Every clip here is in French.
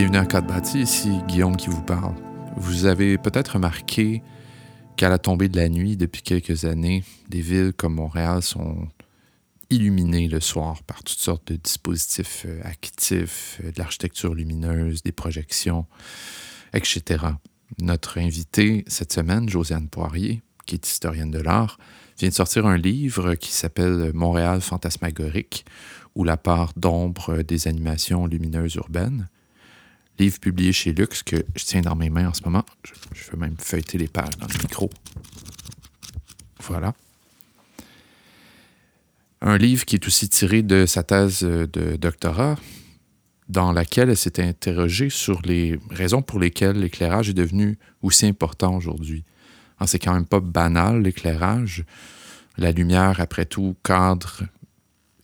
Bienvenue à Code Bâti, ici Guillaume qui vous parle. Vous avez peut-être remarqué qu'à la tombée de la nuit, depuis quelques années, des villes comme Montréal sont illuminées le soir par toutes sortes de dispositifs euh, actifs, euh, de l'architecture lumineuse, des projections, etc. Notre invitée cette semaine, Josiane Poirier, qui est historienne de l'art, vient de sortir un livre qui s'appelle Montréal fantasmagorique, ou la part d'ombre des animations lumineuses urbaines. Livre publié chez Lux que je tiens dans mes mains en ce moment. Je, je veux même feuilleter les pages dans le micro. Voilà. Un livre qui est aussi tiré de sa thèse de doctorat, dans laquelle elle s'est interrogée sur les raisons pour lesquelles l'éclairage est devenu aussi important aujourd'hui. C'est quand même pas banal, l'éclairage. La lumière, après tout, cadre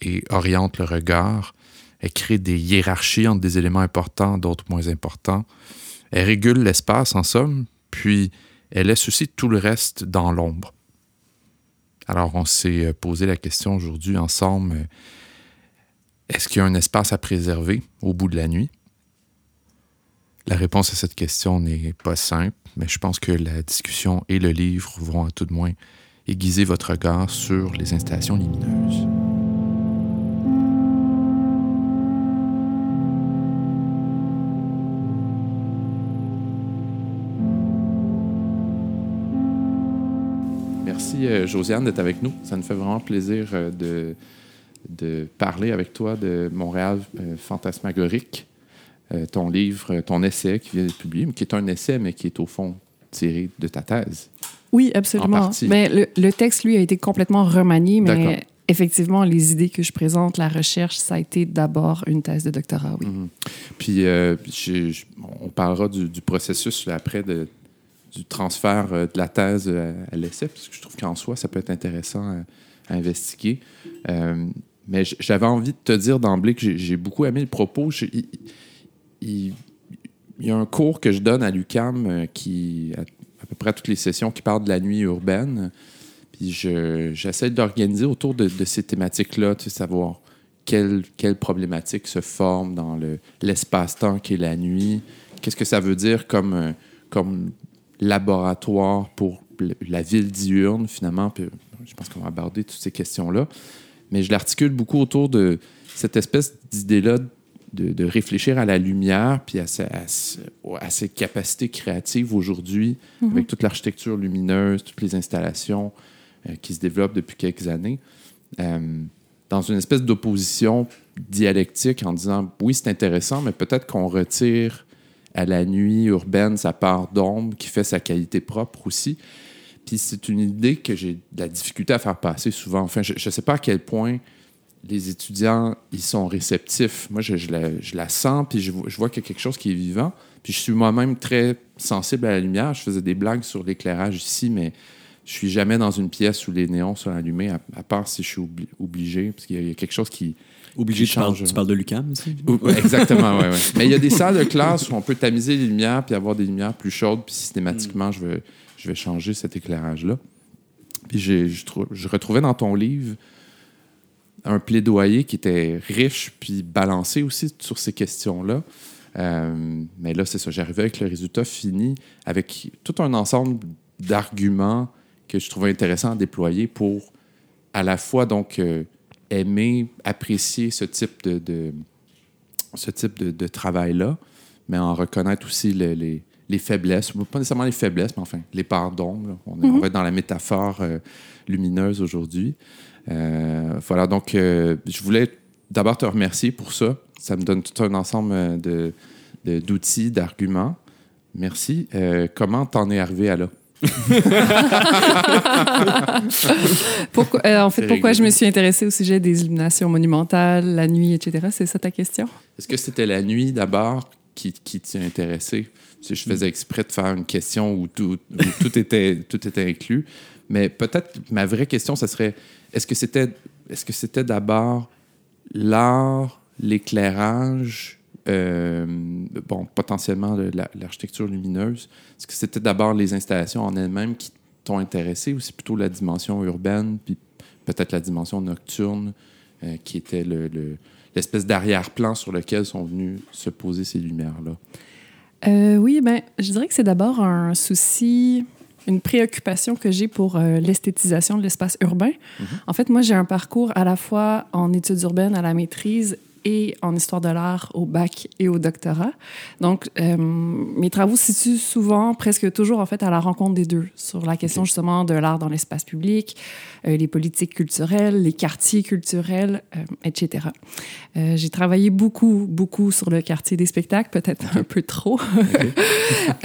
et oriente le regard. Elle crée des hiérarchies entre des éléments importants, d'autres moins importants. Elle régule l'espace, en somme, puis elle laisse aussi tout le reste dans l'ombre. Alors, on s'est posé la question aujourd'hui ensemble, est-ce qu'il y a un espace à préserver au bout de la nuit? La réponse à cette question n'est pas simple, mais je pense que la discussion et le livre vont à tout de moins aiguiser votre regard sur les installations lumineuses. Merci Josiane d'être avec nous. Ça nous fait vraiment plaisir de, de parler avec toi de Montréal fantasmagorique. Euh, ton livre, ton essai qui vient d'être publié, qui est un essai, mais qui est au fond tiré de ta thèse. Oui, absolument. Mais le, le, texte, lui, a été complètement remanié, mais effectivement, les idées que je présente, la recherche, ça a été d'abord une thèse de doctorat, oui. Mm-hmm. Puis, euh, on parlera du, processus après de, du transfert euh, de la thèse à, l'essai, parce que je trouve qu'en soi, ça peut être intéressant à, investiguer. mais j'avais envie de te dire d'emblée que j'ai beaucoup aimé le propos il, y a un cours que je donne à l'UCAM euh, qui, à, peu près toutes les sessions, qui parle de la nuit urbaine. Puis j'essaie d'organiser autour de, ces thématiques-là, tu sais, savoir quelles quelle problématiques se forment dans l'espace-temps qui est la nuit. Qu'est-ce que ça veut dire comme, euh, comme laboratoire pour la ville diurne, finalement. Puis, je pense qu'on va aborder toutes ces questions-là. Mais je l'articule beaucoup autour de cette espèce d'idée-là de, réfléchir à la lumière puis à, ses capacités créatives aujourd'hui, mhm. avec toute l'architecture lumineuse, toutes les installations euh, qui se développent depuis quelques années, euh, dans une espèce d'opposition dialectique en disant oui, c'est intéressant, mais peut-être qu'on retire à la nuit urbaine sa part d'ombre qui fait sa qualité propre aussi. Puis c'est une idée que j'ai de la difficulté à faire passer souvent. Enfin, je ne sais pas à quel point les étudiants, ils sont réceptifs. Moi, je, la, sens, puis je, vois qu'il y a quelque chose qui est vivant. Puis je suis moi-même très sensible à la lumière. Je faisais des blagues sur l'éclairage ici, mais je suis jamais dans une pièce où les néons sont allumés, à, part si je suis obligé, parce qu'il y, a quelque chose qui. Obligé, change. Tu, parles, de l'UCAM aussi? exactement, oui. Ouais. Mais il y a des salles de classe où on peut tamiser les lumières puis avoir des lumières plus chaudes, puis systématiquement, je, vais, je vais changer cet éclairage-là. Puis je, je retrouvais dans ton livre un plaidoyer qui était riche puis balancé aussi sur ces questions-là. Euh, mais là, c'est ça. J'arrivais avec le résultat fini, avec tout un ensemble d'arguments que je trouvais intéressant à déployer pour à la fois donc euh, aimer, apprécier ce type de, ce type de, travail-là, mais en reconnaître aussi les, les, faiblesses, pas nécessairement les faiblesses, mais enfin les d'ombre. On, mm-hmm. va être dans la métaphore euh, lumineuse aujourd'hui. Euh, voilà, donc euh, je voulais d'abord te remercier pour ça. Ça me donne tout un ensemble de, d'outils, d'arguments. Merci. Comment t'en es arrivé à là? pourquoi, en fait, pourquoi je me suis intéressée au sujet des illuminations monumentales, la nuit, etc. C'est ça ta question? Est-ce que c'était la nuit d'abord qui, qui t'a intéressé? Si je faisais exprès de faire une question où tout, tout, était, tout était inclus. Mais peut-être ma vraie question, ce serait est-ce que c'était est-ce que c'était d'abord l'art, l'éclairage, euh, bon, potentiellement l'architecture lumineuse? Est-ce que c'était d'abord les installations en elles-mêmes qui t'ont intéressé ou c'est plutôt la dimension urbaine, puis peut-être la dimension nocturne euh, qui était le, l'espèce d'arrière-plan sur lequel sont venues se poser ces lumières-là? Euh, oui, ben, je dirais que c'est d'abord un souci, une préoccupation que j'ai pour euh, l'esthétisation de l'espace urbain. Mm-hmm. En fait, moi, j'ai un parcours à la fois en études urbaines à la maîtrise et en histoire de l'art au bac et au doctorat. Donc, euh, mes travaux se situent souvent, presque toujours, en fait, à la rencontre des deux, sur la question justement de l'art dans l'espace public, euh, les politiques culturelles, les quartiers culturels, euh, etc. J'ai travaillé beaucoup, beaucoup sur le quartier des spectacles, peut-être un peu trop.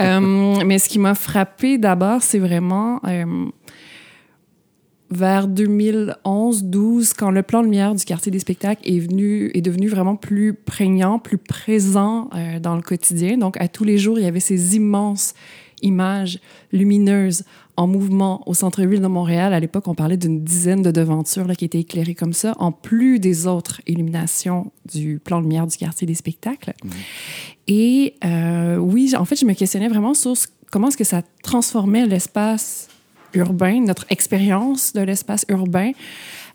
mais ce qui m'a frappé d'abord, c'est vraiment vers 2011-12, quand le plan de lumière du quartier des spectacles est, venu, est devenu vraiment plus prégnant, plus présent euh, dans le quotidien. Donc, à tous les jours, il y avait ces immenses images lumineuses en mouvement au centre-ville de Montréal. À l'époque, on parlait d'une dizaine de devantures là, qui étaient éclairées comme ça, en plus des autres illuminations du plan de lumière du quartier des spectacles. Mmh. Et euh, oui, en fait, je me questionnais vraiment sur comment est-ce que ça transformait l'espace urbain, notre expérience de l'espace urbain.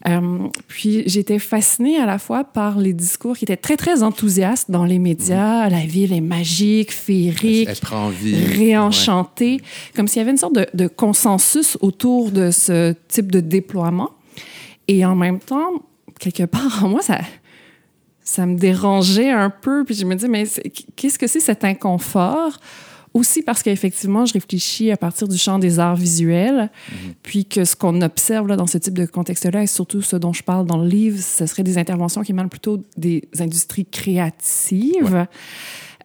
Euh, puis j'étais fascinée à la fois par les discours qui étaient très, très enthousiastes dans les médias. La ville est magique, féerique, réenchantée, comme s'il y avait une sorte de, de, consensus autour de ce type de déploiement. Et en même temps, quelque part en moi, ça, ça me dérangeait un peu. Puis je me dis, mais qu'est-ce que c'est cet inconfort? Aussi parce qu'effectivement, je réfléchis à partir du champ des arts visuels, mhm. puis que ce qu'on observe là, dans ce type de contexte-là, et surtout ce dont je parle dans le livre, ce serait des interventions qui émanent plutôt des industries créatives.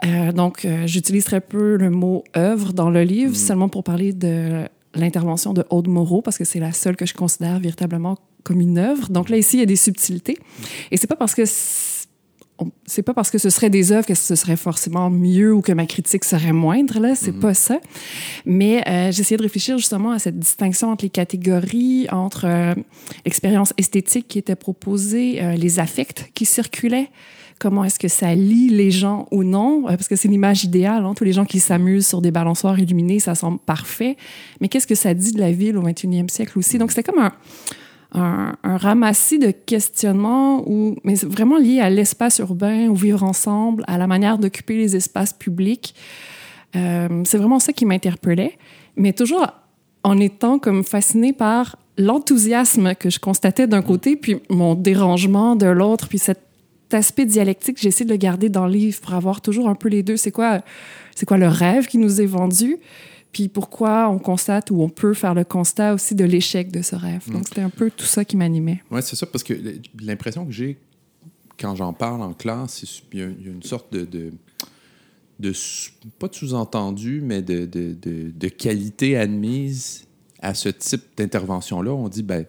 Euh, donc, euh, j'utilise très peu le mot œuvre dans le livre, mhm. seulement pour parler de l'intervention de Aude Moreau, parce que c'est la seule que je considère véritablement comme une œuvre. Donc là, ici, il y a des subtilités. Et c'est pas parce que c'est pas parce que ce serait des œuvres que ce serait forcément mieux ou que ma critique serait moindre là, c'est mhm. pas ça. Mais euh, j'essayais de réfléchir justement à cette distinction entre les catégories, entre euh, l'expérience esthétique qui était proposée, euh, les affects qui circulaient. Comment est-ce que ça lie les gens ou non? Parce que c'est l'image idéale, hein? tous les gens qui s'amusent sur des balançoires illuminés, ça semble parfait. Mais qu'est-ce que ça dit de la ville au 21e siècle aussi? Donc c'était comme un, un, ramassis de questionnements, où, mais vraiment lié à l'espace urbain, au vivre ensemble, à la manière d'occuper les espaces publics. Euh, c'est vraiment ça qui m'interpellait, mais toujours en étant comme fascinée par l'enthousiasme que je constatais d'un côté, puis mon dérangement de l'autre, puis cet aspect dialectique, j'essaie de le garder dans le livre pour avoir toujours un peu les deux. C'est quoi, c'est quoi le rêve qui nous est vendu, puis pourquoi on constate ou on peut faire le constat aussi de l'échec de ce rêve. Donc, c'était un peu tout ça qui m'animait. Oui, c'est ça, parce que l'impression que j'ai quand j'en parle en classe, il y, a une sorte de, de, pas de sous-entendu, mais de, de, qualité admise à ce type d'intervention-là. On dit, ben,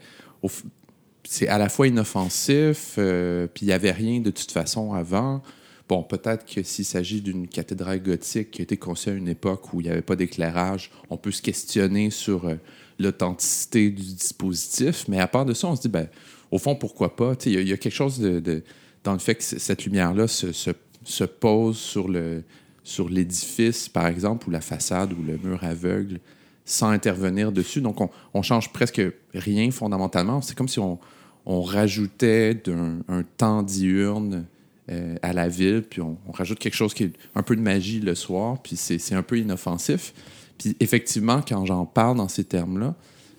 c'est à la fois inoffensif, euh, puis il n'y avait rien de toute façon avant. Bon, peut-être que s'il s'agit d'une cathédrale gothique qui a été conçue à une époque où il n'y avait pas d'éclairage, on peut se questionner sur euh, l'authenticité du dispositif. Mais à part de ça, on se dit, ben, au fond, pourquoi pas? Il y, a quelque chose de, dans le fait que cette lumière-là se, se, pose sur le sur l'édifice, par exemple, ou la façade ou le mur aveugle, sans intervenir dessus. Donc, on, on change presque rien fondamentalement. C'est comme si on, on rajoutait un temps diurne euh, à la ville, puis on, rajoute quelque chose qui est un peu de magie le soir, puis c'est un peu inoffensif. Puis effectivement, quand j'en parle dans ces termes-là,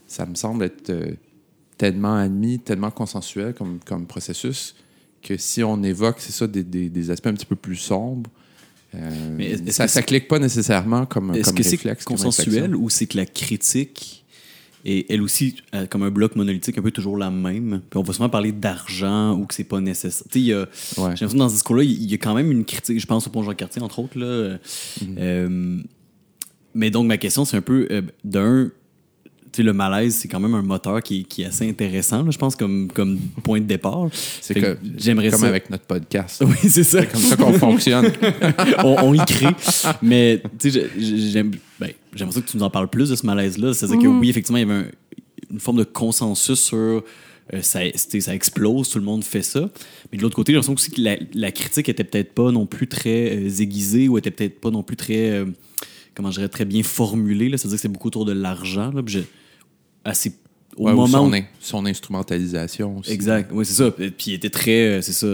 ça me semble être euh, tellement admis, tellement consensuel comme, comme processus, que si on évoque, c'est ça, des, des, aspects un petit peu plus sombres, euh, Mais ça ne clique pas nécessairement comme, que c'est consensuel ou c'est que la critique et elle aussi, euh, comme un bloc monolithique, un peu toujours la même. Puis on va souvent parler d'argent ou que c'est pas nécessaire. Tu sais, j'ai l'impression dans ce discours-là, il y a quand même une critique. Je pense au pont Jean-Cartier, entre autres. Là. Mhm. Euh, mais donc, ma question, c'est un peu euh, d'un. Le malaise, c'est quand même un moteur qui, qui est assez intéressant, je pense, comme, comme point de départ. C'est que, j'aimerais comme avec notre podcast. Oui, c'est ça. C'est comme ça qu'on fonctionne. on, on, y crée. Mais, tu sais, j'aime. Ben, j'aimerais ça que tu nous en parles plus de ce malaise-là. C'est-à-dire que mhm. oui, effectivement, il y avait une forme de consensus sur euh, ça, ça explose, tout le monde fait ça. Mais de l'autre côté, j'ai l'impression aussi que la, critique était peut-être pas non plus très euh, aiguisée ou était peut-être pas non plus très, euh, comment je dirais, très bien formulée. C'est-à-dire que c'est beaucoup autour de l'argent. Assez au moment son, son, instrumentalisation aussi. Exact, oui, c'est ça. Puis il était très, c'est ça,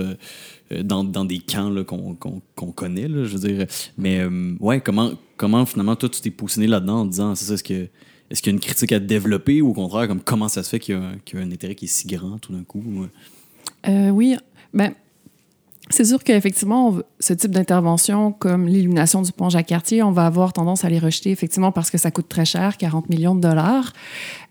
dans, dans, des camps qu'on connaît, là, je veux dire. Mais ouais, comment, comment finalement toi tu t'es positionné là-dedans en disant, c'est ça, est-ce que est-ce qu'il y a une critique à développer ou au contraire, comme comment ça se fait qu'il y, a un intérêt qui est si grand tout d'un coup? oui, ben c'est sûr qu'effectivement, ce type d'intervention, comme l'illumination du pont Jacques-Cartier, on va avoir tendance à les rejeter, effectivement, parce que ça coûte très cher, 40 millions de dollars.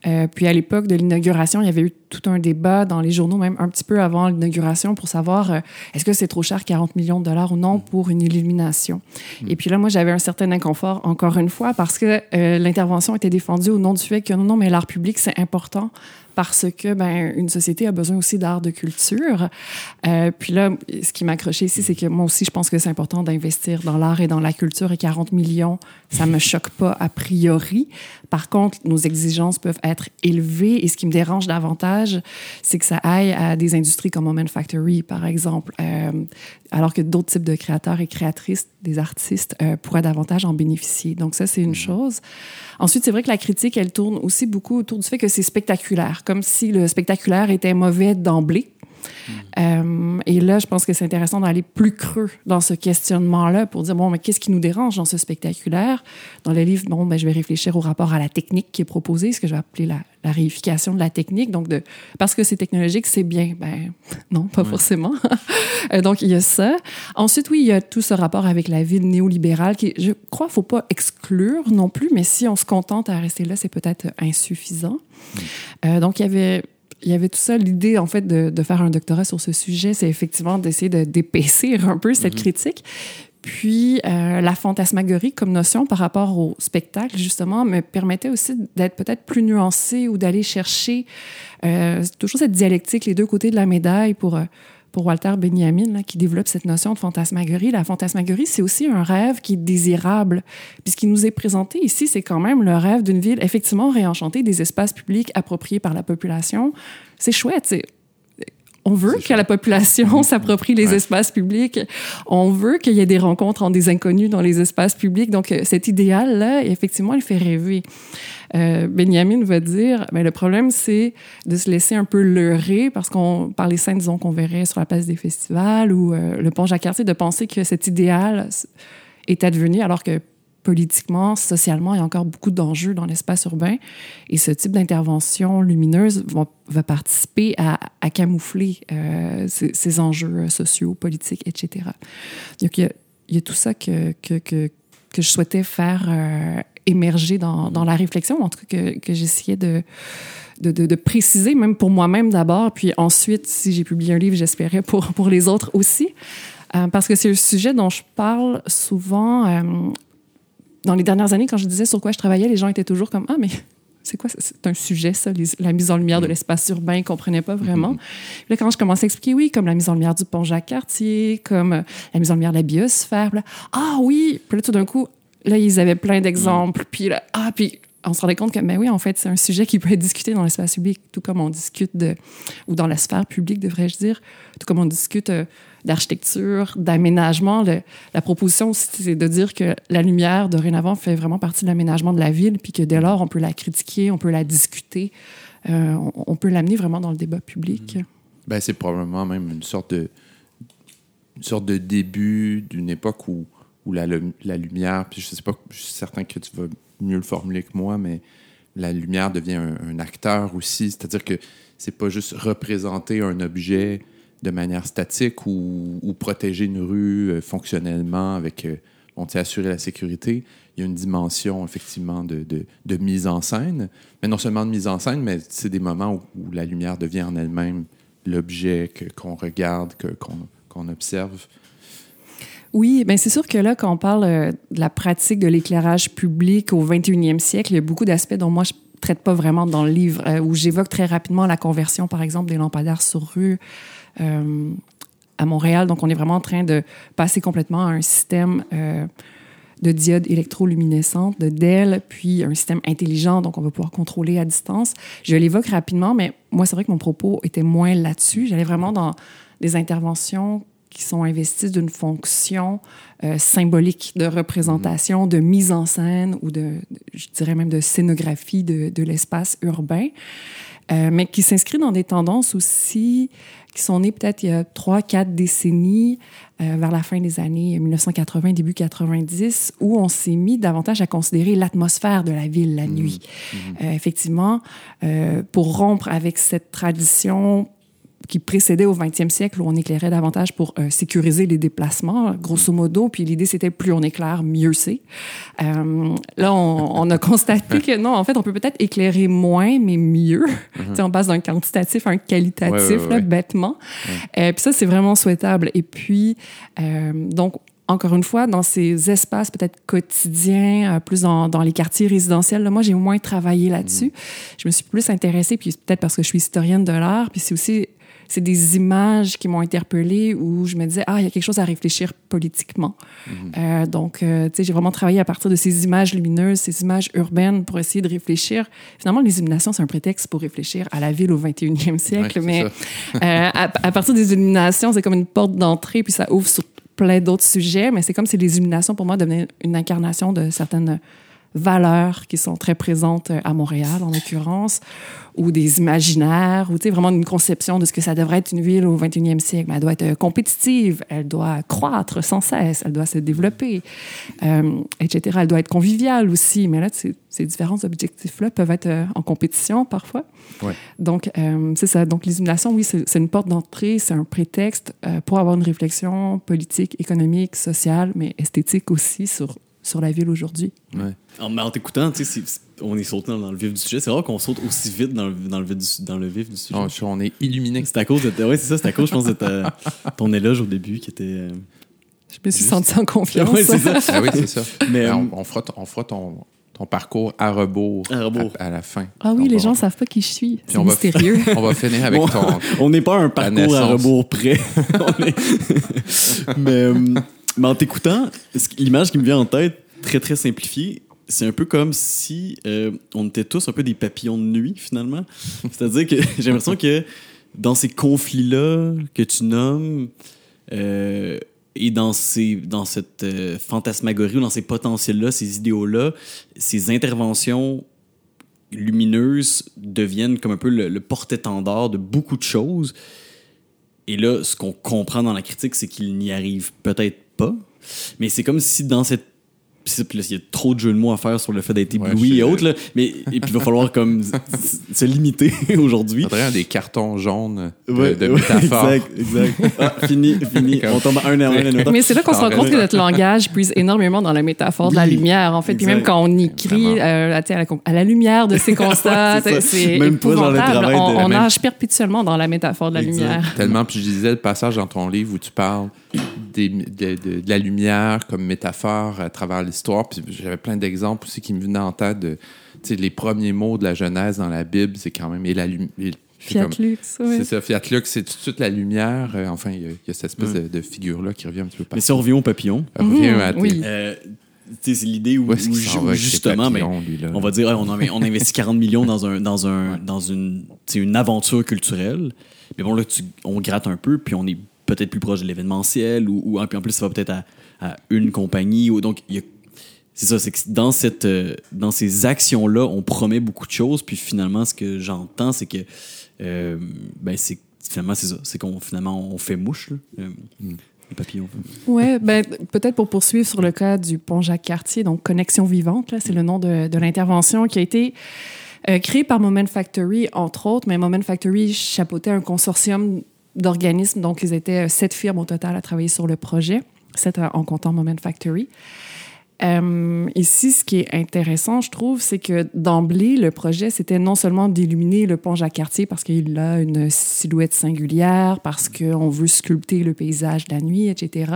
Euh, puis à l'époque de l'inauguration, il y avait eu tout un débat dans les journaux, même un petit peu avant l'inauguration, pour savoir euh, est-ce que c'est trop cher, 40 millions de dollars ou non, pour une illumination. Et puis là, moi, j'avais un certain inconfort, encore une fois, parce que euh, l'intervention était défendue au nom du fait que non, non, mais l'art public, c'est important parce que ben une société a besoin aussi d'art de culture. Puis là, ce qui m'a accroché ici, c'est que moi aussi, je pense que c'est important d'investir dans l'art et dans la culture et 40 millions, ça me choque pas a priori. Par contre, nos exigences peuvent être élevées et ce qui me dérange davantage, c'est que ça aille à des industries comme Moment Factory, par exemple, euh, alors que d'autres types de créateurs et créatrices, des artistes, euh, pourraient davantage en bénéficier. Donc ça, c'est une mm-hmm. chose. Ensuite, c'est vrai que la critique, elle tourne aussi beaucoup autour du fait que c'est spectaculaire, comme si le spectaculaire était mauvais d'emblée. Euh, et là, je pense que c'est intéressant d'aller plus creux dans ce questionnement-là pour dire, bon, mais qu'est-ce qui nous dérange dans ce spectaculaire? Dans le livre, bon, ben, je vais réfléchir au rapport à la technique qui est proposée, ce que je vais appeler la, réification de la technique. Donc, de, parce que c'est technologique, c'est bien. Ben, non, pas forcément. Euh, donc, il y a ça. Ensuite, oui, il y a tout ce rapport avec la ville néolibérale qui, je crois, faut pas exclure non plus, mais si on se contente à rester là, c'est peut-être insuffisant. Mm. Euh, donc, il y avait il y avait tout ça. L'idée, en fait, de, de, faire un doctorat sur ce sujet, c'est effectivement d'essayer de d'épaissir un peu cette mhm. critique. Puis, euh, la fantasmagorie comme notion par rapport au spectacle, justement, me permettait aussi d'être peut-être plus nuancé ou d'aller chercher euh, toujours cette dialectique, les deux côtés de la médaille pour... Euh, pour Walter Benjamin, qui développe cette notion de fantasmagorie. La fantasmagorie, c'est aussi un rêve qui est désirable. Puis ce qui nous est présenté ici, c'est quand même le rêve d'une ville effectivement réenchantée, des espaces publics appropriés par la population. C'est chouette, c'est on veut que la population s'approprie les espaces publics. On veut qu'il y ait des rencontres entre des inconnus dans les espaces publics. Donc, euh, cet idéal-là, effectivement, il fait rêver. Euh, Benjamin va dire, mais ben, le problème, c'est de se laisser un peu leurrer parce qu'on, par les scènes, disons, qu'on verrait sur la place des festivals ou euh, le pont Jacques-Cartier, de penser que cet idéal est advenu alors que politiquement, socialement, il y a encore beaucoup d'enjeux dans l'espace urbain. Et ce type d'intervention lumineuse va, participer à, camoufler euh, ces, enjeux sociaux, politiques, etc. Donc, il y a, tout ça que, que, que, que, je souhaitais faire euh, émerger dans, dans, la réflexion, en tout cas que, j'essayais de, de, de, préciser, même pour moi-même d'abord, puis ensuite, si j'ai publié un livre, j'espérais pour, pour les autres aussi. Euh, parce que c'est un sujet dont je parle souvent euh, dans les dernières années, quand je disais sur quoi je travaillais, les gens étaient toujours comme Ah, mais c'est quoi C'est un sujet, ça, la mise en lumière de mm. l'espace urbain, ils ne comprenaient pas vraiment. Mm-hmm. Là, quand je commençais à expliquer, oui, comme la mise en lumière du pont Jacques-Cartier, comme euh, la mise en lumière de la biosphère, ah oui, puis là, tout d'un coup, là, ils avaient plein d'exemples, mm. puis là, ah, puis on se rendait compte que, ben oui, en fait, c'est un sujet qui peut être discuté dans l'espace public, tout comme on discute de, ou dans la sphère publique, devrais-je dire, tout comme on discute euh, d'architecture, d'aménagement. La proposition, c'est de dire que la lumière, dorénavant, fait vraiment partie de l'aménagement de la ville, puis que dès lors, on peut la critiquer, on peut la discuter, euh, on, peut l'amener vraiment dans le débat public. Mm-hmm. Ben, c'est probablement même une sorte de, une sorte de début d'une époque où, où la, lumière, puis je sais pas, je suis certain que tu vas mieux le formuler que moi, mais la lumière devient un, acteur aussi, c'est-à-dire que c'est pas juste représenter un objet de manière statique ou, protéger une rue euh, fonctionnellement avec, euh, on assurer la sécurité. Il y a une dimension effectivement de, mise en scène, mais non seulement de mise en scène, mais c'est des moments où, la lumière devient en elle-même l'objet qu'on regarde, qu'on observe. Oui, bien c'est sûr que là, quand on parle euh, de la pratique de l'éclairage public au 21e siècle, il y a beaucoup d'aspects dont moi je traite pas vraiment dans le livre, où j'évoque très rapidement la conversion, par exemple, des lampadaires sur rue, euh, à Montréal. Donc, on est vraiment en train de passer complètement à un système euh, de diodes électroluminescentes, de DEL, puis un système intelligent, donc on va pouvoir contrôler à distance. Je l'évoque rapidement, mais moi, c'est vrai que mon propos était moins là-dessus. J'allais vraiment dans des interventions qui sont investies d'une fonction euh, symbolique de représentation, de mise en scène ou de, je dirais même de scénographie de, de l'espace urbain. euh, mais qui s'inscrit dans des tendances aussi qui sont nées peut-être il y a trois, quatre décennies, euh, vers la fin des années 1980, début 90, où on s'est mis davantage à considérer l'atmosphère de la ville la nuit. Mmh. Mmh. effectivement, pour rompre avec cette tradition qui précédait au 20e siècle où on éclairait davantage pour euh, sécuriser les déplacements, grosso modo. Puis l'idée, c'était plus on éclaire, mieux c'est. Euh, là, on, a constaté que non, en fait, on peut peut-être éclairer moins, mais mieux. Mm-hmm. On passe d'un quantitatif à un qualitatif, bêtement. Euh, puis ça, c'est vraiment souhaitable. Et puis, donc, encore une fois, dans ces espaces peut-être quotidiens, plus dans, dans, les quartiers résidentiels, là, moi, j'ai moins travaillé là-dessus. Mm-hmm. Je me suis plus intéressée, puis peut-être parce que je suis historienne de l'art, puis c'est aussi c'est des images qui m'ont interpellée où je me disais, ah, il y a quelque chose à réfléchir politiquement. Mhm. euh, donc, euh, tu sais, j'ai vraiment travaillé à partir de ces images lumineuses, ces images urbaines pour essayer de réfléchir. Finalement, les illuminations, c'est un prétexte pour réfléchir à la ville au 21e siècle, mais euh, à, à, partir des illuminations, c'est comme une porte d'entrée, puis ça ouvre sur plein d'autres sujets, mais c'est comme si les illuminations, pour moi, devenaient une incarnation de certaines valeurs qui sont très présentes à Montréal, en l'occurrence, ou des imaginaires, ou vraiment une conception de ce que ça devrait être une ville au 21e siècle. elle doit être compétitive, elle doit croître sans cesse, elle doit se développer, euh, etc. Elle doit être conviviale aussi. Mais là, ces différents objectifs-là peuvent être euh, en compétition parfois. Ouais. Donc, euh, c'est ça. Donc, l'illumination, oui, c'est une porte d'entrée, c'est un prétexte pour avoir une réflexion politique, économique, sociale, mais esthétique aussi sur sur la ville aujourd'hui. Ouais. En, en t'écoutant, on est sauté dans le vif du sujet. C'est rare qu'on saute aussi vite dans le, dans le, vif, du, dans le vif du sujet. Oh, on est illuminé. C'est à cause de. Oui, c'est ça, c'est à cause, je pense, de ton éloge au début qui était. Euh, je me suis senti en confiance. oui, c'est ça. ah, oui, c'est ça. Mais, on, on, fera, on fera ton, ton parcours à rebours, à, rebours. à, la fin. Ah oui, les gens ne savent pas qui je suis. C'est mystérieux. on va finir avec ton. On n'est pas un parcours à rebours près. mais, euh, mais en t'écoutant, l'image qui me vient en tête, très, très simplifié, c'est un peu comme si euh, on était tous un peu des papillons de nuit, finalement. C'est-à-dire que j'ai l'impression que dans ces conflits-là que tu nommes, euh, et dans, ces, dans cette euh, fantasmagorie ou dans ces potentiels-là, ces idéaux-là, ces interventions lumineuses deviennent comme un peu le, le porte-étendard de beaucoup de choses. Et là, ce qu'on comprend dans la critique, c'est qu'il n'y arrive peut-être pas. Mais c'est comme si dans cette il y a trop de jeux de mots à faire sur le fait d'être ébloui et autres. Là, mais et puis il va falloir comme se limiter aujourd'hui. Il faudrait des cartons jaunes de, de métaphores. exact, exact. Ah, fini, fini. On tombe un et un. Mais c'est là qu'on se rend compte que notre langage puise énormément dans la métaphore de la lumière. En fait, puis même quand on écrit euh, à, la, à, la, lumière de ces constats, c'est épouvantable. on, on nage perpétuellement dans la métaphore de la lumière. Tellement. Puis je disais le passage dans ton livre où tu parles des, de, de, la lumière comme métaphore à travers l'histoire. Puis j'avais plein d'exemples aussi qui me venaient en tête de les premiers mots de la Genèse dans la Bible, c'est quand même et la Fiat Lux, oui. C'est ça, Fiat Lux, c'est tout de suite la lumière. Euh, enfin, il y, a cette espèce de, figure-là qui revient un petit peu partout. Mais si on revient au papillon, revient à oui. Euh, c'est l'idée où, justement, mais, on va dire, on, on investit 40 millions dans, un, dans, un, dans une, une aventure culturelle. Mais bon, là, on gratte un peu, puis on est peut-être plus proche de l'événementiel ou, ou, en plus ça va peut-être à, une compagnie ou donc c'est ça c'est que dans cette euh, dans ces actions là on promet beaucoup de choses puis finalement ce que j'entends c'est que euh, ben c'est finalement c'est ça c'est qu'on finalement on fait mouche là. Euh, mm. Les papillons. Oui, ben, peut-être pour poursuivre sur le cas du pont Jacques-Cartier, donc Connexion vivante, là, c'est le nom de, de l'intervention qui a été créé par Moment Factory, entre autres, mais Moment Factory chapeautait un consortium d'organismes. Donc, ils étaient euh, sept firmes au total à travailler sur le projet, sept en comptant Moment Factory. Euh, ici, ce qui est intéressant, je trouve, c'est que d'emblée, le projet, c'était non seulement d'illuminer le pont Jacques-Cartier parce qu'il a une silhouette singulière, parce qu'on veut sculpter le paysage la nuit, etc.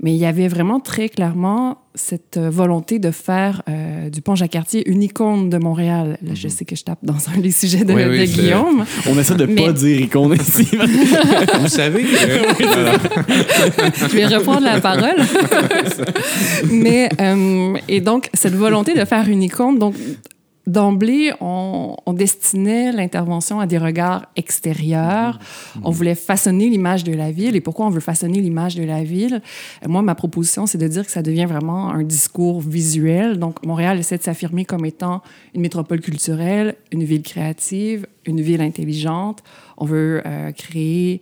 Mais il y avait vraiment très clairement cette euh, volonté de faire euh, du pont Jacques-Cartier une icône de Montréal. Là, je mhm. sais que je tape dans un des sujets de, Guillaume. On essaie de ne pas dire icône ici. Vous savez. je vais reprendre la parole. mais, euh, et donc, cette volonté de faire une icône, donc, d'emblée, on, destinait l'intervention à des regards extérieurs. On voulait façonner l'image de la ville. Et pourquoi on veut façonner l'image de la ville? Moi, ma proposition, c'est de dire que ça devient vraiment un discours visuel. Donc, Montréal essaie de s'affirmer comme étant une métropole culturelle, une ville créative, une ville intelligente, on veut euh, créer,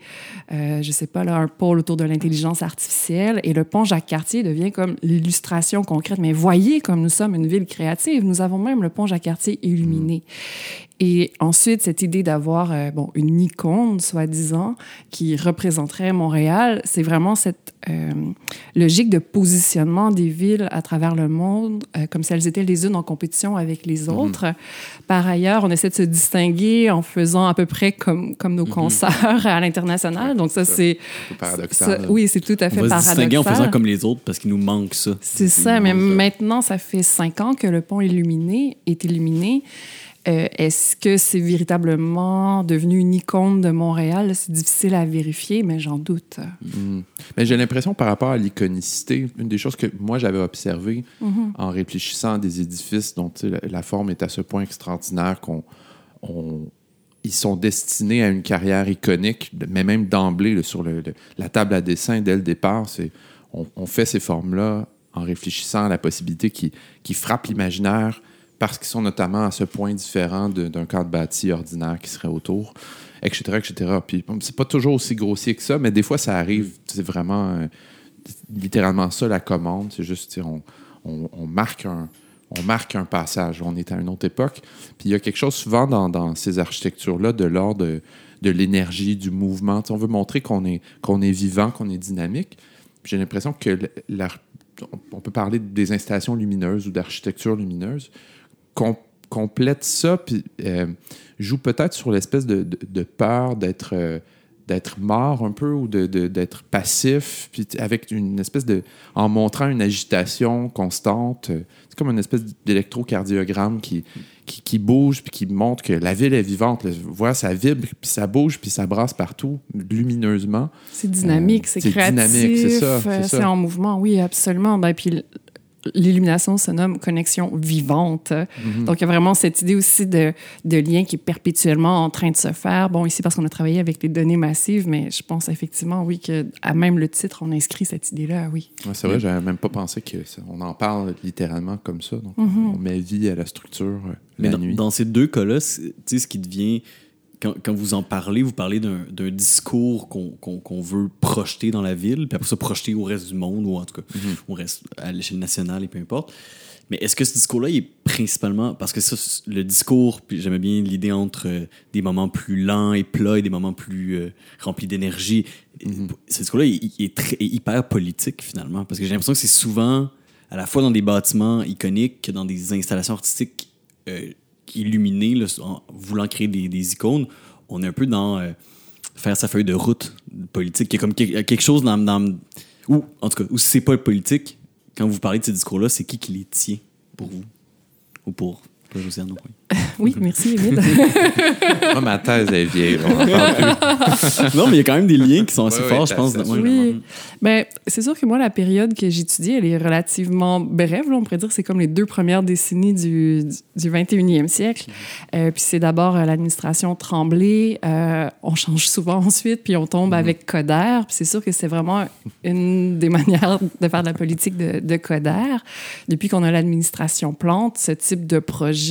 euh, je sais pas, un pôle autour de l'intelligence artificielle. Et le pont Jacques-Cartier devient comme l'illustration concrète. Mais voyez comme nous sommes une ville créative. Nous avons même le pont Jacques-Cartier illuminé. Et ensuite, cette idée d'avoir euh, bon, une icône, soi-disant, qui représenterait Montréal, c'est vraiment cette euh, logique de positionnement des villes à travers le monde, euh, comme si elles étaient les unes en compétition avec les mhm. autres. Par ailleurs, on essaie de se distinguer en faisant à peu près comme, comme nos mhm. concerts à l'international. Donc ça, c'est... paradoxal. oui, c'est tout à fait paradoxal. On va se distinguer en faisant comme les autres parce qu'il nous manque ça. C'est ça, mais maintenant, ça fait cinq ans que le pont illuminé est illuminé. Euh, est-ce que c'est véritablement devenu une icône de Montréal? C'est difficile à vérifier, mais j'en doute. Hmm. Mais j'ai l'impression par rapport à l'iconicité, une des choses que moi j'avais observé mm-hmm. en réfléchissant à des édifices dont la, forme est à ce point extraordinaire qu'on ils sont destinés à une carrière iconique, mais même d'emblée sur la table à dessin dès le départ, c'est on, fait ces formes-là en réfléchissant à la possibilité qui, qui frappe l'imaginaire parce qu'ils sont notamment à ce point différent d'un cadre bâti ordinaire qui serait autour, etc., etc. Puis c'est pas toujours aussi grossier que ça, mais des fois ça arrive. C'est vraiment euh, littéralement ça la commande. C'est juste, on, on, marque un, on marque un passage. On est à une autre époque. Puis il y a quelque chose souvent dans, ces architectures-là de l'ordre de, l'énergie, du mouvement. on veut montrer qu'on est, qu'on est vivant, qu'on est dynamique. J'ai l'impression que on peut parler des installations lumineuses ou d'architecture lumineuse complète ça, puis euh, joue peut-être sur l'espèce de, peur d'être euh, d'être mort un peu ou d'être passif, puis avec une espèce de... en montrant une agitation constante. Euh, c'est comme une espèce d'électrocardiogramme qui, qui, bouge, puis qui montre que la ville est vivante. Voilà, ça vibre, puis ça bouge, puis ça brasse partout, lumineusement. C'est dynamique, c'est créatif. c'est ça. C'est en mouvement, oui, absolument. Ben, puis l'illumination se nomme connexion vivante. Mhm. Donc, il y a vraiment cette idée aussi de, de, lien qui est perpétuellement en train de se faire. Bon, ici, parce qu'on a travaillé avec les données massives, mais je pense effectivement, oui, qu'à même le titre, on inscrit cette idée-là, oui. c'est vrai, j'avais même pas pensé qu'on en parle littéralement comme ça. Donc, mhm. on met vie à la structure euh, la dans, nuit. Dans ces deux cas-là, ce qui devient quand, vous en parlez, vous parlez d'un discours qu'on veut projeter dans la ville, puis après ça, projeter au reste du monde, ou en tout cas, mm-hmm. au reste, à l'échelle nationale et peu importe. Mais est-ce que ce discours-là est principalement. Parce que ça, le discours, puis j'aimais bien l'idée entre euh, des moments plus lents et plats et des moments plus euh, remplis d'énergie. Mm-hmm. Ce discours-là est, très, hyper politique, finalement. Parce que j'ai l'impression que c'est souvent, à la fois dans des bâtiments iconiques que dans des installations artistiques euh, illuminé, en voulant créer des, icônes, on est un peu dans euh, faire sa feuille de route politique, qui est comme quelque chose dans, dans ou en tout cas, ou si c'est pas politique, quand vous parlez de ces discours-là, c'est qui qui les tient pour vous? Ou pour Josiane, au point? Oui, merci, Émile. Moi, ma thèse est vieille. non, mais il y a quand même des liens qui sont assez forts, je pense. Oui. Ben, c'est sûr que moi, la période que j'étudie, elle est relativement brève. on pourrait dire que c'est comme les deux premières décennies du, du 21e siècle. Euh, puis c'est d'abord euh, l'administration Tremblay. Euh, on change souvent ensuite, puis on tombe mm-hmm. avec Coder. Puis c'est sûr que c'est vraiment une des manières de faire de la politique de, de Coder. Depuis qu'on a l'administration Plante, ce type de projet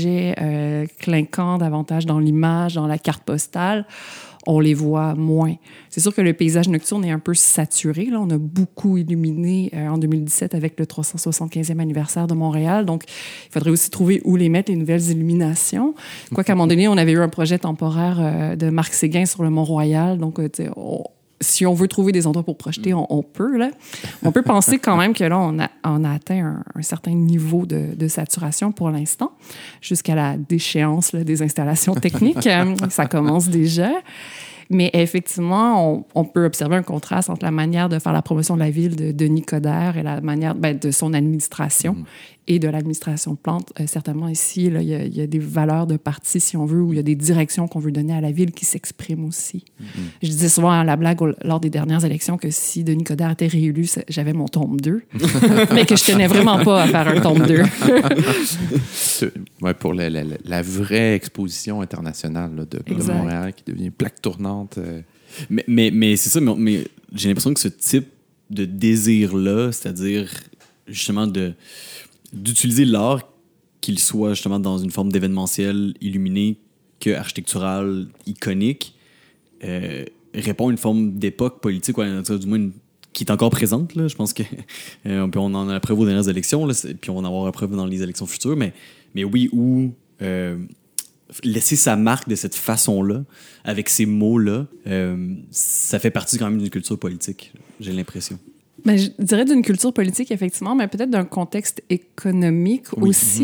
clinquant davantage dans l'image, dans la carte postale, on les voit moins. C'est sûr que le paysage nocturne est un peu saturé. Là. On a beaucoup illuminé euh, en 2017 avec le 375e anniversaire de Montréal. Donc, il faudrait aussi trouver où les mettre, les nouvelles illuminations. Quoiqu'à un moment donné, on avait eu un projet temporaire euh, de Marc Séguin sur le Mont-Royal. Donc, euh, on, si on veut trouver des endroits pour projeter, on, peut. Là. On peut penser quand même que là, on a, on a atteint un, certain niveau de, de saturation pour l'instant, jusqu'à la déchéance des installations techniques. Ça commence déjà. Mais effectivement, on, peut observer un contraste entre la manière de faire la promotion de la ville de Denis Coderre et la manière ben, de son administration mm. Et de l'administration Plante. Euh, certainement, ici, il y, a des valeurs de parti, si on veut, ou il y a des directions qu'on veut donner à la ville qui s'expriment aussi. Mm. Je disais souvent à la blague lors des dernières élections que si Denis Coderre était réélu, j'avais mon tome 2, mais que je tenais vraiment pas à faire un tome 2. ouais, pour la, la, vraie exposition internationale de, de Montréal qui devient plaque tournante euh. Mais, mais, mais c'est ça, mais, j'ai l'impression que ce type de désir-là, c'est-à-dire justement de d'utiliser l'art, qu'il soit justement dans une forme d'événementiel illuminé, qu'architecturale iconique euh, répond à une forme d'époque politique, ou du moins qui est encore présente. Là. Je pense que euh, on en a la preuve aux dernières élections, là, puis on va en avoir la preuve dans les élections futures, mais, mais oui, où euh, laisser sa marque de cette façon-là, avec ces mots-là, ça fait partie quand même d'une culture politique, j'ai l'impression. Ben, je dirais d'une culture politique, effectivement, mais peut-être d'un contexte économique aussi.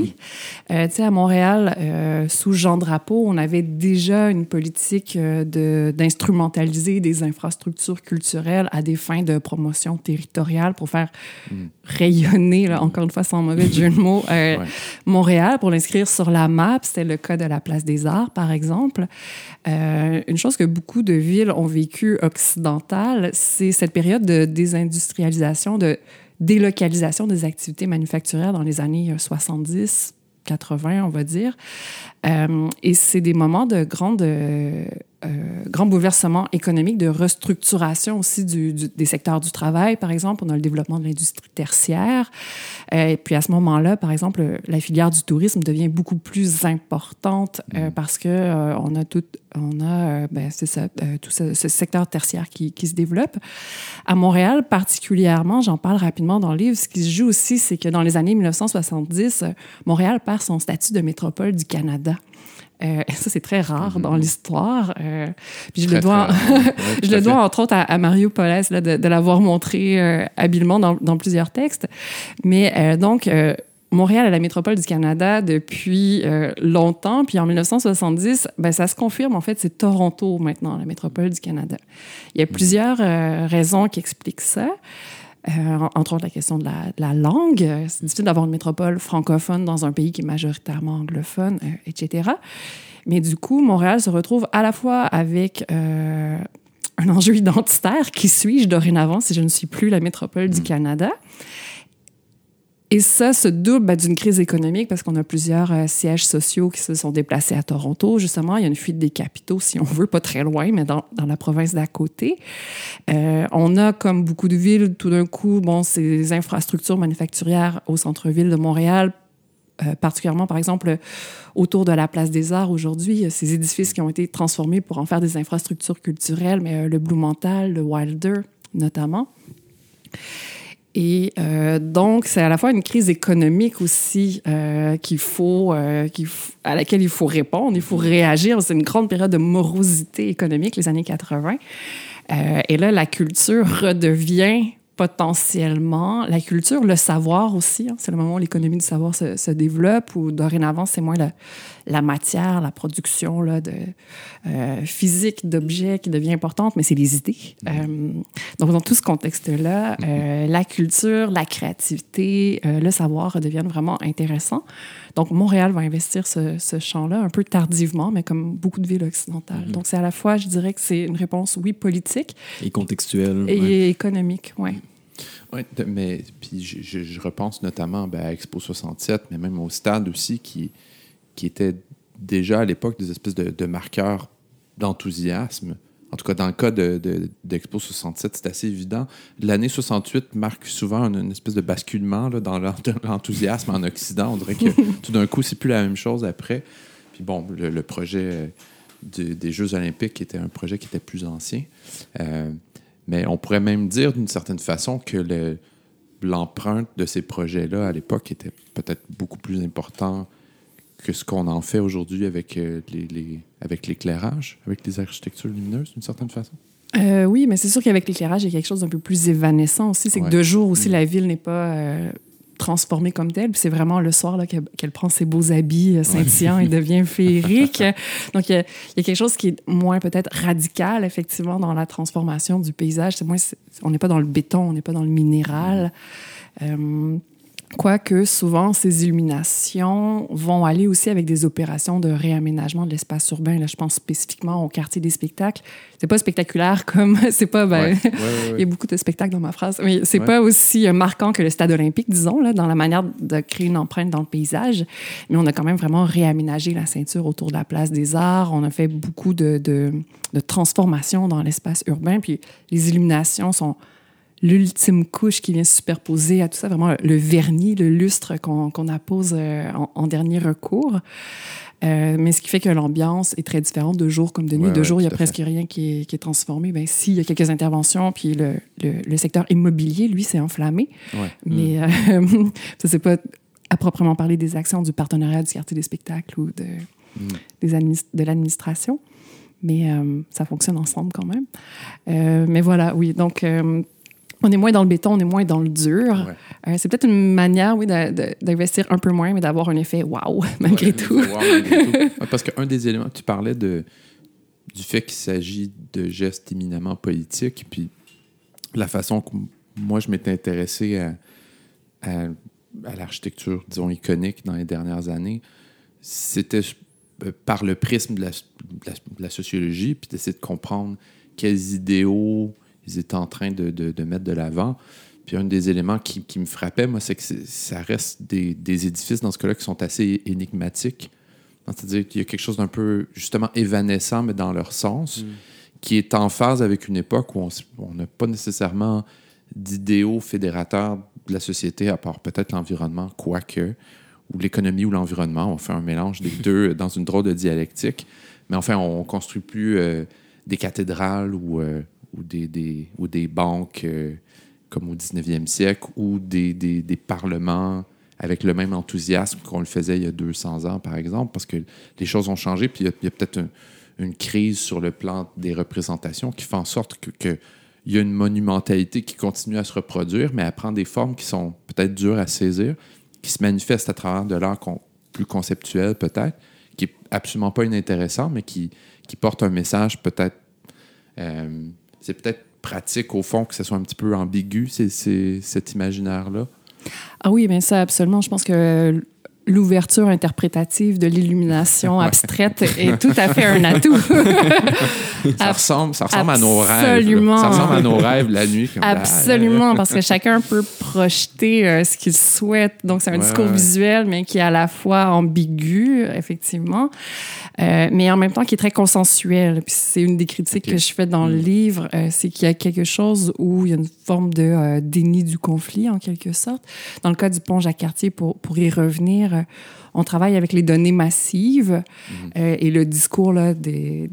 Mhm. Euh, tu sais, à Montréal, euh, sous Jean Drapeau, on avait déjà une politique euh, de, d'instrumentaliser des infrastructures culturelles à des fins de promotion territoriale pour faire mhm. rayonner, là, encore une fois, sans mauvais jeu de mots, Montréal, pour l'inscrire sur la map. C'était le cas de la Place des Arts, par exemple. Une chose que beaucoup de villes ont vécu occidentale, c'est cette période de désindustrialisation, de délocalisation des activités manufacturières dans les années 70, 80, on va dire. Euh, et c'est des moments de grande euh, grand bouleversement économique, de restructuration aussi du, des secteurs du travail, par exemple. On a le développement de l'industrie tertiaire. Euh, et puis à ce moment-là, par exemple, la filière du tourisme devient beaucoup plus importante euh, mm. parce que euh, on a tout, on a, ben, c'est ça, tout ce, ce, secteur tertiaire qui, qui se développe. À Montréal, particulièrement, j'en parle rapidement dans le livre. Ce qui se joue aussi, c'est que dans les années 1970, Montréal perd son statut de métropole du Canada. Euh, ça, c'est très rare dans mhm. l'histoire. Euh, puis je le dois, je le dois entre autres à, Mario Poles là, de, de l'avoir montré euh, habilement dans, dans, plusieurs textes. Mais euh, donc, Montréal est la métropole du Canada depuis longtemps. Puis en 1970, ben, ça se confirme. En fait, c'est Toronto maintenant, la métropole du Canada. Il y a mhm. plusieurs raisons qui expliquent ça. Euh, entre autres la question de la, langue. C'est difficile d'avoir une métropole francophone dans un pays qui est majoritairement anglophone, euh, etc. Mais du coup, Montréal se retrouve à la fois avec euh, un enjeu identitaire, qui suis-je dorénavant si je ne suis plus la métropole du mm. Canada, et ça se double ben, d'une crise économique parce qu'on a plusieurs euh, sièges sociaux qui se sont déplacés à Toronto. Justement, il y a une fuite des capitaux, si on veut, pas très loin, mais dans, dans la province d'à côté. Euh, on a, comme beaucoup de villes, tout d'un coup, bon, ces infrastructures manufacturières au centre-ville de Montréal, euh, particulièrement, par exemple, autour de la place des Arts aujourd'hui, ces édifices qui ont été transformés pour en faire des infrastructures culturelles, mais euh, le Blumenthal, le Wilder, notamment. Et euh, donc, c'est à la fois une crise économique aussi euh, qu'il faut, euh, à laquelle il faut répondre, il faut réagir. C'est une grande période de morosité économique, les années 80. Euh, et là, la culture redevient potentiellement la culture, le savoir aussi. Hein, c'est le moment où l'économie du savoir se, se développe, ou dorénavant, c'est moins la, la, matière, la production là, de, euh, physique d'objets qui devient importante, mais c'est les idées. Mm-hmm. Euh, donc, dans tout ce contexte-là, euh, la culture, la créativité, le savoir deviennent vraiment intéressants. Donc, Montréal va investir ce, ce champ-là un peu tardivement, mais comme beaucoup de villes occidentales. Mm-hmm. Donc, c'est à la fois, je dirais que c'est une réponse, oui, politique. Et contextuelle. Et ouais. économique, oui. Oui, mais puis je, je, repense notamment ben, à Expo 67, mais même au stade aussi, qui, qui était déjà à l'époque des espèces de, de marqueurs d'enthousiasme. En tout cas, dans le cas d'Expo de, de, 67, c'est assez évident. L'année 68 marque souvent une, une, espèce de basculement là, dans l'enthousiasme en Occident. On dirait que tout d'un coup, c'est plus la même chose après. Puis bon, le, le projet de, des Jeux olympiques était un projet qui était plus ancien. Euh, mais on pourrait même dire d'une certaine façon que l'empreinte de ces projets-là à l'époque était peut-être beaucoup plus important que ce qu'on en fait aujourd'hui avec euh, les, les, avec l'éclairage, avec les architectures lumineuses d'une certaine façon. Euh, oui, mais c'est sûr qu'avec l'éclairage, il y a quelque chose d'un peu plus évanescent aussi. C'est ouais. que de jour aussi, mmh. la ville n'est pas euh, transformée comme telle. Puis c'est vraiment le soir qu'elle qu prend ses beaux habits euh, scintillants ouais. et devient féerique. Donc il y, a, il y, a, quelque chose qui est moins peut-être radical, effectivement, dans la transformation du paysage. C'est moins, on n'est pas dans le béton, on n'est pas dans le minéral. Euh, Quoique souvent, ces illuminations vont aller aussi avec des opérations de réaménagement de l'espace urbain. Là, je pense spécifiquement au quartier des spectacles. C'est pas spectaculaire comme c'est pas. Ben, ouais. Ouais, ouais, il y a beaucoup de spectacles dans ma phrase, mais c'est pas aussi marquant que le stade olympique, disons, là, dans la manière de créer une empreinte dans le paysage. Mais on a quand même vraiment réaménagé la ceinture autour de la place des Arts. On a fait beaucoup de, de, de transformations dans l'espace urbain. Puis les illuminations sont l'ultime couche qui vient se superposer à tout ça, vraiment le vernis, le lustre qu'on appose en, dernier recours. Euh, mais ce qui fait que l'ambiance est très différente de jour comme de nuit. de jour, il y a presque rien qui est, qui est transformé. Ben, s'il y a quelques interventions, puis le, le, secteur immobilier, lui, s'est enflammé. Mais mm. euh, ça, c'est pas à proprement parler des actions du partenariat du quartier des spectacles ou de, mm. des de l'administration. Mais euh, ça fonctionne ensemble quand même. mais voilà, oui. Donc, on est moins dans le béton, on est moins dans le dur. Euh, c'est peut-être une manière, oui, d'investir un peu moins, mais d'avoir un effet wow, malgré tout. Parce qu'un des éléments, tu parlais de, du fait qu'il s'agit de gestes éminemment politiques, puis la façon que moi, je m'étais intéressé à, à, l'architecture, disons, iconique dans les dernières années, c'était euh, par le prisme de la, de la sociologie, puis d'essayer de comprendre quels idéaux ils étaient en train de, de, mettre de l'avant. Puis un des éléments qui, qui me frappait, moi, c'est que ça reste des, des, édifices dans ce cas-là qui sont assez énigmatiques. C'est-à-dire qu'il y a quelque chose d'un peu, justement, évanescent, mais dans leur sens, mm. qui est en phase avec une époque où on n'a pas nécessairement d'idéaux fédérateurs de la société, à part peut-être l'environnement, quoique, ou l'économie ou l'environnement. On fait un mélange des deux dans une drôle de dialectique. Mais enfin, on construit plus euh, des cathédrales ou, euh, ou des, des, ou des banques euh, comme au 19e siècle ou des, des, des, parlements avec le même enthousiasme qu'on le faisait il y a 200 ans, par exemple, parce que les choses ont changé, puis il y a, peut-être une crise sur le plan des représentations qui fait en sorte que, que il y a une monumentalité qui continue à se reproduire, mais elle prend des formes qui sont peut-être dures à saisir, qui se manifestent à travers de l'art plus conceptuel peut-être, qui est absolument pas inintéressant, mais qui, qui porte un message peut-être euh, c'est peut-être pratique, au fond, que ce soit un petit peu ambigu, c'est, cet imaginaire-là. Ah oui, mais ça, absolument. Je pense que l'ouverture interprétative de l'illumination abstraite est tout à fait un atout. ça ressemble, ça ressemble à nos rêves. Absolument. Ça ressemble à nos rêves la nuit. Absolument, parce que chacun peut projeter euh, ce qu'il souhaite. Donc, c'est un discours visuel, mais qui est à la fois ambigu, effectivement, euh, mais en même temps qui est très consensuel. Puis c'est une des critiques que je fais dans le mm. livre, euh, c'est qu'il y a quelque chose où il y a une forme de déni du conflit, en quelque sorte. Dans le cas du pont Jacques-Cartier, pour, pour y revenir, on travaille avec les données massives mhm. euh, et le discours là, des,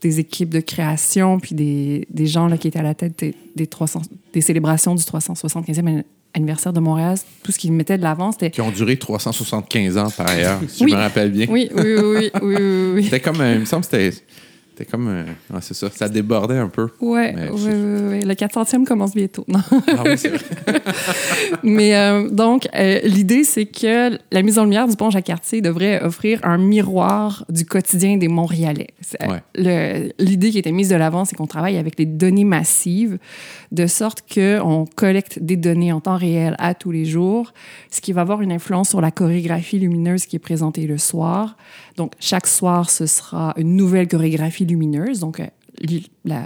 des, équipes de création, puis des, des, gens là, qui étaient à la tête des, 300, des célébrations du 375e anniversaire de Montréal, tout ce qu'ils mettaient de l'avant, c'était... Qui ont duré 375 ans, par ailleurs, si je me rappelle bien. Oui, oui, oui, oui, oui, C'était comme, il me semble c'était c'était comme. Euh, c'est ça. Ça débordait un peu. Oui, oui, oui, Le 400e commence bientôt. Non? Ah oui, c'est vrai. mais euh, donc, euh, l'idée, c'est que la mise en lumière du pont Jacques-Cartier devrait offrir un miroir du quotidien des Montréalais. L'idée qui était mise de l'avant, c'est qu'on travaille avec les données massives, de sorte qu'on collecte des données en temps réel à tous les jours, ce qui va avoir une influence sur la chorégraphie lumineuse qui est présentée le soir. Donc, chaque soir, ce sera une nouvelle chorégraphie lumineuse. Donc, euh,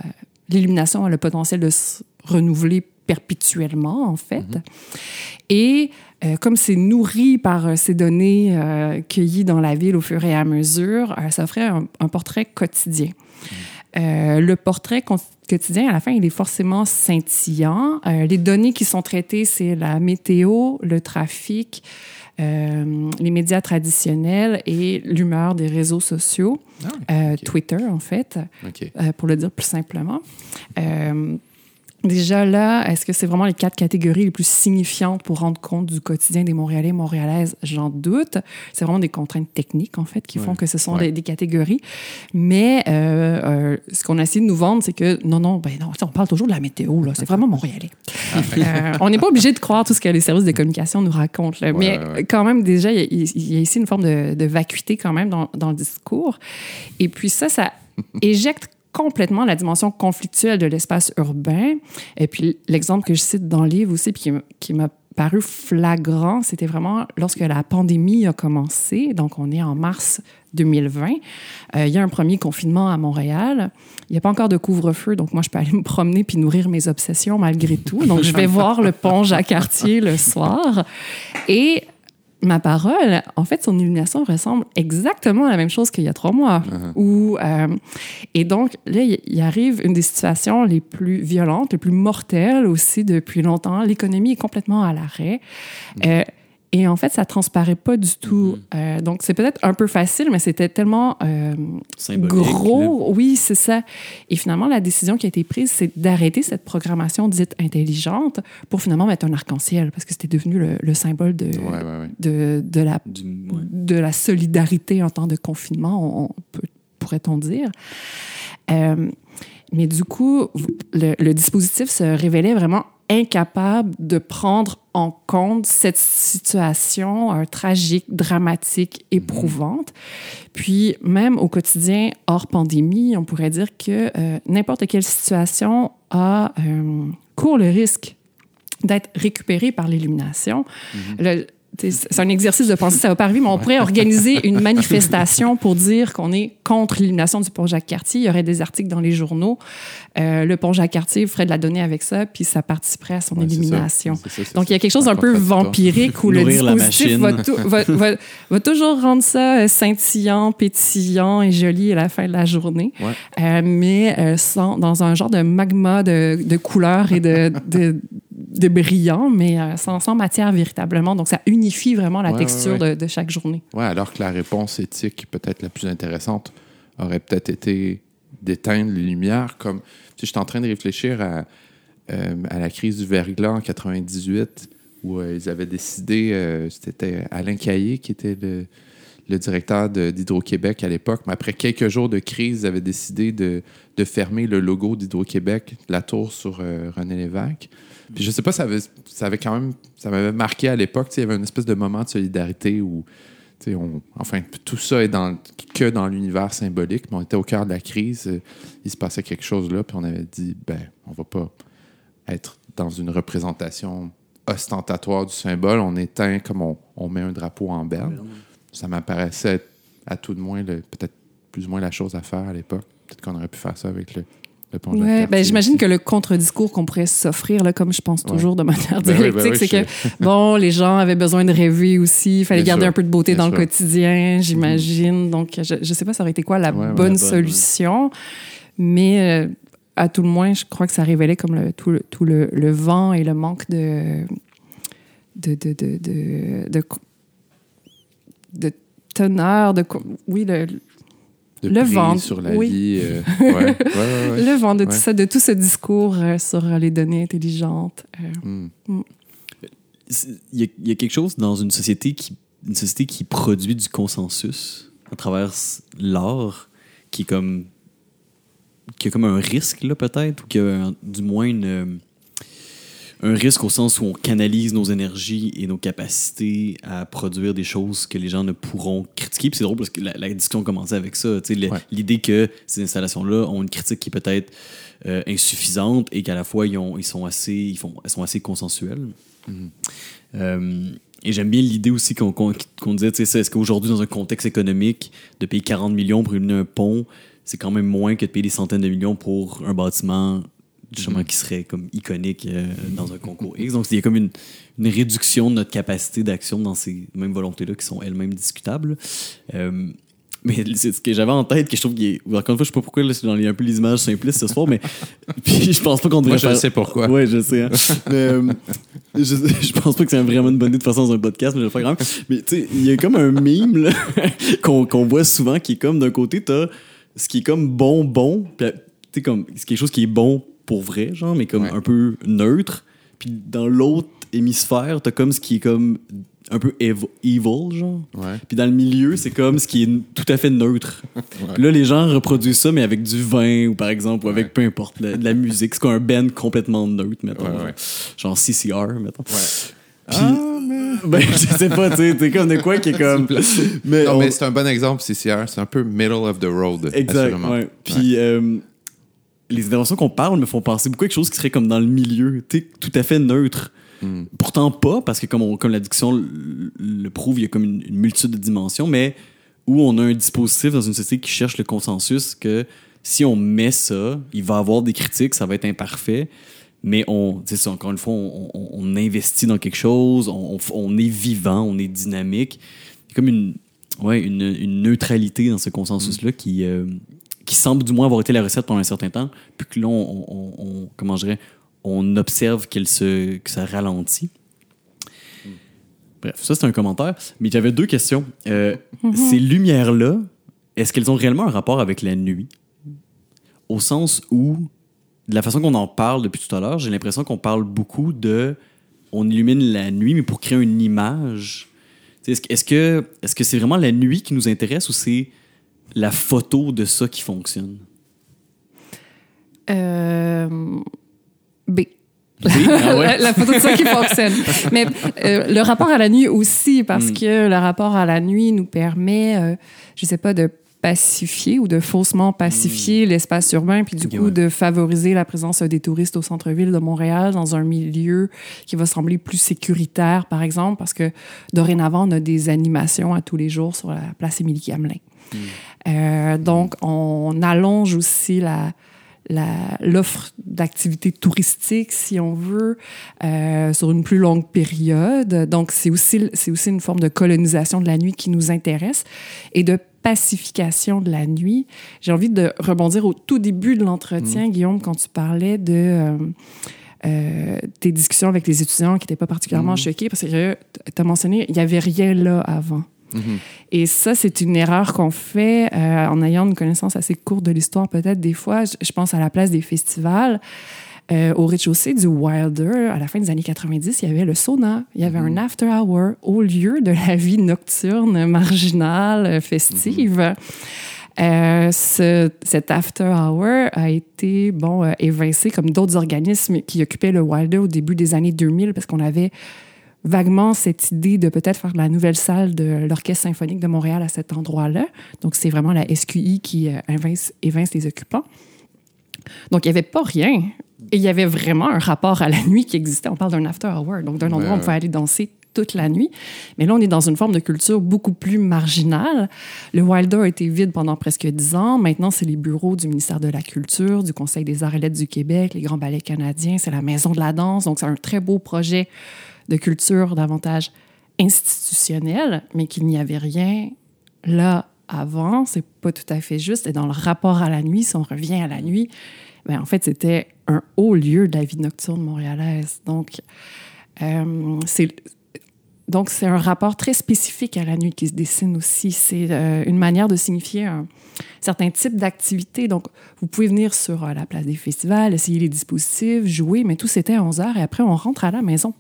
l'illumination a le potentiel de se renouveler perpétuellement, en fait. Mm-hmm. Et euh, comme c'est nourri par euh, ces données cueillies dans la ville au fur et à mesure, ça ferait un, portrait quotidien. Mm. le portrait quotidien, à la fin, il est forcément scintillant. les données qui sont traitées, c'est la météo, le trafic, euh, les médias traditionnels et l'humeur des réseaux sociaux, ah, euh, Twitter en fait, euh, pour le dire plus simplement. Déjà là, est-ce que c'est vraiment les quatre catégories les plus signifiantes pour rendre compte du quotidien des Montréalais et Montréalaises? J'en doute. C'est vraiment des contraintes techniques, en fait, qui font que ce sont des, catégories. Mais euh, euh, ce qu'on a essayé de nous vendre, c'est que non, non, ben non, on parle toujours de la météo, là. C'est vraiment Montréalais. Ah, euh, on n'est pas obligé de croire tout ce que les services de communication nous racontent. Là. Mais quand même, déjà, il y, a ici une forme de, vacuité quand même dans, dans le discours. Et puis ça, ça éjecte complètement la dimension conflictuelle de l'espace urbain. Et puis l'exemple que je cite dans le livre aussi, puis qui m'a paru flagrant, c'était vraiment lorsque la pandémie a commencé, donc on est en mars 2020, euh, il y a un premier confinement à Montréal. Il n'y a pas encore de couvre-feu, donc moi, je peux aller me promener puis nourrir mes obsessions malgré tout. Donc, je vais voir le pont Jacques-Cartier le soir. Et ma parole, en fait, son illumination ressemble exactement à la même chose qu'il y a trois mois. Où, euh, et donc, là, il arrive une des situations les plus violentes, les plus mortelles aussi depuis longtemps. L'économie est complètement à l'arrêt. Euh, et en fait, ça transparaît pas du tout. Mm-hmm. Euh, donc, c'est peut-être un peu facile, mais c'était tellement euh, gros. Oui, c'est ça. Et finalement, la décision qui a été prise, c'est d'arrêter cette programmation dite intelligente pour finalement mettre un arc-en-ciel, parce que c'était devenu le, symbole de, de, de, la, de la solidarité en temps de confinement, on, pourrait-on dire. Euh, mais du coup, le, le, dispositif se révélait vraiment incapable de prendre en compte cette situation tragique, dramatique, éprouvante. Puis même au quotidien, hors pandémie, on pourrait dire que euh, n'importe quelle situation a, euh, court le risque d'être récupérée par l'illumination. Mm-hmm c'est un exercice de pensée, ça va pas arriver, mais on pourrait organiser une manifestation pour dire qu'on est contre l'élimination du pont Jacques-Cartier. Il y aurait des articles dans les journaux. Euh, le pont Jacques-Cartier ferait de la donnée avec ça, puis ça participerait à son élimination. Donc, il y a quelque chose d'un peu vampirique où le dispositif va, toujours rendre ça euh, scintillant, pétillant et joli à la fin de la journée, euh, mais sans, dans un genre de magma de, de couleurs et de, de de brillant, mais euh, sans, sans, matière véritablement. Donc, ça unifie vraiment la texture De, de, chaque journée. Oui, alors que la réponse éthique, peut-être la plus intéressante, aurait peut-être été d'éteindre les lumières. Comme, tu je suis en train de réfléchir à, euh, à la crise du verglas en 98, où euh, ils avaient décidé, c'était Alain Caillé qui était le, le directeur d'Hydro-Québec à l'époque, mais après quelques jours de crise, ils avaient décidé de, de fermer le logo d'Hydro-Québec, la tour sur René Lévesque. Puis je sais pas, ça avait, ça avait quand même, ça m'avait marqué à l'époque. Il y avait une espèce de moment de solidarité où, on, enfin, tout ça est dans, que dans l'univers symbolique, mais on était au cœur de la crise. Il se passait quelque chose là, puis on avait dit, ben, on va pas être dans une représentation ostentatoire du symbole. On éteint comme on, met un drapeau en berne. Ça m'apparaissait à tout de moins peut-être plus ou moins la chose à faire à l'époque. Peut-être qu'on aurait pu faire ça avec le, Ouais, ben, j'imagine que le contre-discours qu'on pourrait s'offrir, comme je pense toujours de manière ben ben dialectique, c'est que, bon, les gens avaient besoin de rêver aussi, il fallait garder un peu de beauté dans le quotidien, j'imagine. Donc, je ne sais pas, ça aurait été quoi la bonne solution, mais euh, à tout le moins, je crois que ça révélait comme le, tout, le, tout le, le, vent et le manque de. de, de, de, de, de, de teneur, de. Oui, le le vent sur la vie. Euh, le vent de tout ça, de tout ce discours euh, sur les données intelligentes. Euh, hmm. hmm. Il, y a, quelque chose dans une société qui, une société qui produit du consensus à travers l'art qui est comme qui a comme un risque là peut-être ou qui a du moins une un risque au sens où on canalise nos énergies et nos capacités à produire des choses que les gens ne pourront critiquer. Puis c'est drôle parce que la, discussion commençait avec ça. L'idée que ces installations-là ont une critique qui peut être euh, insuffisante et qu'à la fois ils, ont, ils, sont assez, ils, font, elles sont assez consensuelles. Mm-hmm. Euh, et j'aime bien l'idée aussi qu'on disait, est-ce qu'aujourd'hui, dans un contexte économique, de payer 40 millions pour une, un pont, c'est quand même moins que de payer des centaines de millions pour un bâtiment justement mhm. qui serait comme iconique euh, dans un concours X. Donc, il y a comme une, une réduction de notre capacité d'action dans ces mêmes volontés-là qui sont elles-mêmes discutables. Euh, mais c'est ce que j'avais en tête, que je trouve qu'il est. Encore une fois, je sais pas pourquoi, là, dans un peu les images simplistes ce soir, mais. puis je pense pas qu'on devrait. Moi, je sais pourquoi. Ouais, je sais. Hein. mais, euh, je, je, pense pas que c'est vraiment une bonne idée de ça dans un podcast, mais je vais faire quand Mais tu sais, il y a comme un mime qu'on voit souvent qui est comme d'un côté, t'as ce qui est comme bon, bon, puis tu sais, comme. C'est quelque chose qui est bon pour vrai, genre, mais comme un peu neutre. Puis dans l'autre hémisphère, t'as comme ce qui est comme un peu evil, genre. Puis dans le milieu, c'est comme ce qui est tout à fait neutre. Là, les gens reproduisent ça, mais avec du vin, ou par exemple, ou avec peu importe, de la musique. C'est comme un band complètement neutre, mettons. Genre CCR, mettons. Puis, ah, ben, je sais pas, tu sais, comme de quoi qui est comme. mais non, mais c'est un bon exemple, CCR. C'est un peu middle of the road. Exact. Puis, euh, les interventions qu'on parle me font penser beaucoup à quelque chose qui serait comme dans le milieu, tout à fait neutre. Hmm. Pourtant pas, parce que comme, comme l'addiction le, prouve, il y a comme une, multitude de dimensions, mais où on a un dispositif dans une société qui cherche le consensus que si on met ça, il va avoir des critiques, ça va être imparfait, mais on, c'est encore une fois, on, investit dans quelque chose, on, est vivant, on est dynamique. C'est comme une, ouais, une, neutralité dans ce consensus-là qui, euh, qui semble du moins avoir été la recette pendant un certain temps, puis que là, on, comment je dirais, on observe se, que ça ralentit. Bref, ça c'est un commentaire. Mais j'avais deux questions. Euh, mm-hmm. Ces lumières-là, est-ce qu'elles ont réellement un rapport avec la nuit? Au sens où, de la façon qu'on en parle depuis tout à l'heure, j'ai l'impression qu'on parle beaucoup de on illumine la nuit, mais pour créer une image. Est-ce que est-ce que c'est vraiment la nuit qui nous intéresse ou c'est la photo de ça qui fonctionne? Euh, B. Ah la, photo de ça qui fonctionne. Mais euh, le rapport à la nuit aussi, parce hmm. que le rapport à la nuit nous permet, euh, je sais pas, de pacifier ou de faussement pacifier hmm. l'espace urbain, puis du coup de favoriser la présence des touristes au centre-ville de Montréal dans un milieu qui va sembler plus sécuritaire, par exemple, parce que dorénavant, on a des animations à tous les jours sur la place Émilie-Gamelin. Hmm. Euh, donc, on allonge aussi la, l'offre d'activités touristiques, si on veut, euh, sur une plus longue période. Donc, c'est aussi, c'est aussi une forme de colonisation de la nuit qui nous intéresse et de pacification de la nuit. J'ai envie de rebondir au tout début de l'entretien, mmh. Guillaume, quand tu parlais de... Euh, euh, tes discussions avec les étudiants qui n'étaient pas particulièrement mmh. choqués parce que tu as mentionné, il n'y avait rien là avant. Et ça, c'est une erreur qu'on fait euh, en ayant une connaissance assez courte de l'histoire, peut-être des fois. Je, pense à la place des festivals. Euh, au rez-de-chaussée du Wilder, à la fin des années 90, il y avait le sauna. Il y avait un mhm. after hour au lieu de la vie nocturne, marginale, festive. Euh, ce, cet after hour a été bon évincé comme d'autres organismes qui occupaient le Wilder au début des années 2000 parce qu'on avait vaguement cette idée de peut-être faire la nouvelle salle de l'Orchestre symphonique de Montréal à cet endroit-là. Donc, c'est vraiment la SQI qui euh, évince, les occupants. Donc, il n'y avait pas rien. Et il y avait vraiment un rapport à la nuit qui existait. On parle d'un after hour, donc d'un endroit où on pouvait aller danser toute la nuit. Mais là, on est dans une forme de culture beaucoup plus marginale. Le Wilder a été vide pendant presque dix ans. Maintenant, c'est les bureaux du ministère de la Culture, du Conseil des arts et lettres du Québec, les grands ballets canadiens, c'est la Maison de la danse. Donc, c'est un très beau projet de culture davantage institutionnelle, mais qu'il n'y avait rien là avant. C'est pas tout à fait juste. Et dans le rapport à la nuit, si on revient à la nuit, ben en fait, c'était un haut lieu de la vie nocturne montréalaise. Donc, euh, c'est donc, c'est un rapport très spécifique à la nuit qui se dessine aussi. C'est euh, une manière de signifier un certain type d'activité. Donc, vous pouvez venir sur euh, la place des festivals, essayer les dispositifs, jouer, mais tout c'était à 11 heures et après, on rentre à la maison.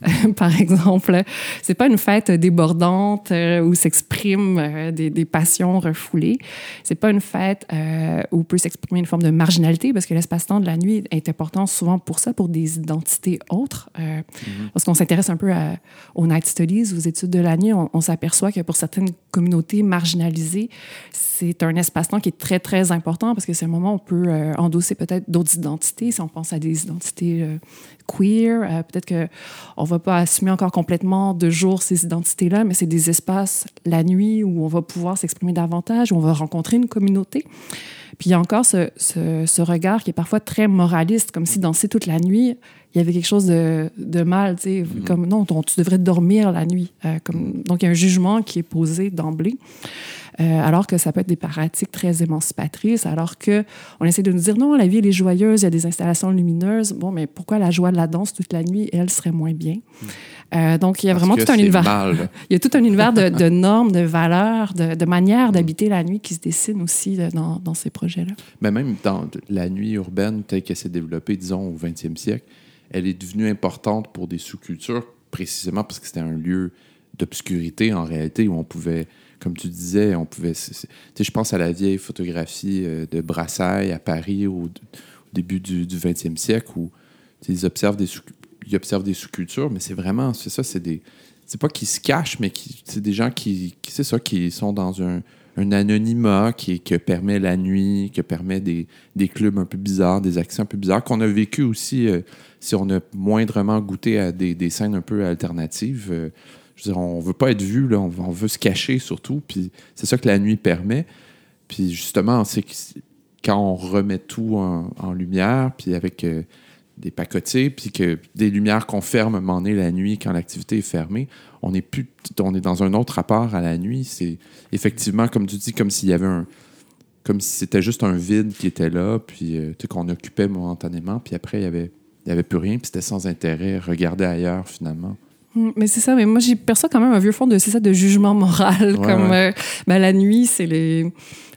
Mhm. Par exemple, c'est pas une fête débordante euh, où s'expriment des, des, passions refoulées. C'est pas une fête où peut s'exprimer une forme de marginalité parce que l'espace-temps de la nuit est important souvent pour ça, pour des identités autres. Mhm. Parce qu'on s'intéresse un peu à, au studies, aux études de la nuit, on, s'aperçoit que pour certaines communautés marginalisées, c'est un espace-temps qui est très, très important parce que c'est un moment où on peut euh, endosser peut-être d'autres identités. Si on pense à des identités euh, queer, euh, peut-être qu'on ne va pas assumer encore complètement de jour ces identités-là, mais c'est des espaces la nuit où on va pouvoir s'exprimer davantage, où on va rencontrer une communauté. Puis il y a encore ce, ce, regard qui est parfois très moraliste, comme si danser toute la nuit, il y avait quelque chose de, de mal, tu sais, mm-hmm. comme non, tu devrais dormir la nuit. Euh, comme, donc il y a un jugement qui est posé d'emblée. Euh, alors que ça peut être des pratiques très émancipatrices, alors que on essaie de nous dire non, la vie elle est joyeuse, il y a des installations lumineuses. Bon, mais pourquoi la joie de la danse toute la nuit, elle serait moins bien? Mm. euh, Donc il y a vraiment tout un univers. il y a tout un univers de, de normes, de valeurs, de, de manières mm. d'habiter la nuit qui se dessine aussi dans, dans ces projets-là. Mais même dans la nuit urbaine telle qu'elle s'est développée, disons au 20e siècle, elle est devenue importante pour des sous-cultures précisément parce que c'était un lieu d'obscurité en réalité où on pouvait comme tu disais, on pouvait. Je pense à la vieille photographie euh, de Brassailles à Paris au, début du, 20e siècle où ils observent des sous, ils observent des sous-cultures, mais c'est vraiment, c'est ça, c'est des. C'est pas qu'ils se cachent, mais c'est des gens qui, c'est ça, qui sont dans un, anonymat qui, permet la nuit, que permet des, des, clubs un peu bizarres, des accès un peu bizarres, qu'on a vécu aussi euh, si on a moindrement goûté à des, des scènes un peu alternatives. Euh, je veux dire, on veut pas être vu, là, on, veut se cacher surtout, puis c'est ça que la nuit permet. Puis justement, c'est quand on remet tout en, lumière, puis avec euh, des pacotiers, puis que des lumières qu'on ferme à un la nuit quand l'activité est fermée, on est plus, on est dans un autre rapport à la nuit. C'est effectivement, comme tu dis, comme s'il y avait un, comme si c'était juste un vide qui était là, puis euh, qu'on occupait momentanément, puis après il y avait, il y avait plus rien, puis c'était sans intérêt, regarder ailleurs finalement. Hum, mais c'est ça, mais moi j'y perçois quand même un vieux fond de, ça, de jugement moral, comme euh, ben, la nuit, c'est les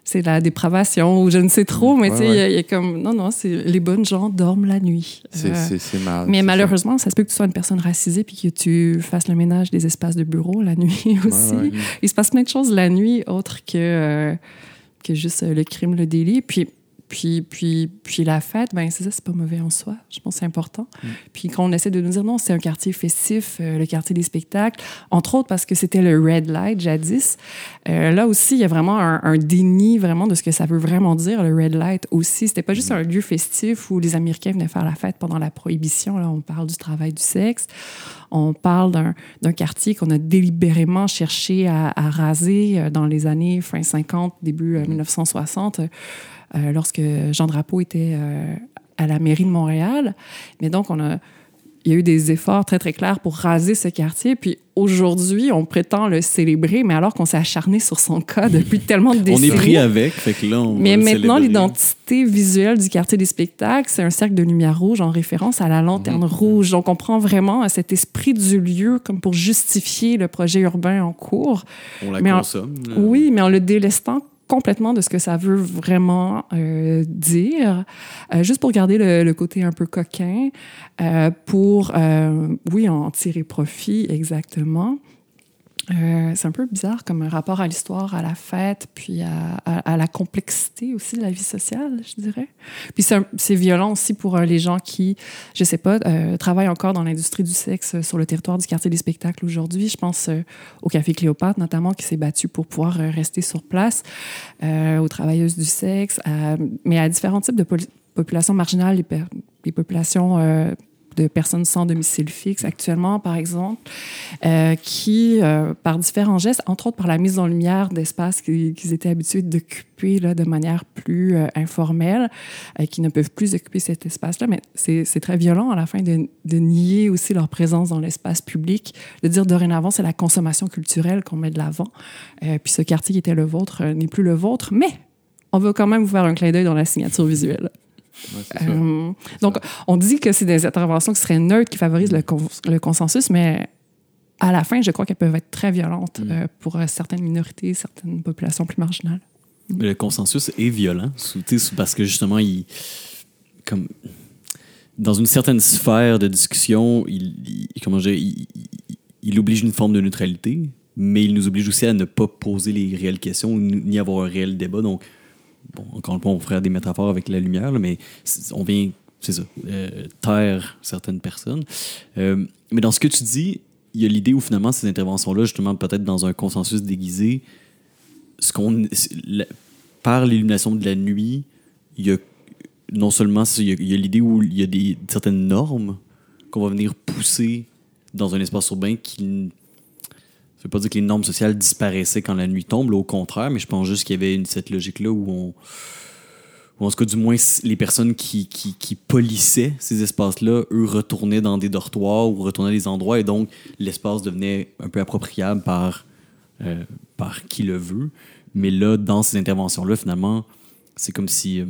c'est la dépravation ou je ne sais trop, mais tu sais, il y, a comme, non, non, c'est les bonnes gens dorment la nuit. C'est euh, mal. Mais malheureusement, ça. se peut que tu sois une personne racisée puis que tu fasses le ménage des espaces de bureau la nuit aussi. Il se passe plein de choses la nuit autres que, euh, que juste le crime, le délit. Puis puis, puis, puis la fête, ben c'est ça, c'est pas mauvais en soi. Je pense que c'est important. Mm. Puis quand on essaie de nous dire non, c'est un quartier festif, euh, le quartier des spectacles, entre autres parce que c'était le red light jadis. Euh, là aussi, il y a vraiment un, déni vraiment de ce que ça veut vraiment dire, le red light aussi. C'était pas juste mm. un lieu festif où les Américains venaient faire la fête pendant la prohibition. Là, on parle du travail du sexe. On parle d'un quartier qu'on a délibérément cherché à, à, raser euh, dans les années fin 50, début 1960 euh, lorsque Jean Drapeau était euh, à la mairie de Montréal. Mais donc, on a, il y a eu des efforts très, très clairs pour raser ce quartier. Puis aujourd'hui, on prétend le célébrer, mais alors qu'on s'est acharné sur son cas depuis tellement de décennies. on est pris avec, fait que là, on Mais maintenant, l'identité visuelle du quartier des spectacles, c'est un cercle de lumière rouge en référence à la lanterne mhm. rouge. Donc, on prend vraiment cet esprit du lieu comme pour justifier le projet urbain en cours. On la consomme. Oui, mais en le délestant complètement de ce que ça veut vraiment euh, dire, euh, juste pour garder le, côté un peu coquin, euh, pour, oui, en tirer profit exactement. Euh, c'est un peu bizarre comme un rapport à l'histoire, à la fête, puis à, la complexité aussi de la vie sociale, je dirais. Puis c'est violent aussi pour euh, les gens qui, je sais pas, euh, travaillent encore dans l'industrie du sexe sur le territoire du quartier des spectacles aujourd'hui. Je pense au Café Cléopâtre notamment, qui s'est battu pour pouvoir rester sur place, aux travailleuses du sexe, mais à différents types de populations marginales, les, les populations de personnes sans domicile fixe actuellement, par exemple, euh, qui, euh, par différents gestes, entre autres par la mise en lumière d'espaces qu'ils étaient habitués d'occuper de manière plus euh, informelle, qui ne peuvent plus occuper cet espace-là, mais c'est très violent à la fin de, de nier aussi leur présence dans l'espace public, de dire dorénavant c'est la consommation culturelle qu'on met de l'avant, puis ce quartier qui était le vôtre n'est plus le vôtre, mais on veut quand même vous faire un clin d'œil dans la signature visuelle. Euh, donc, on dit que c'est des interventions qui seraient neutres, qui favorisent le, consensus, mais à la fin, je crois qu'elles peuvent être très violentes mm. euh, pour euh, certaines minorités, certaines populations plus marginales. le consensus est violent, parce que justement, il, comme, dans une certaine sphère de discussion, il, comment il, il, oblige une forme de neutralité, mais il nous oblige aussi à ne pas poser les réelles questions ni avoir un réel débat. Donc, bon, encore on ferait des métaphores avec la lumière, mais on vient, c'est ça, euh, taire certaines personnes. Euh, mais dans ce que tu dis, il y a l'idée où finalement ces interventions-là, justement, peut-être dans un consensus déguisé, ce qu'on, par l'illumination de la nuit, il y a non seulement il y a, l'idée où il y a des, certaines normes qu'on va venir pousser dans un espace urbain qui veux pas dire que les normes sociales disparaissaient quand la nuit tombe, au contraire, mais je pense juste qu'il y avait cette logique-là où on. Ou en tout cas, du moins, les personnes qui, polissaient ces espaces-là, eux, retournaient dans des dortoirs ou retournaient à des endroits, et donc l'espace devenait un peu appropriable par, euh, par qui le veut. Mais là, dans ces interventions-là, finalement, c'est comme si, euh,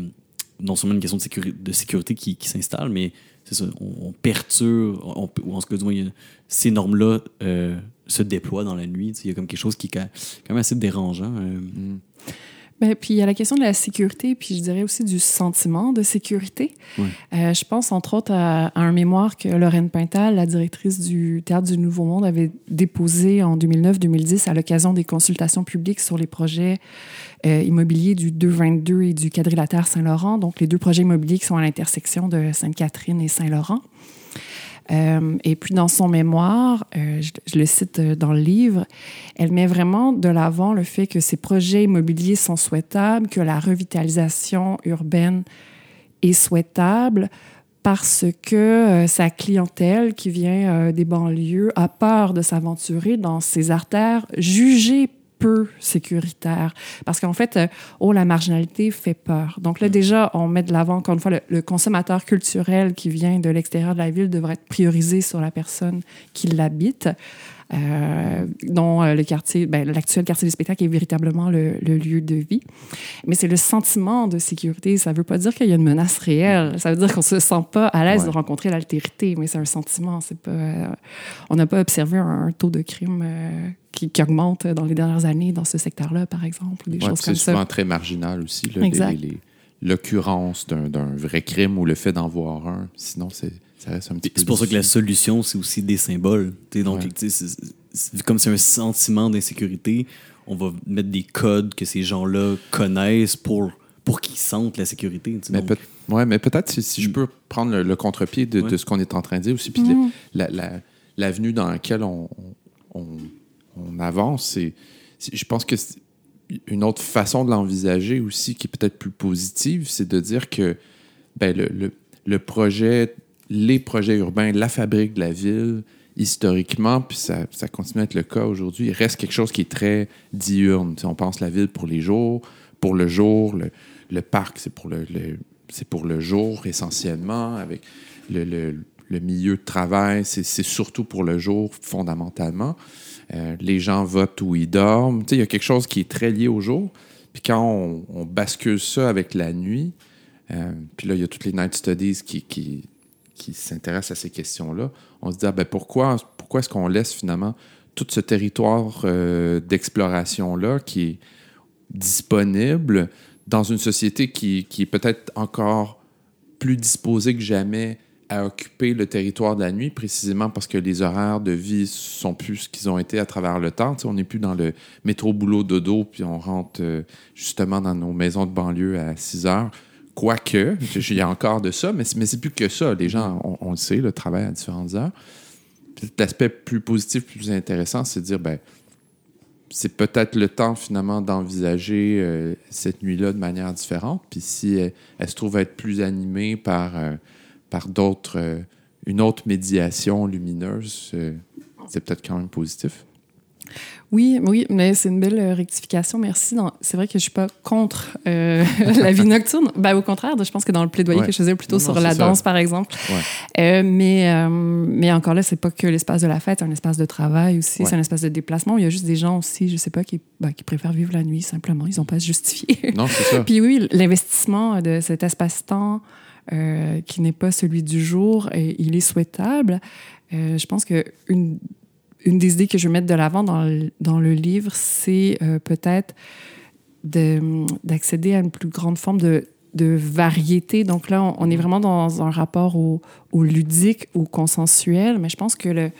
non seulement une question de, sécurité, qui, s'installe, mais c'est ça, on, perturbe, ou en tout cas, du moins, ces normes-là euh, se déploie dans la nuit. Il y a comme quelque chose qui est quand même assez dérangeant. Euh. Mm. Ben, puis il y a la question de la sécurité, puis je dirais aussi du sentiment de sécurité. Euh, je pense entre autres à, un mémoire que Lorraine Pintal, la directrice du Théâtre du Nouveau Monde, avait déposé en 2009-2010 à l'occasion des consultations publiques sur les projets euh, immobiliers du 222 et du quadrilatère Saint-Laurent, donc les deux projets immobiliers qui sont à l'intersection de Sainte-Catherine et Saint-Laurent. Euh, et puis dans son mémoire, euh, je, le cite euh, dans le livre, elle met vraiment de l'avant le fait que ces projets immobiliers sont souhaitables, que la revitalisation urbaine est souhaitable parce que sa clientèle qui vient des banlieues a peur de s'aventurer dans ces artères jugées peu sécuritaire. Parce qu'en fait, euh, oh, la marginalité fait peur. Donc là, déjà, on met de l'avant, encore une fois, le, consommateur culturel qui vient de l'extérieur de la ville devrait être priorisé sur la personne qui l'habite. Euh, dont euh, le quartier, ben, l'actuel quartier du spectacle est véritablement le, lieu de vie. Mais c'est le sentiment de sécurité. Ça ne veut pas dire qu'il y a une menace réelle. Ça veut dire qu'on ne se sent pas à l'aise de rencontrer l'altérité, mais c'est un sentiment. C'est pas, on n'a pas observé un, taux de crime qui, augmente dans les dernières années dans ce secteur-là, par exemple, des choses comme ça. C'est souvent très marginal aussi, l'occurrence d'un vrai crime ou le fait d'en voir un. Sinon, ça reste un petit peu. C'est pour ça que la solution, c'est aussi des symboles. donc, comme c'est un sentiment d'insécurité, on va mettre des codes que ces gens-là connaissent pour, pour qu'ils sentent la sécurité. Mais peut ouais, mais peut-être si, je peux prendre le, contre-pied de, ce qu'on est en train de dire aussi, puis mm. l'avenue dans laquelle on, on avance. Et je pense que une autre façon de l'envisager aussi, qui est peut-être plus positive, c'est de dire que ben, le, le, projet, les projets urbains, la fabrique de la ville, historiquement, puis ça, continue à être le cas aujourd'hui, il reste quelque chose qui est très diurne. On pense la ville pour les jours, pour le jour, le, parc, c'est pour le, jour essentiellement, avec le, milieu de travail, c'est surtout pour le jour fondamentalement. Euh, les gens votent où ils dorment. Il y a quelque chose qui est très lié au jour. Puis quand on, bascule ça avec la nuit, euh, puis là, il y a toutes les night studies qui, qui s'intéressent à ces questions-là, on se dit, ah, ben pourquoi, pourquoi est-ce qu'on laisse finalement tout ce territoire euh, d'exploration-là qui est disponible dans une société qui, qui est peut-être encore plus disposée que jamais à occuper le territoire de la nuit, précisément parce que les horaires de vie sont plus ce qu'ils ont été à travers le temps. on n'est plus dans le métro boulot dodo, puis on rentre euh, justement dans nos maisons de banlieue à 6 heures. Quoique, il y a encore de ça, mais, c'est plus que ça. Les gens, on, le sait, le travail à différentes heures. L'aspect plus positif, plus intéressant, c'est de dire, ben, c'est peut-être le temps finalement d'envisager euh, cette nuit-là de manière différente. Puis si elle, se trouve être plus animée par euh, par d'autres, euh, une autre médiation lumineuse, c'est peut-être quand même positif. Oui, oui, mais c'est une belle euh, rectification. Merci. C'est vrai que je suis pas contre la vie nocturne. Ben, au contraire, je pense que dans le plaidoyer que je faisais plutôt sur la danse, par exemple. mais, mais encore là, c'est pas que l'espace de la fête, c'est un espace de travail aussi, c'est un espace de déplacement. Il y a juste des gens aussi, je sais pas, qui, ben, qui préfèrent vivre la nuit simplement. Ils n'ont pas à se justifier. Non, c'est ça. Puis oui, l'investissement de cet espace-temps euh, qui n'est pas celui du jour, il est souhaitable. Euh, je pense que une, une, des idées que je vais mettre de l'avant dans, le, dans le livre, c'est euh, peut-être d'accéder à une plus grande forme de, de variété. Donc là, on, est vraiment dans un rapport au, au, ludique, au consensuel, mais je pense que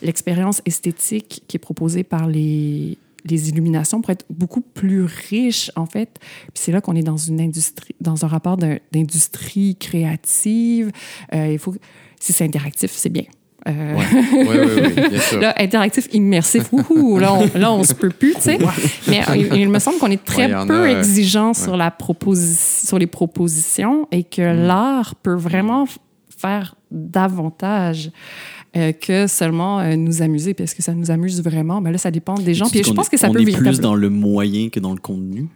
l'expérience esthétique qui est proposée par les, les illuminations pour être beaucoup plus riches, en fait. Puis c'est là qu'on est dans une industrie, dans un rapport d'industrie créative. Euh, il faut, si c'est interactif, c'est bien. Euh... Bien sûr. Là, interactif, immersif, ouhou, là, on, là, on se peut plus, tu sais. Mais il, me semble qu'on est très peu exigeant sur, la sur les propositions et que mm. l'art peut vraiment faire davantage. Euh, que seulement euh, nous amuser. parce que ça nous amuse vraiment? Ben là, ça dépend des gens. Puis je pense que ça on peut est plus dans le moyen que dans le contenu?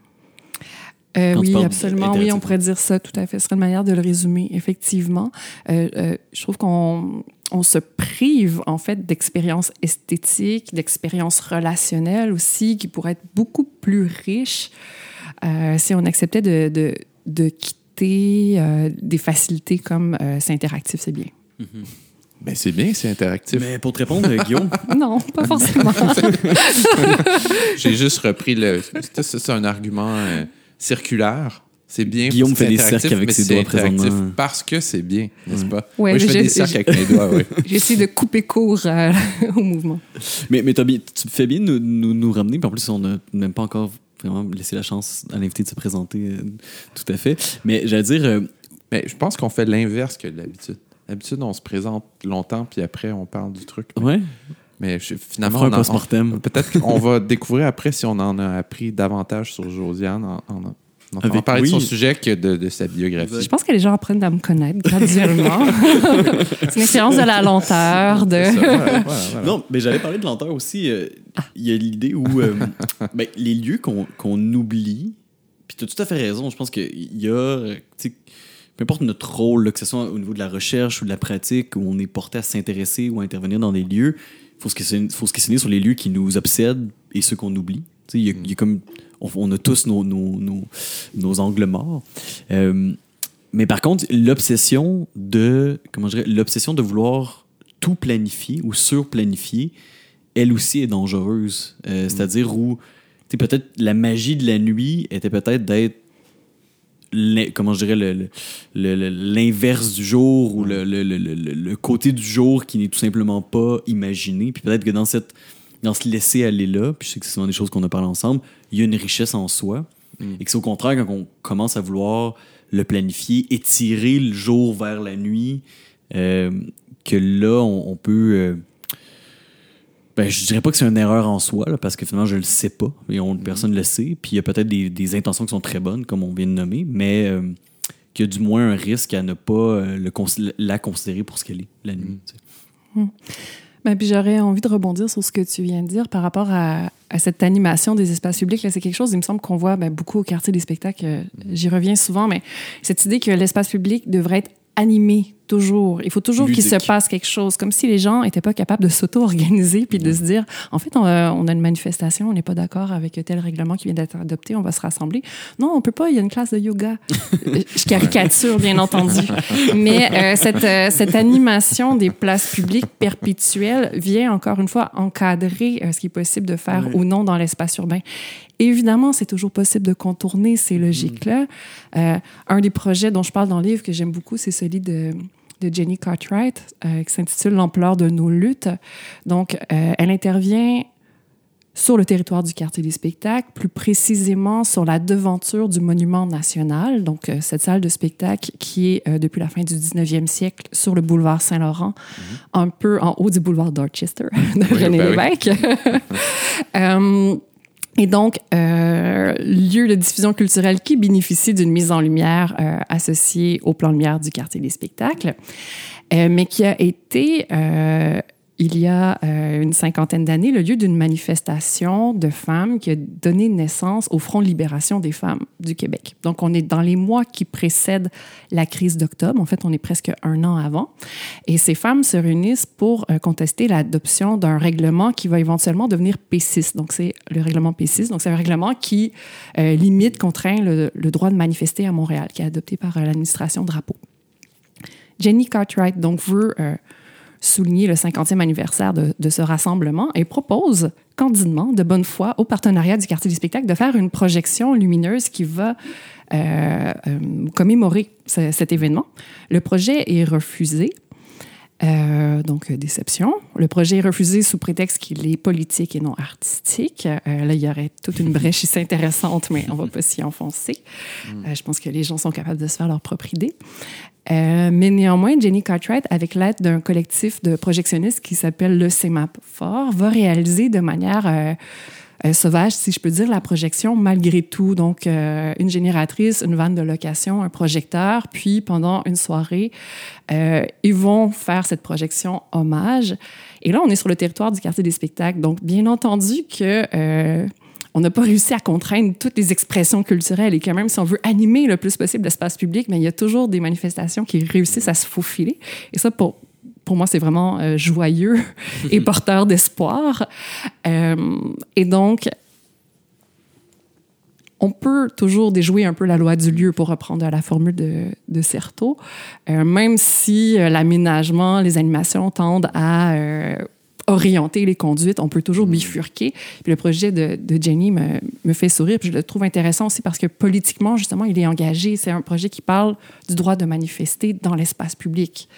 Euh, oui, absolument. Oui, on pourrait dire ça, tout à fait. Ce serait une manière de le résumer, effectivement. je trouve qu'on on se prive, en fait, d'expériences esthétiques, d'expériences relationnelles aussi, qui pourraient être beaucoup plus riches si on acceptait de, de, de quitter des facilités comme c'est interactif, c'est bien. Mm-hmm. Ben c'est bien, c'est interactif. Mais pour te répondre, euh, Guillaume? non, pas forcément. J'ai juste repris le. C'est un argument euh, circulaire. C'est bien. Guillaume fait des cercles avec ses doigts présentement. Parce que c'est bien, n'est-ce pas? Ouais, Moi, je fais des cercles avec mes doigts, oui. J'essaie de couper court euh, au mouvement. Mais, mais tu fais bien de nous, nous, ramener. en plus, on n'a même pas encore vraiment laissé la chance à l'invité de se présenter tout à fait. Mais j'allais dire. mais je pense qu'on fait l'inverse que d'habitude. D'habitude, on se présente longtemps, puis après, on parle du truc. Ouais. Mais finalement, on, on peut-être qu'on va découvrir après si on en a appris davantage sur Josiane en, Donc, on va parler de son sujet que de, sa biographie? Je pense que les gens apprennent à me connaître graduellement. c'est une expérience de la lenteur. De... Non, mais j'allais parler de lenteur aussi. Euh, il y a l'idée où euh, ben, les lieux qu'on oublie, puis tu as tout à fait raison, je pense qu'il y a, peu importe notre rôle, que ce soit au niveau de la recherche ou de la pratique, où on est porté à s'intéresser ou à intervenir dans des lieux, il faut se questionner sur les lieux qui nous obsèdent et ceux qu'on oublie. Il y, a comme on, a tous nos, nos, angles morts. Euh, mais par contre, l'obsession de, comment je dirais, l'obsession de vouloir tout planifier ou surplanifier, elle aussi est dangereuse. Euh, mm. C'est-à-dire où, peut-être la magie de la nuit était peut-être d'être comment je dirais l'inverse du jour ou le, le, côté du jour qui n'est tout simplement pas imaginé puis peut-être que dans cette dans se laisser aller là, puis je sais que c'est souvent des choses qu'on a parlé ensemble, il y a une richesse en soi. Mm. Et que c'est au contraire quand on commence à vouloir le planifier, étirer le jour vers la nuit, euh, que là, on, peut. Euh, ben, je dirais pas que c'est une erreur en soi, parce que finalement, je le sais pas, et on, mm. personne ne le sait. Puis il y a peut-être des, intentions qui sont très bonnes, comme on vient de nommer, mais euh, qu'il y a du moins un risque à ne pas le, la considérer pour ce qu'elle est, la nuit. Mm. Ben, j'aurais envie de rebondir sur ce que tu viens de dire par rapport à, cette animation des espaces publics. C'est quelque chose, il me semble qu'on voit ben, beaucoup au quartier des spectacles. Euh, j'y reviens souvent, mais cette idée que l'espace public devrait être animé toujours. Il faut toujours qu'il se passe quelque chose, comme si les gens n'étaient pas capables de s'auto-organiser puis de se dire, en fait, on a, une manifestation, on n'est pas d'accord avec tel règlement qui vient d'être adopté, on va se rassembler. Non, on peut pas, il y a une classe de yoga. Je caricature, bien entendu. Mais euh, cette, euh, cette animation des places publiques perpétuelles vient encore une fois encadrer euh, ce qui est possible de faire ou non dans l'espace urbain. Évidemment, c'est toujours possible de contourner ces mm-hmm. logiques-là. un des projets dont je parle dans le livre que j'aime beaucoup, c'est celui de de Jenny Cartwright euh, qui s'intitule L'ampleur de nos luttes. Donc, euh, elle intervient sur le territoire du quartier des spectacles, plus précisément sur la devanture du monument national, donc euh, cette salle de spectacle qui est depuis la fin du 19e siècle sur le boulevard Saint-Laurent, mm-hmm. un peu en haut du boulevard Dorchester de René ben Lévesque. Et donc, euh, lieu de diffusion culturelle qui bénéficie d'une mise en lumière euh, associée au plan lumière du quartier des spectacles, euh, mais qui a été, il y a euh, une cinquantaine d'années, le lieu d'une manifestation de femmes qui a donné naissance au Front libération des femmes du Québec. Donc, on est dans les mois qui précèdent la crise d'octobre. En fait, on est presque un an avant. Et ces femmes se réunissent pour euh, contester l'adoption d'un règlement qui va éventuellement devenir P6. Donc, c'est le règlement P6. Donc, c'est un règlement qui euh, limite, contraint le, le, droit de manifester à Montréal, qui est adopté par l'administration Drapeau. Jenny Cartwright, donc, veut souligner le 50e anniversaire de, ce rassemblement et propose candidement, de bonne foi, au partenariat du quartier du spectacle de faire une projection lumineuse qui va euh, euh, commémorer cet événement. Le projet est refusé. Euh, donc, déception. Le projet est refusé sous prétexte qu'il est politique et non artistique. là, il y aurait toute une brèche ici intéressante, mais on ne va pas s'y enfoncer. Mm. je pense que les gens sont capables de se faire leur propre idée. Euh, mais néanmoins, Jenny Cartwright, avec l'aide d'un collectif de projectionnistes qui s'appelle le CEMAP Fort, va réaliser de manière euh, euh, sauvage, si je peux dire, la projection malgré tout. Donc, une génératrice, une vanne de location, un projecteur, puis pendant une soirée, ils vont faire cette projection hommage. Et là, on est sur le territoire du quartier des spectacles. Donc, bien entendu que on n'a pas réussi à contraindre toutes les expressions culturelles et quand même, si on veut animer le plus possible l'espace public, mais il y a toujours des manifestations qui réussissent à se faufiler. Et ça, pour, pour moi, c'est vraiment euh, joyeux et porteur d'espoir. Euh, et donc, on peut toujours déjouer un peu la loi du lieu pour reprendre la formule de, de Certeau, euh, même si l'aménagement, les animations tendent à orienter les conduites, on peut toujours mm. bifurquer. Puis le projet de, de Jenny me, me, fait sourire, puis je le trouve intéressant aussi parce que politiquement, justement, il est engagé. C'est un projet qui parle du droit de manifester dans l'espace public.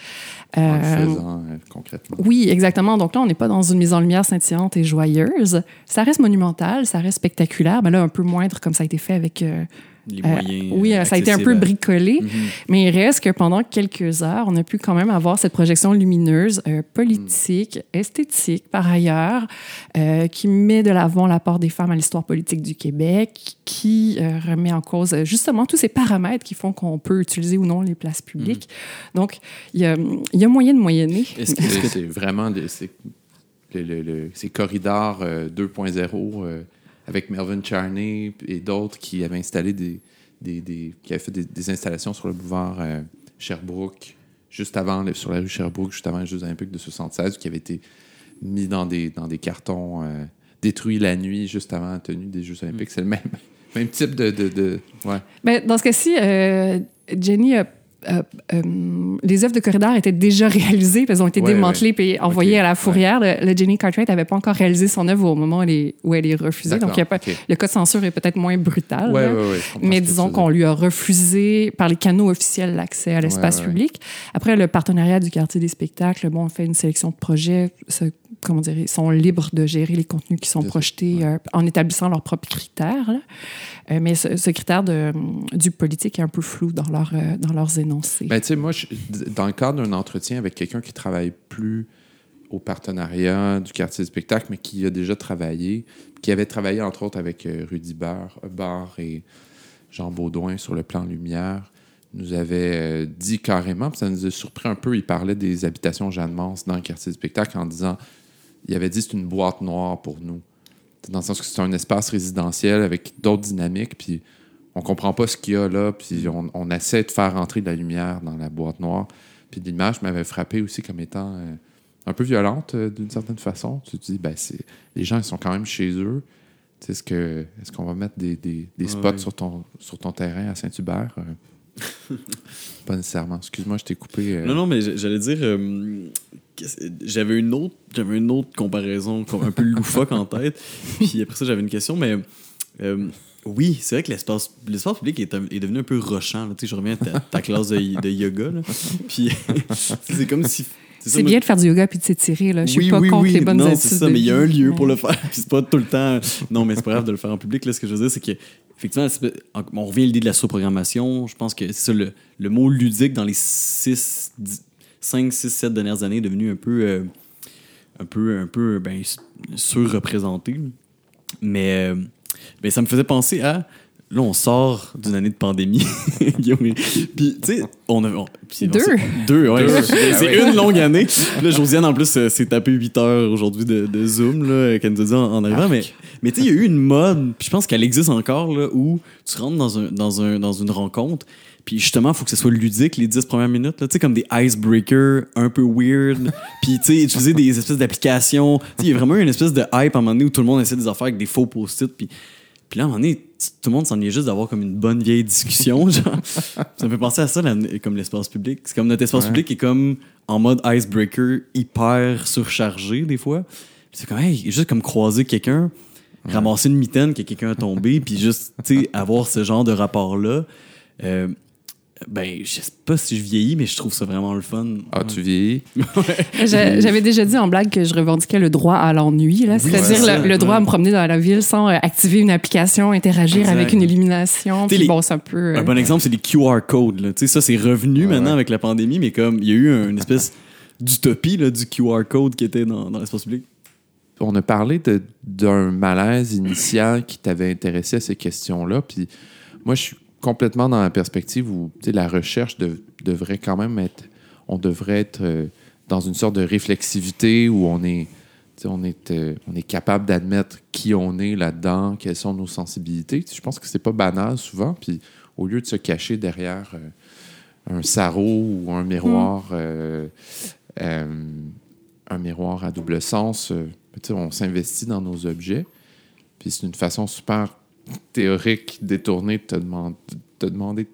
Euh, faisant, euh, concrètement. Oui, exactement. Donc là, on n'est pas dans une mise en lumière scintillante et joyeuse. Ça reste monumental, ça reste spectaculaire, mais là, un peu moindre comme ça a été fait avec... Euh, les moyens. Euh, oui, ça a été un peu bricolé, mm-hmm. mais il reste que pendant quelques heures, on a pu quand même avoir cette projection lumineuse, euh, politique, mm. esthétique par ailleurs, euh, qui met de l'avant l'apport des femmes à l'histoire politique du Québec, qui remet en cause justement tous ces paramètres qui font qu'on peut utiliser ou non les places publiques. Mm. Donc, il y a, y a, moyen de moyenner. Est-ce que c'est vraiment ces corridors 2.0 avec Melvin Charney et d'autres qui avaient installé des, des, qui avaient fait des, installations sur le boulevard euh, Sherbrooke, juste avant, sur la rue Sherbrooke, juste avant les Jeux Olympiques de 76, qui avaient été mis dans des, dans des cartons euh, détruits la nuit, juste avant la tenue des Jeux Olympiques. Mm. C'est le même, même type de. de, ouais. Ben, dans ce cas-ci, euh, Jenny a euh, euh, les œuvres de corridor étaient déjà réalisées, elles ont été démantelées et envoyées à la fourrière. Le, Jenny Cartwright n'avait pas encore réalisé son œuvre au moment où elle est, refusée. Donc, le cas de censure est peut-être moins brutal. mais disons qu'on lui a refusé par les canaux officiels l'accès à l'espace public. Après, le partenariat du quartier des spectacles, bon, on fait une sélection de projets. Comment dire, ils sont libres de gérer les contenus qui sont projetés euh, en établissant leurs propres critères. mais ce, critère de, du politique est un peu flou dans, leur, dans leurs énoncés. Ben, tu sais, moi, dans le cadre d'un entretien avec quelqu'un qui travaille plus au partenariat du quartier du spectacle, mais qui a déjà travaillé, qui avait travaillé entre autres avec euh, Rudy Barr, Barr et Jean Baudouin sur le plan lumière, nous avait euh, dit carrément, puis ça nous a surpris un peu, il parlait des habitations Jeanne Mance dans le quartier du spectacle en disant, il avait dit c'est une boîte noire pour nous. Dans le sens que c'est un espace résidentiel avec d'autres dynamiques, puis on comprend pas ce qu'il y a là, puis on, essaie de faire rentrer de la lumière dans la boîte noire. Puis l'image m'avait frappé aussi comme étant euh, un peu violente euh, d'une certaine façon. Tu te dis, ben, les gens ils sont quand même chez eux. Est-ce que est-ce qu'on va mettre des, spots sur, ton, sur ton terrain à Saint-Hubert? Euh, pas nécessairement. Excuse-moi, je t'ai coupé. Non, non, mais j'allais dire. j'avais une autre j'avais une autre comparaison un peu loufoque en tête. Puis après ça, j'avais une question, mais oui, c'est vrai que l'espace, l'espace public est, est, devenu un peu rochant. Tu sais, je reviens à ta, classe de, yoga. Là. Puis c'est comme si. C'est, bien de faire du yoga puis de s'étirer. Là. Je suis pas contre les bonnes non, c'est ça, mais il y a un lieu pour le faire. C'est pas tout le temps. Non, mais c'est pas grave de le faire en public. Là, ce que je veux dire, c'est que effectivement, on revient à l'idée de la sous-programmation. Je pense que c'est ça, le, le, mot ludique dans les 6, 5, 6, 7 dernières années est devenu un peu, euh, un peu, un peu ben, surreprésenté. Mais. Euh, mais ça me faisait penser à. Là, on sort d'une année de pandémie. Puis, tu sais, on a. deux. deux, ouais. C'est une longue année. Là, Josiane, en plus, s'est tapé 8 heures aujourd'hui de, de, Zoom, là, qu'elle nous a dit en, arrivant. Mais, mais tu sais, il y a eu une mode, puis je pense qu'elle existe encore, là, où tu rentres dans, un, dans, un, dans une rencontre, puis justement, il faut que ce soit ludique les 10 premières minutes. Tu sais, comme des icebreakers un peu weird. Puis, tu sais, utiliser des espèces d'applications. Tu sais, il y a vraiment une espèce de hype à un moment donné où tout le monde essaie des affaires avec des faux post-it. Puis, puis là, à un moment donné, tout le monde s'en est juste d'avoir comme une bonne vieille discussion. genre. Ça me fait penser à ça, comme l'espace public. C'est comme notre espace public est comme en mode icebreaker hyper surchargé des fois. C'est comme, hey, juste comme croiser quelqu'un, ramasser une mitaine que quelqu'un a tombé, puis juste, tu sais, avoir ce genre de rapport-là. Euh, ben, je sais pas si je vieillis, mais je trouve ça vraiment le fun. Ah, tu vieillis? J'avais déjà dit en blague que je revendiquais le droit à l'ennui, c'est-à-dire le, droit à me promener dans la ville sans euh, activer une application, interagir avec une illumination. Puis bon, ça peut. Un euh, bon exemple, c'est les QR codes. Ça, c'est revenu maintenant avec la pandémie, mais comme il y a eu une espèce d'utopie du QR code qui était dans, dans l'espace public. On a parlé d'un malaise initial qui t'avait intéressé à ces questions-là. Puis moi, je suis complètement dans la perspective où la recherche devrait quand même être. On devrait être euh, dans une sorte de réflexivité où on est, on est, euh, on est capable d'admettre qui on est là-dedans, quelles sont nos sensibilités. je pense que c'est pas banal souvent. Puis au lieu de se cacher derrière euh, un sarrau ou un miroir, mm. un miroir à double sens, on s'investit dans nos objets. Puis c'est une façon super théorique détourné de te, te demander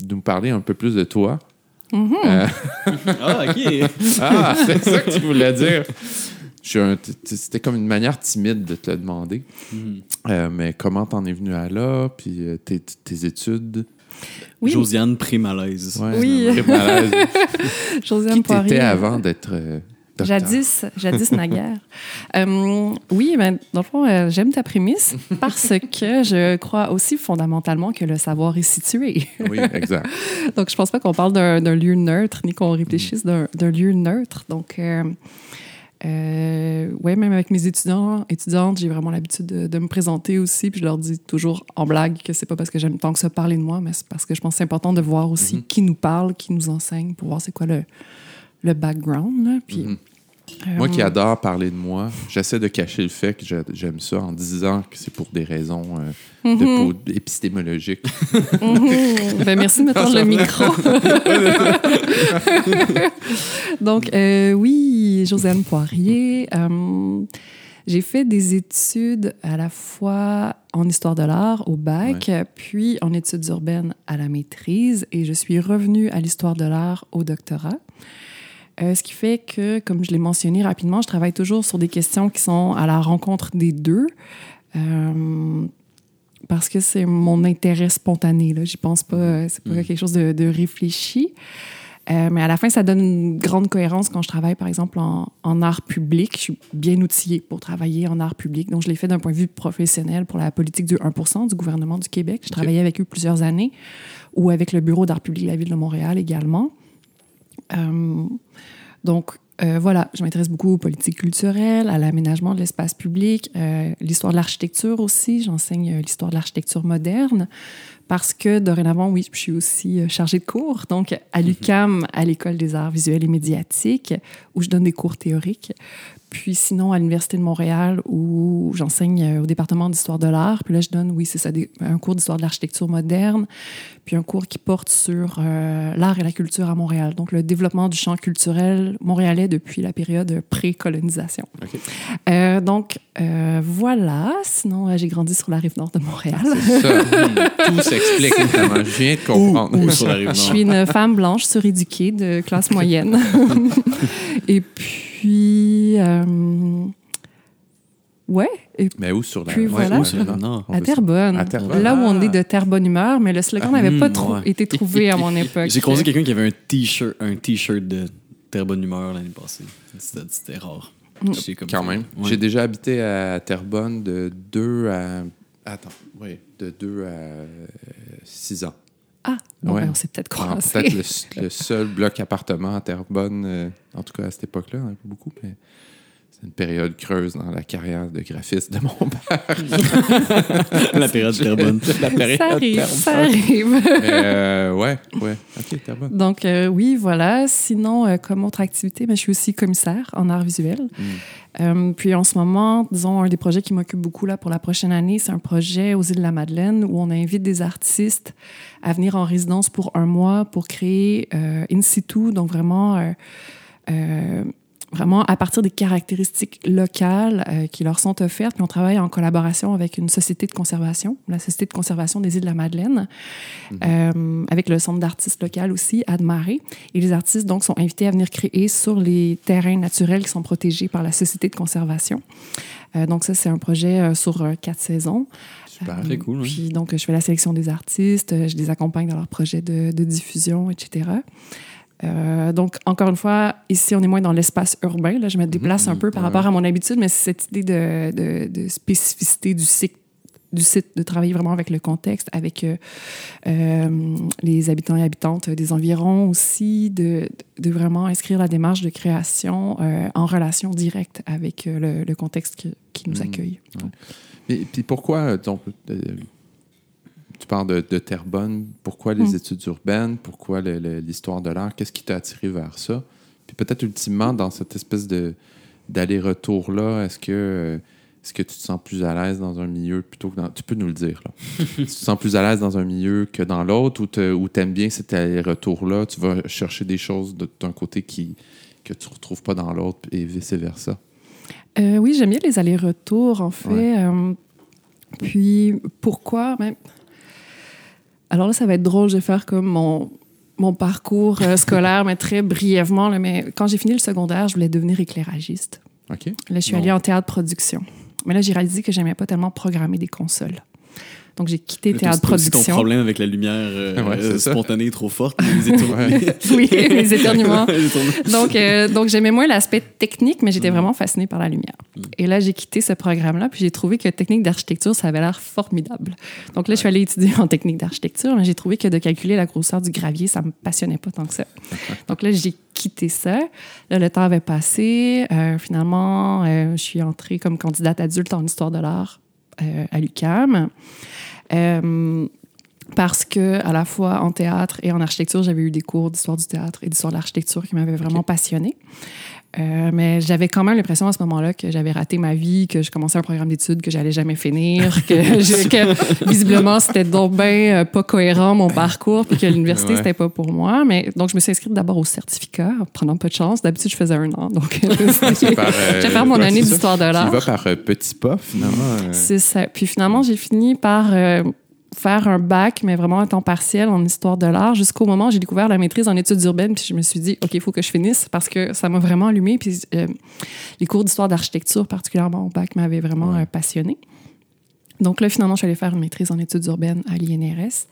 de nous parler un peu plus de toi. Mm-hmm. Euh, ah, OK. ah, c'est ça que tu voulais dire. C'était comme une manière timide de te le demander. Mm-hmm. Euh, mais comment t'en es venu à là? Puis euh, tes, tes, études? Oui. Josiane pré-malaise. oui. Pré-malaise. Josiane Qui t'étais avant d'être Jadis, jadis naguère. Euh, oui, ben, dans le fond, euh, j'aime ta prémisse parce que je crois aussi fondamentalement que le savoir est situé. oui, exact. Donc, je pense pas qu'on parle d'un lieu neutre ni qu'on réfléchisse d'un lieu neutre. Donc, euh, euh, ouais, même avec mes étudiants, étudiantes, j'ai vraiment l'habitude de, me présenter aussi, puis je leur dis toujours en blague que c'est pas parce que j'aime tant que ça parler de moi, mais c'est parce que je pense que c'est important de voir aussi mm-hmm. qui nous parle, qui nous enseigne, pour voir c'est quoi le, le background. Puis, mm-hmm. Moi qui euh, adore parler de moi, j'essaie de cacher le fait que j'aime ça en disant que c'est pour des raisons euh, mm-hmm. épistémologiques. ben, merci de me tendre le micro. Donc, euh, oui, Josiane Poirier. j'ai fait des études à la fois en histoire de l'art au bac, puis en études urbaines à la maîtrise, et je suis revenue à l'histoire de l'art au doctorat. Euh, ce qui fait que, comme je l'ai mentionné rapidement, je travaille toujours sur des questions qui sont à la rencontre des deux. Euh, parce que c'est mon intérêt spontané. Là. J'y pense pas, c'est pas mm. quelque chose de, réfléchi. Euh, mais à la fin, ça donne une grande cohérence quand je travaille, par exemple, en, en, art public. Je suis bien outillée pour travailler en art public. Donc, je l'ai fait d'un point de vue professionnel pour la politique du 1% du gouvernement du Québec. Je travaillais avec eux plusieurs années, ou avec le Bureau d'art public de la Ville de Montréal également. Euh, donc, euh, voilà, je m'intéresse beaucoup aux politiques culturelles, à l'aménagement de l'espace public, euh, l'histoire de l'architecture aussi. J'enseigne l'histoire de l'architecture moderne parce que dorénavant, oui, je suis aussi chargée de cours, donc à mhm. l'UCAM, à l'École des arts visuels et médiatiques, où je donne des cours théoriques. Puis sinon, à l'Université de Montréal, où j'enseigne euh, au département d'histoire de l'art. Puis là, je donne, oui, c'est ça, un cours d'histoire de l'architecture moderne, puis un cours qui porte sur euh, l'art et la culture à Montréal. Donc, le développement du champ culturel montréalais depuis la période pré-colonisation. Euh, donc, voilà. Sinon, j'ai grandi sur la rive nord de Montréal. C'est ça. Tout s'explique, Je viens de comprendre. sur la rive nord. Je suis une femme blanche suréduquée de classe moyenne. et puis, puis, euh, ouais. Et mais où sur la puis voilà, à, Terrebonne. Là où on est de Terrebonne humeur, mais le slogan n'avait ah, pas trop été trouvé à mon époque. J'ai croisé quelqu'un qui avait un t-shirt, un t-shirt de Terrebonne humeur l'année passée. C'était rare. Mm. Quand même. J'ai déjà habité à Terrebonne de 2 à. Attends, oui, de 2 à 6 ans. Ah, bon, ben, on s'est peut-être croisé. Peut-être le, seul bloc appartement à Terrebonne, euh, en tout cas à cette époque-là, un peu beaucoup, mais c'est une période creuse dans la carrière de graphiste de mon père. la période Terrebonne. La période ça arrive, ça arrive. euh, ouais, ouais. OK, Terrebonne. Donc, euh, oui, voilà. Sinon, euh, comme autre activité, mais je suis aussi commissaire en art visuel. Hmm. Euh, puis en ce moment, disons, un des projets qui m'occupe beaucoup là pour la prochaine année, c'est un projet aux îles de la Madeleine où on invite des artistes à venir en résidence pour un mois pour créer euh, in situ, donc vraiment euh, euh vraiment à partir des caractéristiques locales euh, qui leur sont offertes. Puis on travaille en collaboration avec une société de conservation, la Société de conservation des îles de la Madeleine, mhm. euh, avec le centre d'artistes local aussi, Admaré. Et les artistes, donc, sont invités à venir créer sur les terrains naturels qui sont protégés par la Société de conservation. Euh, donc ça, c'est un projet sur quatre saisons. Super, très cool. Puis donc, je fais la sélection des artistes, je les accompagne dans leurs projets de, de diffusion, etc. Euh, donc, encore une fois, ici, on est moins dans l'espace urbain. Là, je me déplace un mmh, peu par rapport à mon habitude, mais c'est cette idée de, de, spécificité du site, du site, de travailler vraiment avec le contexte, avec euh, euh, les habitants et habitantes des environs aussi, de, de vraiment inscrire la démarche de création en relation directe avec le, le, contexte qui, nous mmh, accueille. Et puis pourquoi, donc, tu parles de, de Terrebonne. Pourquoi les hmm. études urbaines? Pourquoi l'histoire de l'art? Qu'est-ce qui t'a attiré vers ça? Puis peut-être ultimement, dans cette espèce de d'aller-retour-là, est-ce que, est-ce que tu te sens plus à l'aise dans un milieu plutôt que dans... Tu peux nous le dire, là. tu te sens plus à l'aise dans un milieu que dans l'autre ou tu aimes bien cet aller-retour-là? Tu vas chercher des choses d'un côté qui, que tu ne retrouves pas dans l'autre et vice-versa? Euh, oui, j'aime bien les allers-retours, en fait. Euh, puis pourquoi? Ben, alors là, ça va être drôle, je vais faire comme mon, mon parcours euh, scolaire, mais très brièvement. Là, mais quand j'ai fini le secondaire, je voulais devenir éclairagiste. OK. Là, je suis allée en théâtre production. Mais là, j'ai réalisé que j'aimais pas tellement programmer des consoles. Donc, j'ai quitté le théâtre production. C'est ton problème avec la lumière euh, spontanée trop forte, les oui, les éternuements. donc, euh, donc j'aimais moins l'aspect technique, mais j'étais mm. vraiment fascinée par la lumière. Mm. Et là, j'ai quitté ce programme-là, puis j'ai trouvé que technique d'architecture, ça avait l'air formidable. Donc là, je suis allée étudier en technique d'architecture, mais j'ai trouvé que de calculer la grosseur du gravier, ça me passionnait pas tant que ça. donc là, j'ai quitté ça. Là, le temps avait passé. Euh, finalement, je suis entrée comme candidate adulte en histoire de l'art à l'UCAM. Euh, parce que à la fois en théâtre et en architecture, j'avais eu des cours d'histoire du théâtre et d'histoire de l'architecture qui m'avaient vraiment passionnée. Euh, mais j'avais quand même l'impression à ce moment-là que j'avais raté ma vie, que je commençais un programme d'études que j'allais jamais finir, que, visiblement c'était donc bien euh, pas cohérent mon parcours, puis que l'université c'était pas pour moi. Mais donc je me suis inscrite d'abord au certificat, en prenant pas de chance. D'habitude je faisais un an, donc j'ai fait mon année d'histoire de l'art. Tu vas par petits pas finalement. C'est ça. Puis finalement j'ai fini par faire un bac, mais vraiment à temps partiel en histoire de l'art, jusqu'au moment où j'ai découvert la maîtrise en études urbaines, puis je me suis dit, OK, il faut que je finisse parce que ça m'a vraiment allumé. Puis euh, les cours d'histoire d'architecture, particulièrement au bac, m'avaient vraiment ouais. Euh, passionné. Donc là, finalement, je suis allée faire une maîtrise en études urbaines à l'INRS.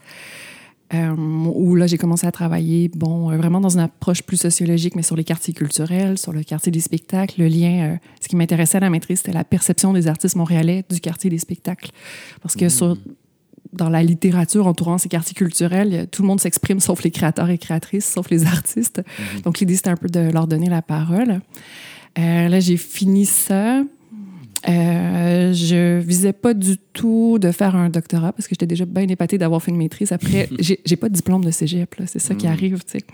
Euh, où là, j'ai commencé à travailler, bon, vraiment dans une approche plus sociologique, mais sur les quartiers culturels, sur le quartier des spectacles. Le lien, ce qui m'intéressait à la maîtrise, c'était la perception des artistes montréalais du quartier des spectacles. Parce que mmh. sur dans la littérature entourant ces quartiers culturels, tout le monde s'exprime sauf les créateurs et créatrices, sauf les artistes. Mhm. Donc l'idée, c'était un peu de leur donner la parole. Euh, là, j'ai fini ça. Euh, je visais pas du tout de faire un doctorat parce que j'étais déjà bien épatée d'avoir fait une maîtrise. Après, j'ai pas de diplôme de cégep, c'est ça qui mm. arrive, tu sais.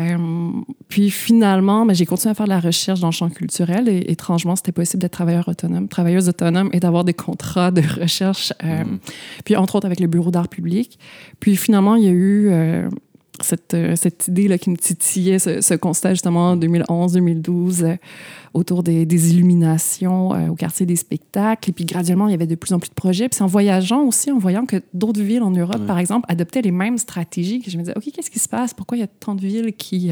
Euh, puis finalement, ben, j'ai continué à faire de la recherche dans le champ culturel et étrangement, c'était possible d'être travailleur autonome, travailleuse autonome et d'avoir des contrats de recherche. Euh, mm. Puis entre autres avec le Bureau d'art public. Puis finalement, il y a eu euh, cette, euh, cette idée-là qui me titillait, ce, constat justement en 2011-2012 euh, autour des, des illuminations euh, au quartier des spectacles. Et puis graduellement, il y avait de plus en plus de projets. Puis c'est en voyageant aussi, en voyant que d'autres villes en Europe, par exemple, adoptaient les mêmes stratégies, que je me disais, OK, qu'est-ce qui se passe? Pourquoi il y a tant de villes qui...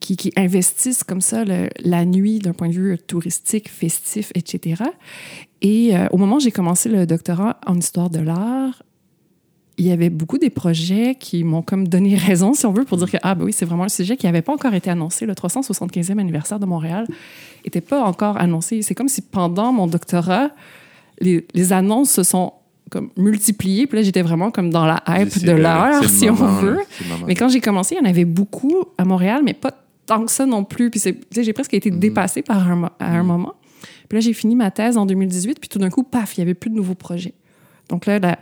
qui, qui, investissent comme ça la nuit d'un point de vue touristique, festif, etc. Et au moment où j'ai commencé le doctorat en histoire de l'art, il y avait beaucoup des projets qui m'ont comme donné raison, si on veut, pour dire que, ah, ben oui, c'est vraiment un sujet qui n'avait pas encore été annoncé. Le 375e anniversaire de Montréal n'était pas encore annoncé. C'est comme si pendant mon doctorat, les, les annonces se sont comme multipliées. Puis là, j'étais vraiment comme dans la hype de l'heure, si on veut. Mais quand j'ai commencé, il y en avait beaucoup à Montréal, mais pas tant que ça non plus. Puis j'ai presque été mm-hmm. dépassée par un, à un mm-hmm. moment. Puis là, j'ai fini ma thèse en 2018, puis tout d'un coup, paf, il n'y avait plus de nouveaux projets. Donc là, la,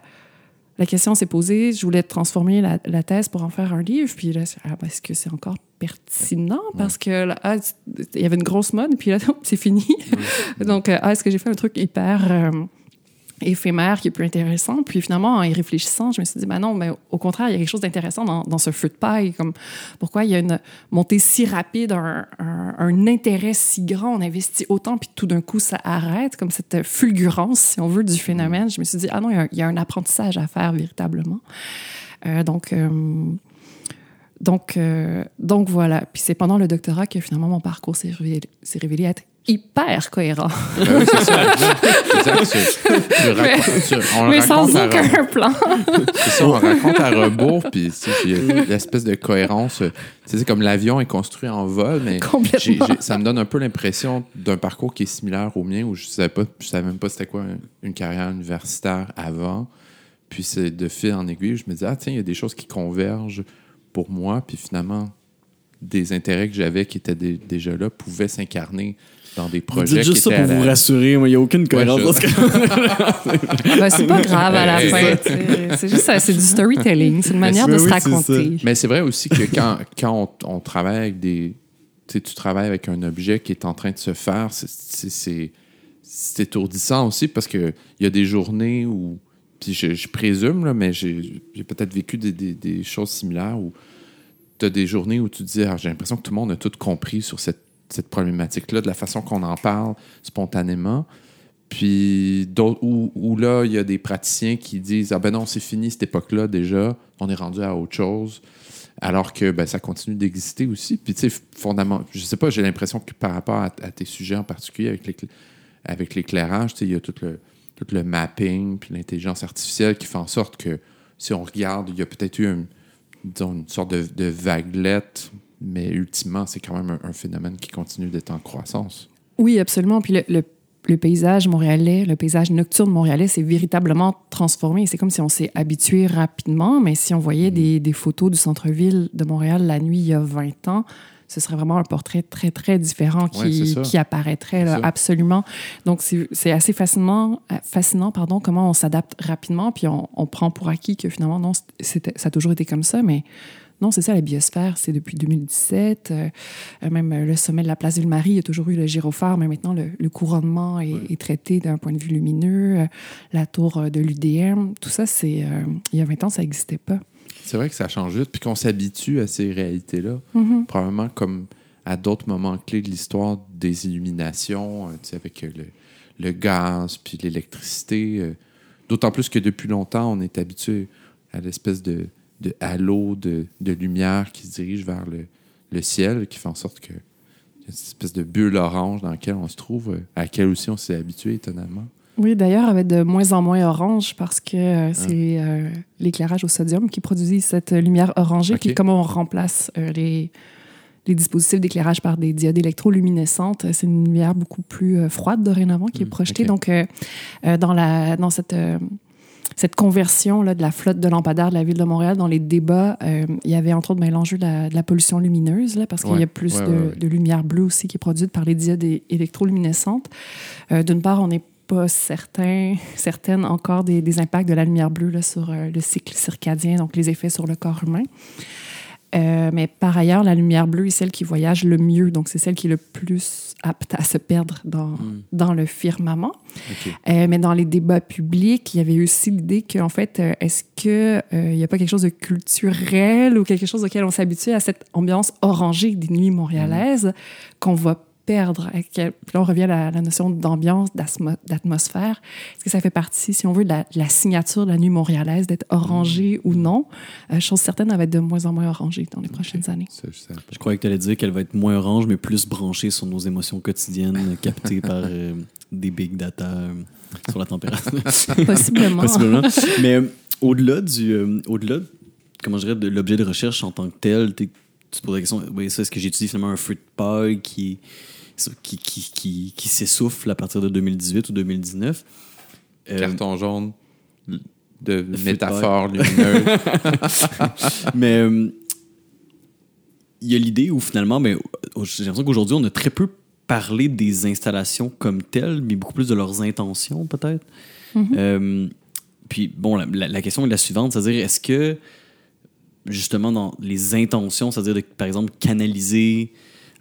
la question s'est posée, je voulais transformer la, thèse pour en faire un livre. Puis là, ah, est-ce que c'est encore pertinent? Parce que ah, il y avait une grosse mode, puis là, c'est fini. Donc, ah, est-ce que j'ai fait un truc hyper euh, éphémère qui est plus intéressant. Puis finalement, en y réfléchissant, je me suis dit, ben non, mais au contraire, il y a quelque chose d'intéressant dans, dans, ce feu de paille. Comme pourquoi il y a une montée si rapide, un, un, intérêt si grand, on investit autant, puis tout d'un coup, ça arrête, comme cette fulgurance, si on veut, du phénomène. Je me suis dit, ah non, il y a un, apprentissage à faire véritablement. Euh, donc, euh, donc, euh, donc voilà. Puis c'est pendant le doctorat que finalement mon parcours s'est révélé, révélé être hyper cohérent. Ben oui, c'est ça. mais, sans aucun plan. c'est ça, on raconte à rebours, puis il y a l'espèce de cohérence. C'est comme l'avion est construit en vol, mais ça me donne un peu l'impression d'un parcours qui est similaire au mien, où je ne savais, pas, je savais même pas c'était quoi une carrière universitaire avant. Puis c'est de fil en aiguille, je me dis, ah tiens, il y a des choses qui convergent pour moi, puis finalement, des intérêts que j'avais qui étaient déjà là pouvaient s'incarner dans des projets. Dites juste ça pour vous rassurer, il n'y a aucune cohérence. Ben, c'est pas grave à la fin. C'est juste c'est du storytelling, c'est une manière de se raconter. Mais c'est vrai aussi que quand, quand on, travaille avec des. Tu travailles avec un objet qui est en train de se faire, c'est étourdissant aussi parce qu'il y a des journées où. Puis je, présume, là, mais j'ai peut-être vécu des, des, choses similaires où tu as des journées où tu te dis ah, j'ai l'impression que tout le monde a tout compris sur cette cette problématique-là, de la façon qu'on en parle spontanément. Puis où, là, il y a des praticiens qui disent Ah ben non, c'est fini cette époque-là déjà, on est rendu à autre chose. Alors que ben, ça continue d'exister aussi. Puis tu sais, fondamentalement, je sais pas, j'ai l'impression que par rapport à, tes sujets en particulier avec l'éclairage, tu sais, il y a tout le, tout le mapping, puis l'intelligence artificielle qui fait en sorte que si on regarde, il y a peut-être eu une sorte de, vaguelette, mais ultimement, c'est quand même un, phénomène qui continue d'être en croissance. Oui, absolument. Puis le, le, paysage montréalais, le paysage nocturne montréalais s'est véritablement transformé. C'est comme si on s'est habitué rapidement, mais si on voyait mm. des, des photos du centre-ville de Montréal la nuit il y a 20 ans, ce serait vraiment un portrait très, très différent qui, qui apparaîtrait absolument. Donc, c'est assez fascinant, fascinant pardon, comment on s'adapte rapidement, puis on, on, prend pour acquis que finalement, non, ça a toujours été comme ça, mais non, c'est ça, la biosphère, c'est depuis 2017. Euh, même le sommet de la place Ville-Marie, il y a toujours eu le gyrophare, mais maintenant, le, couronnement est, traité d'un point de vue lumineux. Euh, la tour euh, de l'UDM, tout ça, c'est il y a 20 ans, ça n'existait pas. C'est vrai que ça change vite, puis qu'on s'habitue à ces réalités-là. Mm-hmm. Probablement comme à d'autres moments clés de l'histoire des illuminations, avec le, le, gaz, puis l'électricité. D'autant plus que depuis longtemps, on est habitué à l'espèce de de halo de, de, lumière qui se dirige vers le, le, ciel, qui fait en sorte que cette espèce de bulle orange dans laquelle on se trouve, euh, à laquelle aussi on s'est habitué étonnamment. Oui, d'ailleurs, avec de moins en moins orange parce que euh, ah. c'est euh, l'éclairage au sodium qui produit cette lumière orangée. Puis comme on remplace les, les dispositifs d'éclairage par des diodes électroluminescentes, c'est une lumière beaucoup plus froide dorénavant qui est hmm, projetée. Donc, dans, la, dans cette cette conversion là, de la flotte de lampadaires de la ville de Montréal dans les débats, euh, il y avait entre autres ben, l'enjeu de, la, pollution lumineuse, là, parce qu'il y a plus de, lumière bleue aussi qui est produite par les diodes électroluminescentes. Euh, d'une part, on n'est pas certain, certaine encore des, impacts de la lumière bleue là, sur euh, le cycle circadien, donc les effets sur le corps humain. Euh, mais par ailleurs, la lumière bleue est celle qui voyage le mieux, donc c'est celle qui est le plus apte à se perdre dans, hmm. dans le firmament. Euh, mais dans les débats publics, il y avait aussi l'idée qu'en fait, euh, est-ce qu'il n'y a pas quelque chose de culturel ou quelque chose auquel on s'habitue à cette ambiance orangée des nuits montréalaises qu'on va perdre. Puis là, on revient à la, notion d'ambiance, d'atmosphère. Est-ce que ça fait partie, si on veut, de la, signature de la nuit montréalaise, d'être orangée ou non? Euh, chose certaine, elle va être de moins en moins orangée dans les prochaines années. je, croyais que tu allais dire qu'elle va être moins orange, mais plus branchée sur nos émotions quotidiennes, captées par euh, des big data euh, sur la température. Possiblement. Possiblement. Mais au-delà du... au-delà, comment je dirais, de l'objet de recherche en tant que tel, tu te poses la question, oui, ça, est-ce que j'étudie finalement un fruit de qui qui, qui, qui, qui s'essouffle à partir de 2018 ou 2019. Euh, Carton jaune de métaphore lumineuse. mais euh, il y a l'idée où finalement, mais, j'ai l'impression qu'aujourd'hui, on a très peu parlé des installations comme telles, mais beaucoup plus de leurs intentions, peut-être. Mm-hmm. Euh, puis, bon, la, la, question est la suivante, c'est-à-dire, est-ce que, justement, dans les intentions, c'est-à-dire, par exemple, canaliser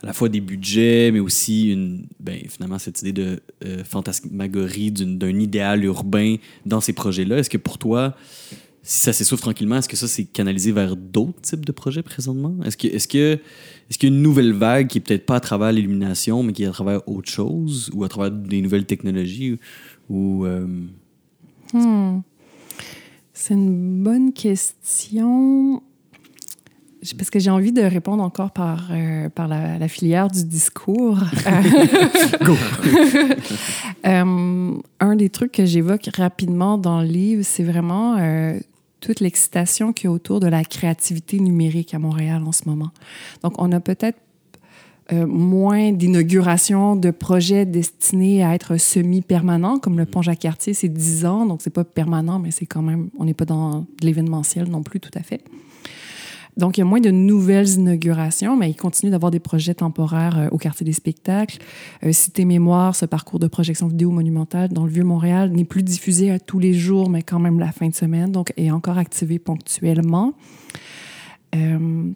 à la fois des budgets, mais aussi une, ben, finalement cette idée de euh, fantasmagorie d'un idéal urbain dans ces projets-là. Est-ce que pour toi, si ça s'essouffle tranquillement, est-ce que ça c'est canalisé vers d'autres types de projets présentement? Est-ce est-ce que est-ce qu'il y a une nouvelle vague qui est peut-être pas à travers l'illumination, mais qui est à travers autre chose ou à travers des nouvelles technologies ou euh, hmm. C'est une bonne question parce que j'ai envie de répondre encore par, euh, par la, filière du discours. Go! Euh, un des trucs que j'évoque rapidement dans le livre, c'est vraiment euh, toute l'excitation qu'il y a autour de la créativité numérique à Montréal en ce moment. Donc, on a peut-être moins d'inauguration de projets destinés à être semi-permanents, comme le pont Jacques-Cartier, c'est 10 ans, donc c'est pas permanent, mais c'est quand même, on n'est pas dans l'événementiel non plus tout à fait. Donc, il y a moins de nouvelles inaugurations, mais il continue d'avoir des projets temporaires euh, au quartier des spectacles. Euh, Cité Mémoire, ce parcours de projection vidéo monumentale dans le Vieux-Montréal, n'est plus diffusé à tous les jours, mais quand même la fin de semaine, donc est encore activé ponctuellement. Euh,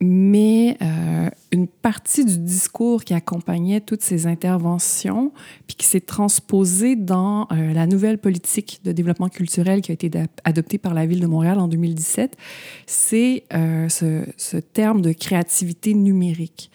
mais euh, une partie du discours qui accompagnait toutes ces interventions, puis qui s'est transposée dans euh, la nouvelle politique de développement culturel qui a été adoptée par la ville de Montréal en 2017, c'est euh, ce, ce, terme de créativité numérique.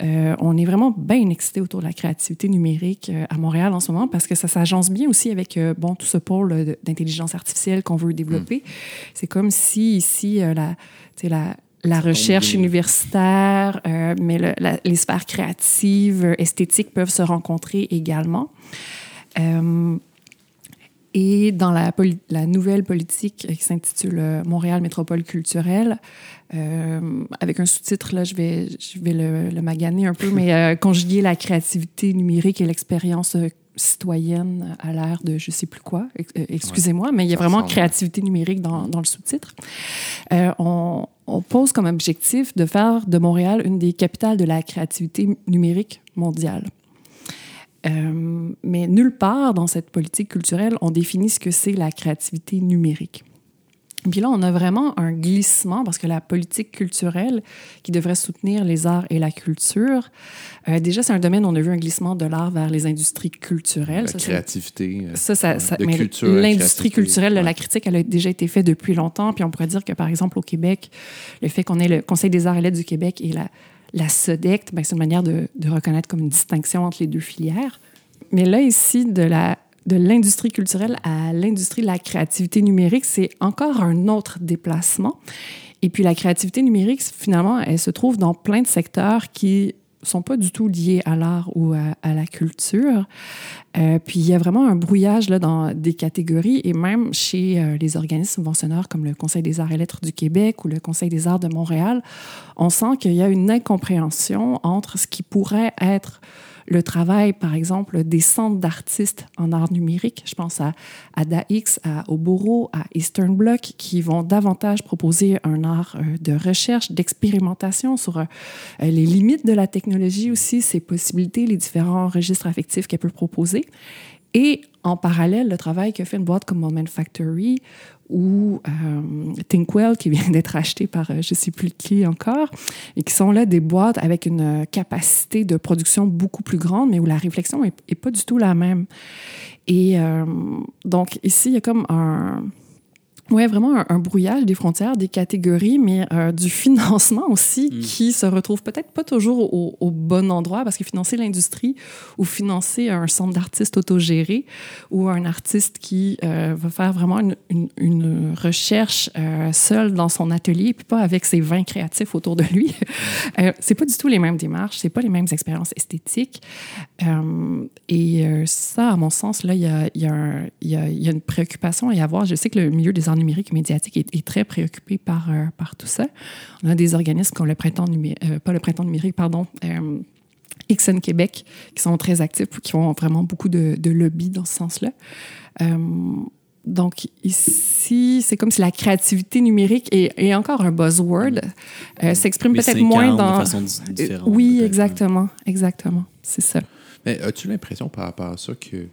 on est vraiment bien excité autour de la créativité numérique à Montréal en ce moment parce que ça s'agence bien aussi avec bon tout ce pôle d'intelligence artificielle qu'on veut développer. Mm. C'est comme si ici la, la la recherche universitaire, euh, mais le, les sphères créatives, esthétiques peuvent se rencontrer également. Euh, Et dans la, la nouvelle politique qui s'intitule Montréal Métropole culturelle, euh, avec un sous-titre, là, je vais, je vais le, le maganer un peu, mais euh, conjuguer la créativité numérique et l'expérience euh, citoyenne à l'ère de je sais plus quoi. Excusez-moi, mais il y a vraiment créativité numérique dans, dans le sous-titre. on, on, pose comme objectif de faire de Montréal une des capitales de la créativité numérique mondiale. mais nulle part dans cette politique culturelle, on définit ce que c'est la créativité numérique. Puis là, on a vraiment un glissement parce que la politique culturelle qui devrait soutenir les arts et la culture, euh, déjà, c'est un domaine où on a vu un glissement de l'art vers les industries culturelles. La créativité. Euh, ça, ça, ça L'industrie culturelle, la critique, elle a déjà été faite depuis longtemps. Puis on pourrait dire que, par exemple, au Québec, le fait qu'on ait le Conseil des arts et lettres du Québec et la, la SODEC, ben, c'est une manière de, de reconnaître comme une distinction entre les deux filières. Mais là, ici, de la de l'industrie culturelle à l'industrie de la créativité numérique, c'est encore un autre déplacement. Et puis la créativité numérique, finalement, elle se trouve dans plein de secteurs qui sont pas du tout liés à l'art ou à, la culture. Euh, puis il y a vraiment un brouillage là, dans des catégories et même chez euh, les organismes subventionneurs comme le Conseil des arts et lettres du Québec ou le Conseil des arts de Montréal, on sent qu'il y a une incompréhension entre ce qui pourrait être le travail, par exemple, des centres d'artistes en art numérique. Je pense à, à DAX, à Oboro, à Eastern Bloc, qui vont davantage proposer un art euh, de recherche, d'expérimentation sur euh, les limites de la technologie aussi, ses possibilités, les différents registres affectifs qu'elle peut proposer. Et en parallèle, le travail que fait une boîte comme Moment Factory ou euh, Thinkwell, qui vient d'être acheté par euh, je ne sais plus qui encore, et qui sont là des boîtes avec une capacité de production beaucoup plus grande, mais où la réflexion n'est pas du tout la même. Et euh, donc, ici, il y a comme un oui, vraiment un, brouillage des frontières, des catégories, mais euh, du financement aussi mm. qui se retrouve peut-être pas toujours au, bon endroit parce que financer l'industrie ou financer un centre d'artistes autogéré ou un artiste qui euh, va faire vraiment une, une, recherche euh, seul dans son atelier puis pas avec ses 20 créatifs autour de lui, euh, c'est pas du tout les mêmes démarches, c'est pas les mêmes expériences esthétiques. et ça, à mon sens, là, il y a, y, a y, a, y a une préoccupation à y avoir. Je sais que le milieu des numérique médiatique est, très préoccupé par, euh, par tout ça. On a des organismes comme le printemps numérique, euh, pas le printemps numérique, pardon, euh, XN Québec, qui sont très actifs, qui ont vraiment beaucoup de, de lobby dans ce sens-là. donc ici, c'est comme si la créativité numérique est, encore un buzzword, s'exprime peut-être moins dans... De façon différente, oui, exactement, exactement, c'est ça. Mais as-tu l'impression par rapport à ça qu'il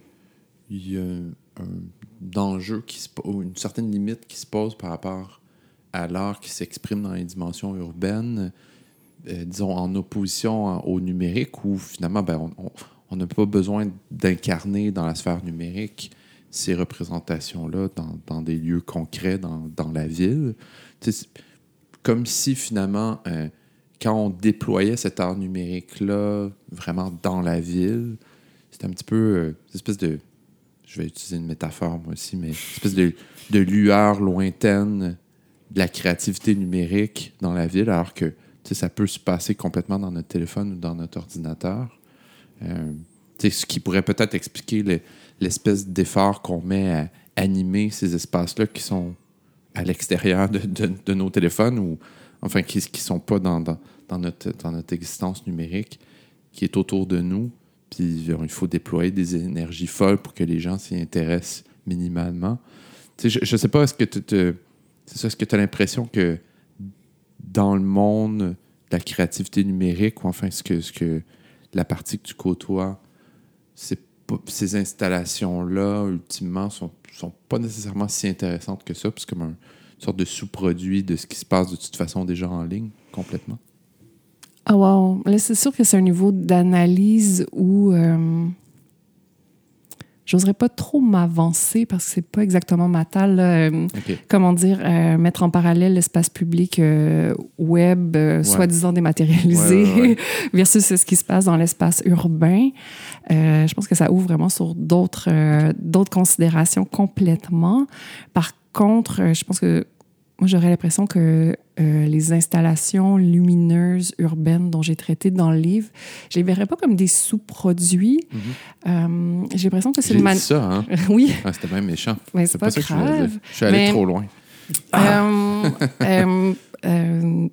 y a un d'enjeux qui se ou une certaine limite qui se pose par rapport à l'art qui s'exprime dans les dimensions urbaines, euh, disons en opposition au numérique, où finalement ben, on n'a pas besoin d'incarner dans la sphère numérique ces représentations-là dans, des lieux concrets dans, la ville. comme si finalement, euh, quand on déployait cet art numérique-là vraiment dans la ville, c'était un petit peu euh, une espèce de je vais utiliser une métaphore moi aussi, mais une espèce de, lueur lointaine de la créativité numérique dans la ville, alors que ça peut se passer complètement dans notre téléphone ou dans notre ordinateur. Euh, ce qui pourrait peut-être expliquer l'espèce d'effort qu'on met à animer ces espaces-là qui sont à l'extérieur de, nos téléphones ou enfin qui ne sont pas dans, notre, dans notre existence numérique, qui est autour de nous, puis il faut déployer des énergies folles pour que les gens s'y intéressent minimalement. je ne sais pas, est-ce que tu c'est est-ce que as l'impression que dans le monde de la créativité numérique, ou enfin, ce que, ce que la partie que tu côtoies, ces installations-là, ultimement, sont, sont pas nécessairement si intéressantes que ça, puis c'est comme une sorte de sous-produit de ce qui se passe de toute façon déjà en ligne, complètement? Ah, wow. Là, c'est sûr que c'est un niveau d'analyse où. Euh, j'oserais pas trop m'avancer parce que c'est pas exactement ma talle. Euh, comment dire, euh, mettre en parallèle l'espace public web, soi-disant dématérialisé, versus ce qui se passe dans l'espace urbain. je pense que ça ouvre vraiment sur d'autres d'autres considérations complètement. Par contre, je pense que moi, j'aurais l'impression que euh, les installations lumineuses urbaines dont j'ai traité dans le livre, je les verrais pas comme des sous-produits. Mm-hmm. Euh, j'ai l'impression que c'est une manière. ça, hein? oui, Ah, C'était même méchant. mais c'est pas, ça que je grave. Je suis allé Mais- trop loin. Euh, euh, euh,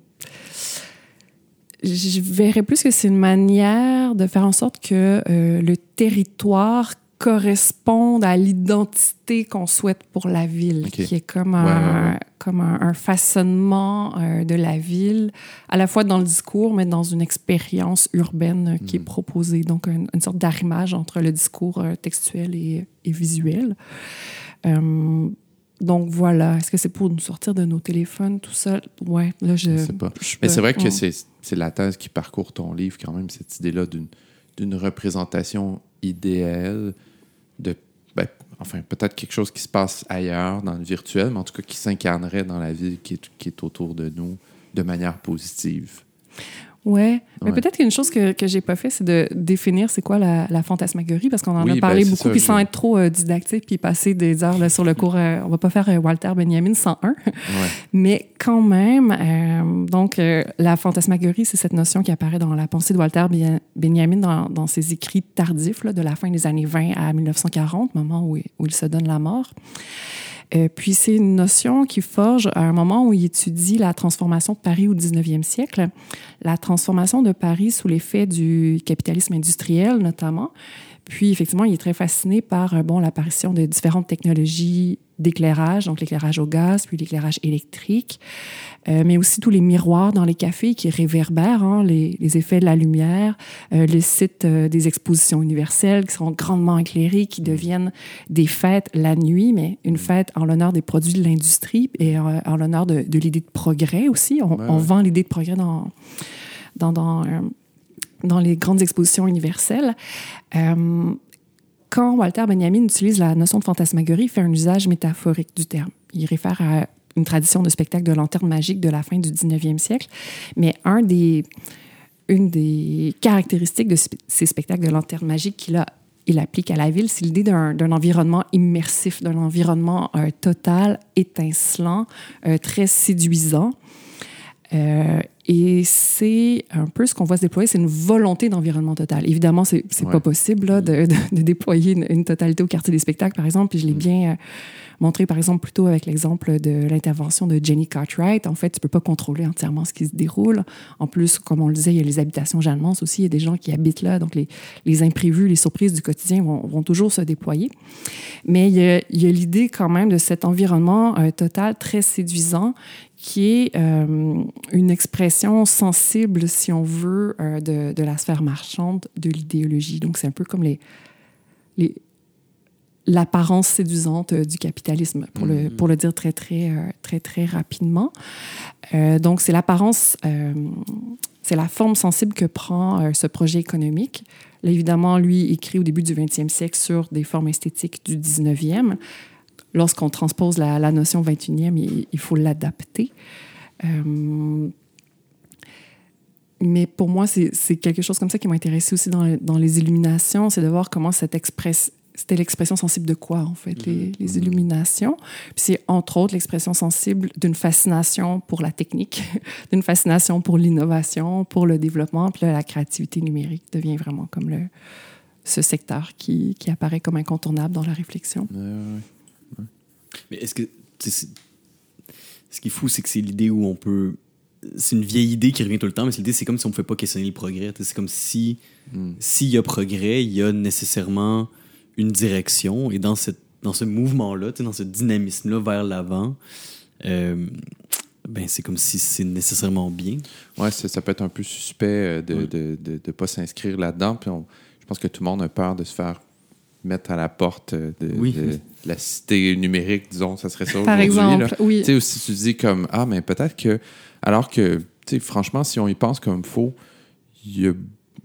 je verrais plus que c'est une manière de faire en sorte que le territoire corresponde à l'identité qu'on souhaite pour la ville, qui est comme un, ouais, ouais. comme un, un façonnement euh, de la ville, à la fois dans le discours, mais dans une expérience urbaine euh, qui est Mhm. proposée. Donc, un- une sorte d'arrimage entre le discours euh, textuel et, et visuel. Euh, donc voilà, est-ce que c'est pour nous sortir de nos téléphones tout seul? Ouais, là je. Je sais pas. je Mais c'est vrai que c'est la thèse qui parcourt ton livre, quand même, cette idée-là d'une d'une représentation idéale de. ben, enfin, peut-être quelque chose qui se passe ailleurs, dans le virtuel, mais en tout cas qui s'incarnerait dans la vie qui est, qui est autour de nous de manière positive. Ouais, mais Ouais. peut-être qu'une chose que, que j'ai pas fait, c'est de définir c'est quoi la, la fantasmagorie, parce qu'on en Oui, a ben, parlé c'est beaucoup, ça, puis sans être trop euh, didactique, puis passer des heures là, sur le cours. euh, on va pas faire euh, Walter Benjamin 101, Ouais. mais quand même, euh, donc la fantasmagorie, c'est cette notion qui apparaît dans la pensée de Walter Benjamin dans, dans ses écrits tardifs là, de la fin des années 20 à 1940, moment où, où il se donne la mort. Euh, puis c'est une notion qui forge à un moment où il étudie la transformation de Paris au 19e siècle, la transformation de Paris sous l'effet du capitalisme industriel notamment. Puis effectivement, il est très fasciné par euh, bon l'apparition de différentes technologies d'éclairage, donc l'éclairage au gaz, puis l'éclairage électrique, euh, mais aussi tous les miroirs dans les cafés qui réverbèrent hein, les, les effets de la lumière, euh, les sites euh, des expositions universelles qui sont grandement éclairés, qui deviennent des fêtes la nuit, mais une fête en l'honneur des produits de l'industrie et en l'honneur de, de l'idée de progrès aussi. On, Ouais, on ouais. vend l'idée de progrès dans, dans, dans, euh, dans les grandes expositions universelles. Euh, quand Walter Benjamin utilise la notion de fantasmagorie, il fait un usage métaphorique du terme. Il réfère à une tradition de spectacle de lanterne magique de la fin du 19e siècle, mais une des caractéristiques de ces spectacles de lanterne magique qu'il applique à la ville, c'est l'idée d'un environnement immersif, d'un environnement euh, total, étincelant, euh, très séduisant. Et c'est un peu ce qu'on voit se déployer, c'est une volonté d'environnement total. Évidemment, c'est Ouais. pas possible là, de, de- de déployer une, une totalité au quartier des spectacles, par exemple. Puis je l'ai bien euh, montré, par exemple, plutôt avec l'exemple de l'intervention de Jenny Cartwright. En fait, tu peux pas contrôler entièrement ce qui se déroule. En plus, comme on le disait, il y a les habitations jalmances aussi. Il y a des gens qui habitent là. Donc, les, les imprévus, les surprises du quotidien vont, vont toujours se déployer. Mais il y a, il y a l'idée quand même de cet environnement euh, total très séduisant qui est euh, une expression sensible, si on veut, euh, de, de la sphère marchande de l'idéologie. Donc, c'est un peu comme les, les, l'apparence séduisante euh, du capitalisme, pour, le, pour le dire très, très, euh, très, très rapidement. Euh, donc, c'est l'apparence, euh, c'est la forme sensible que prend euh, ce projet économique. Là, évidemment, lui écrit au début du 20e siècle sur des formes esthétiques du 19e. Lorsqu'on transpose la, la notion 21e, il, il faut l'adapter. Mais pour moi, c'est quelque chose comme ça qui m'a intéressé aussi dans, dans les illuminations, c'est de voir comment cette express, c'était l'expression sensible de quoi, en fait, les, les illuminations. Puis c'est entre autres l'expression sensible d'une fascination pour la technique, d'une fascination pour l'innovation, pour le développement. Puis là, la créativité numérique devient vraiment comme le, ce secteur qui, qui apparaît comme incontournable dans la réflexion. Euh, Mais est-ce que. c'est- Ce qui est fou, c'est que c'est l'idée où on peut. C'est une vieille idée qui revient tout le temps, mais c'est l'idée, c'est comme si on ne pouvait pas questionner le progrès. C'est comme si. Hmm. S'il y a progrès, il y a nécessairement une direction. Et dans, cette, dans ce mouvement-là, tu sais, dans ce dynamisme-là vers l'avant, euh, ben, c'est comme si c'est nécessairement bien. Ouais, ça, ça peut être un peu suspect euh, de ne Ouais. de, de, de pas s'inscrire là-dedans. Puis on- je pense que tout le monde a peur de se faire mettre à la porte euh, de, Oui. de la cité numérique, disons, ça serait ça Par exemple, là. oui. Tu sais, aussi, tu dis comme, ah, mais peut-être que, alors que, franchement, si on y pense comme faut, il y a,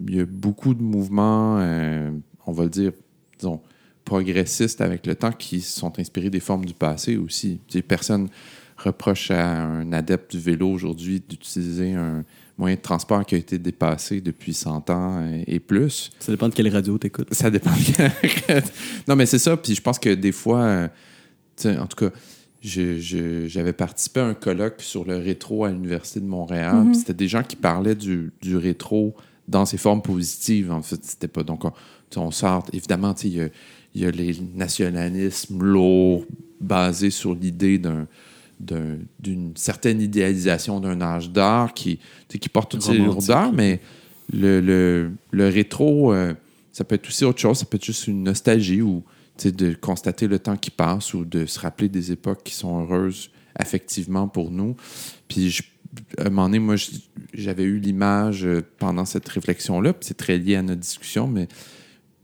il y a beaucoup de mouvements, euh, on va le dire, disons, progressistes avec le temps qui sont inspirés des formes du passé aussi. Tu sais, personne reproche à un adepte du vélo aujourd'hui d'utiliser un moyen de transport qui a été dépassé depuis 100 ans euh, et plus. Ça dépend de quelle radio tu écoutes. Ça dépend. de- non, mais c'est ça. Puis je pense que des fois, euh, en tout cas, j'avais participé à un colloque sur le rétro à l'Université de Montréal. Mhm. C'était des gens qui parlaient du, du rétro dans ses formes positives. En fait, c'était pas. Donc, on, sort. Évidemment, il y a, y a les nationalismes lourds basés sur l'idée d'un d'une certaine idéalisation d'un âge d'art qui, qui porte toutes ces lourdeurs, mais le, le, le rétro, euh, ça peut être aussi autre chose. Ça peut être juste une nostalgie ou de constater le temps qui passe ou de se rappeler des époques qui sont heureuses affectivement pour nous. Puis, je, à un moment donné, moi, j'avais eu l'image euh, pendant cette réflexion-là, c'est très lié à notre discussion, mais